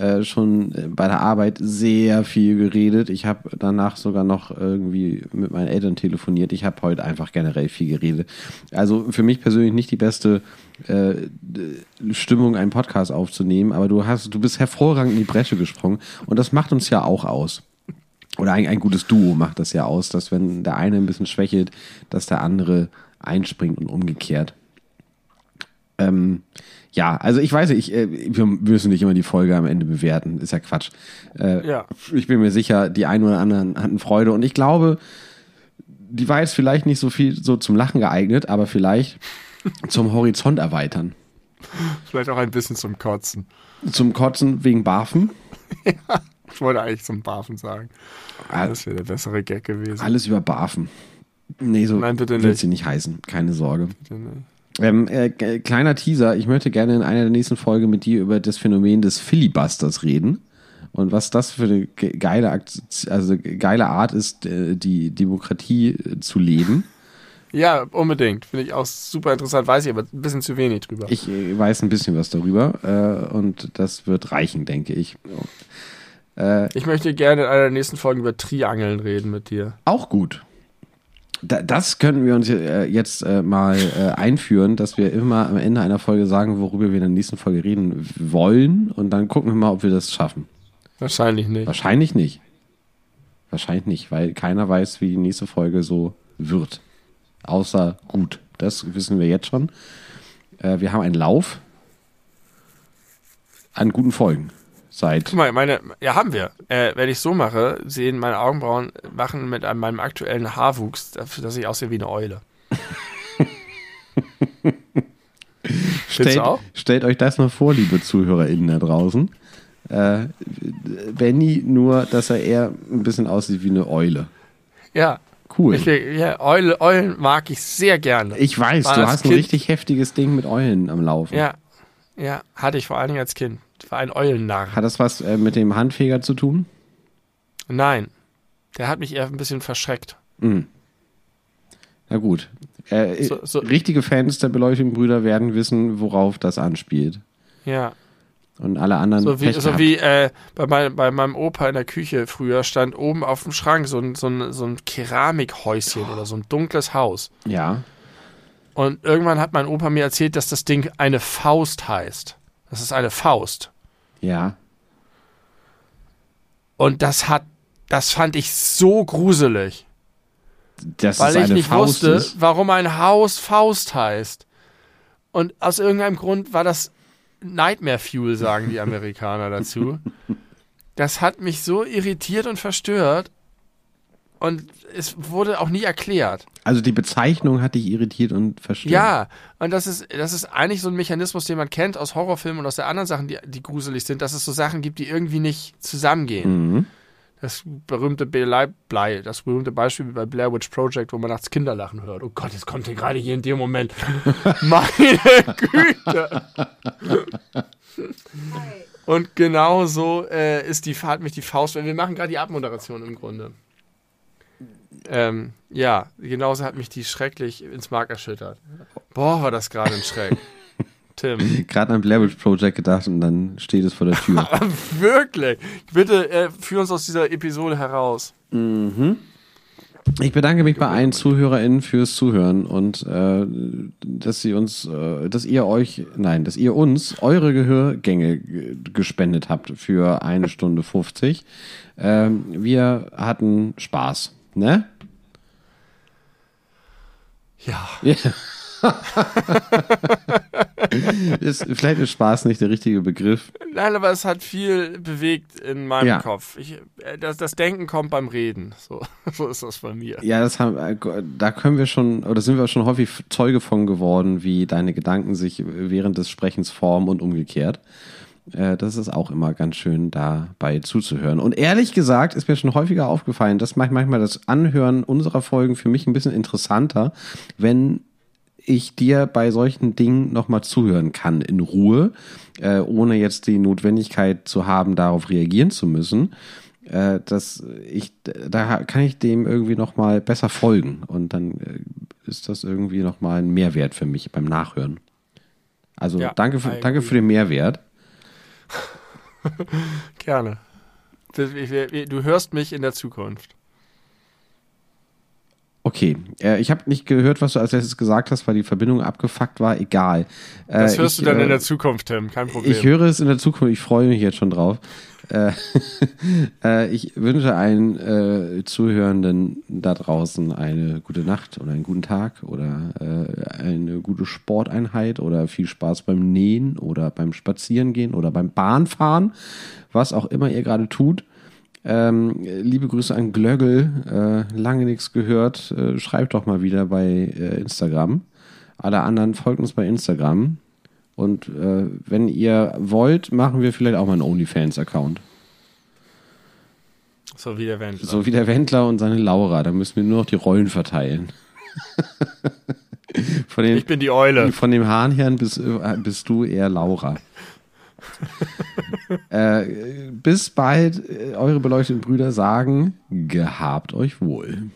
äh, schon bei der Arbeit sehr viel geredet. Ich habe danach sogar noch irgendwie mit meinen Eltern telefoniert. Ich habe heute einfach generell viel geredet. Also für mich persönlich nicht die beste äh, Stimmung, einen Podcast aufzunehmen, aber du hast, du bist hervorragend in die Bresche gesprungen und das macht uns ja auch aus oder ein, ein gutes Duo macht das ja aus, dass wenn der eine ein bisschen schwächelt, dass der andere einspringt und umgekehrt. Ähm, ja, also ich weiß nicht, ich, äh, wir müssen nicht immer die Folge am Ende bewerten, ist ja Quatsch. Äh, ja. Ich bin mir sicher, die einen oder anderen hatten Freude und ich glaube, die war jetzt vielleicht nicht so viel so zum Lachen geeignet, aber vielleicht zum Horizont erweitern. Vielleicht auch ein bisschen zum Kotzen. Zum Kotzen wegen Barfen? ja. Ich wollte eigentlich zum Barfen sagen. Ah, das wäre der bessere Gag gewesen. Alles über Barfen. Nee, so Nein, bitte wird sie nicht heißen. Keine Sorge. Ähm, äh, kleiner Teaser. Ich möchte gerne in einer der nächsten Folgen mit dir über das Phänomen des Filibusters reden. Und was das für eine geile, also geile Art ist, äh, die Demokratie äh, zu leben. Ja, unbedingt. Finde ich auch super interessant. Weiß ich aber ein bisschen zu wenig drüber. Ich äh, weiß ein bisschen was darüber. und das wird reichen, denke ich. Äh, ich möchte gerne in einer der nächsten Folgen über Triangeln reden mit dir. Auch gut. Da, das können wir uns äh, jetzt äh, mal äh, einführen, dass wir immer am Ende einer Folge sagen, worüber wir in der nächsten Folge reden wollen. Und dann gucken wir mal, ob wir das schaffen. Wahrscheinlich nicht. Wahrscheinlich nicht. Wahrscheinlich nicht, weil keiner weiß, wie die nächste Folge so wird. Außer gut. Das wissen wir jetzt schon. Äh, wir haben einen Lauf an guten Folgen seit. Guck mal, meine, ja, haben wir. Äh, wenn ich so mache, sehen meine Augenbrauen machen mit meinem aktuellen Haarwuchs dass ich aussehe wie eine Eule. stellt, stellt euch das mal vor, liebe ZuhörerInnen da draußen. Äh, Benny, nur, dass er eher ein bisschen aussieht wie eine Eule. Ja. Cool. Ich, ja, Eule, Eulen mag ich sehr gerne. Ich weiß, War du hast kind. ein richtig heftiges Ding mit Eulen am Laufen. Ja, ja, hatte ich vor allen Dingen als Kind. War ein Eulennarr. Hat das was äh, mit dem Handfeger zu tun? Nein. Der hat mich eher ein bisschen verschreckt. Mhm. Na gut. Äh, so, so. Richtige Fans der beleuchteten Brüder werden wissen, worauf das anspielt. Ja. Und alle anderen. So wie, so wie äh, bei, mein, bei, meinem Opa in der Küche früher stand oben auf dem Schrank so ein, so ein, so ein Keramikhäuschen oh. oder so ein dunkles Haus. Ja. Und irgendwann hat mein Opa mir erzählt, dass das Ding eine Faust heißt. Das ist eine Faust. Ja. Und das hat, das fand ich so gruselig. Das weil ich nicht Faust wusste, ist. warum ein Haus Faust heißt. Und aus irgendeinem Grund war das Nightmare Fuel, sagen die Amerikaner dazu. Das hat mich so irritiert und verstört. Und es wurde auch nie erklärt. Also die Bezeichnung hat dich irritiert und verstört. Ja, und das ist, das ist eigentlich so ein Mechanismus, den man kennt aus Horrorfilmen und aus der anderen Sachen, die, die gruselig sind, dass es so Sachen gibt, die irgendwie nicht zusammengehen. Mhm. Das berühmte Blei, Blei, das berühmte Beispiel bei Blair Witch Project, wo man nachts Kinderlachen hört. Oh Gott, jetzt kommt hier gerade hier in dem Moment. Meine Güte. Und genau so äh, ist die Fahrt mich die Faust. Wir machen gerade die Abmoderation im Grunde. Ähm, ja, genauso hat mich die schrecklich ins Mark erschüttert. Boah, war das gerade ein Schreck. Tim. Gerade an Blair Witch Project gedacht und dann steht es vor der Tür. Wirklich. Bitte äh, führ uns aus dieser Episode heraus. Ich bedanke mich bei allen ZuhörerInnen fürs Zuhören und äh, dass sie uns, äh, dass ihr euch, nein, dass ihr uns eure Gehörgänge gespendet habt für eine Stunde 50. Ähm, wir hatten Spaß, ne? Ja. ist, vielleicht ist Spaß nicht der richtige Begriff. Nein, aber es hat viel bewegt in meinem Ja. Kopf. Ich, äh, das, das Denken kommt beim Reden. So, so ist das bei mir. Ja, das haben, äh, da können wir schon, oder sind wir schon häufig Zeuge von geworden, wie deine Gedanken sich während des Sprechens formen und umgekehrt. Äh, Das ist auch immer ganz schön, dabei zuzuhören. Und ehrlich gesagt ist mir schon häufiger aufgefallen, dass macht manchmal das Anhören unserer Folgen für mich ein bisschen interessanter, wenn ich dir bei solchen Dingen nochmal zuhören kann in Ruhe, äh, ohne jetzt die Notwendigkeit zu haben, darauf reagieren zu müssen. Äh, dass ich, da kann ich dem irgendwie nochmal besser folgen und dann äh, ist das irgendwie nochmal ein Mehrwert für mich beim Nachhören. Also Ja, danke, für, danke für den Mehrwert. Gerne. Du hörst mich in der Zukunft. Okay, äh, ich habe nicht gehört, was du als letztes gesagt hast, weil die Verbindung abgefuckt war. Egal. Äh, Das hörst ich, du dann äh, in der Zukunft, Tim. Kein Problem. Ich höre es in der Zukunft, ich freue mich jetzt schon drauf. Äh, äh, ich wünsche allen äh, Zuhörenden da draußen eine gute Nacht oder einen guten Tag oder äh, eine gute Sporteinheit oder viel Spaß beim Nähen oder beim Spazierengehen oder beim Bahnfahren, was auch immer ihr gerade tut. Ähm, liebe Grüße an Glöggel, äh, lange nichts gehört. Äh, schreibt doch mal wieder bei Instagram. Alle anderen folgt uns bei Instagram. Und äh, wenn ihr wollt, machen wir vielleicht auch mal einen OnlyFans-Account. so wie der Wendler. So wie der Wendler und seine Laura. Da müssen wir nur noch die Rollen verteilen. von, den, Ich bin die Eule. von dem Hahnherrn bist, äh, bist du eher Laura. äh, bis bald, äh, eure beleuchteten Brüder sagen, gehabt euch wohl.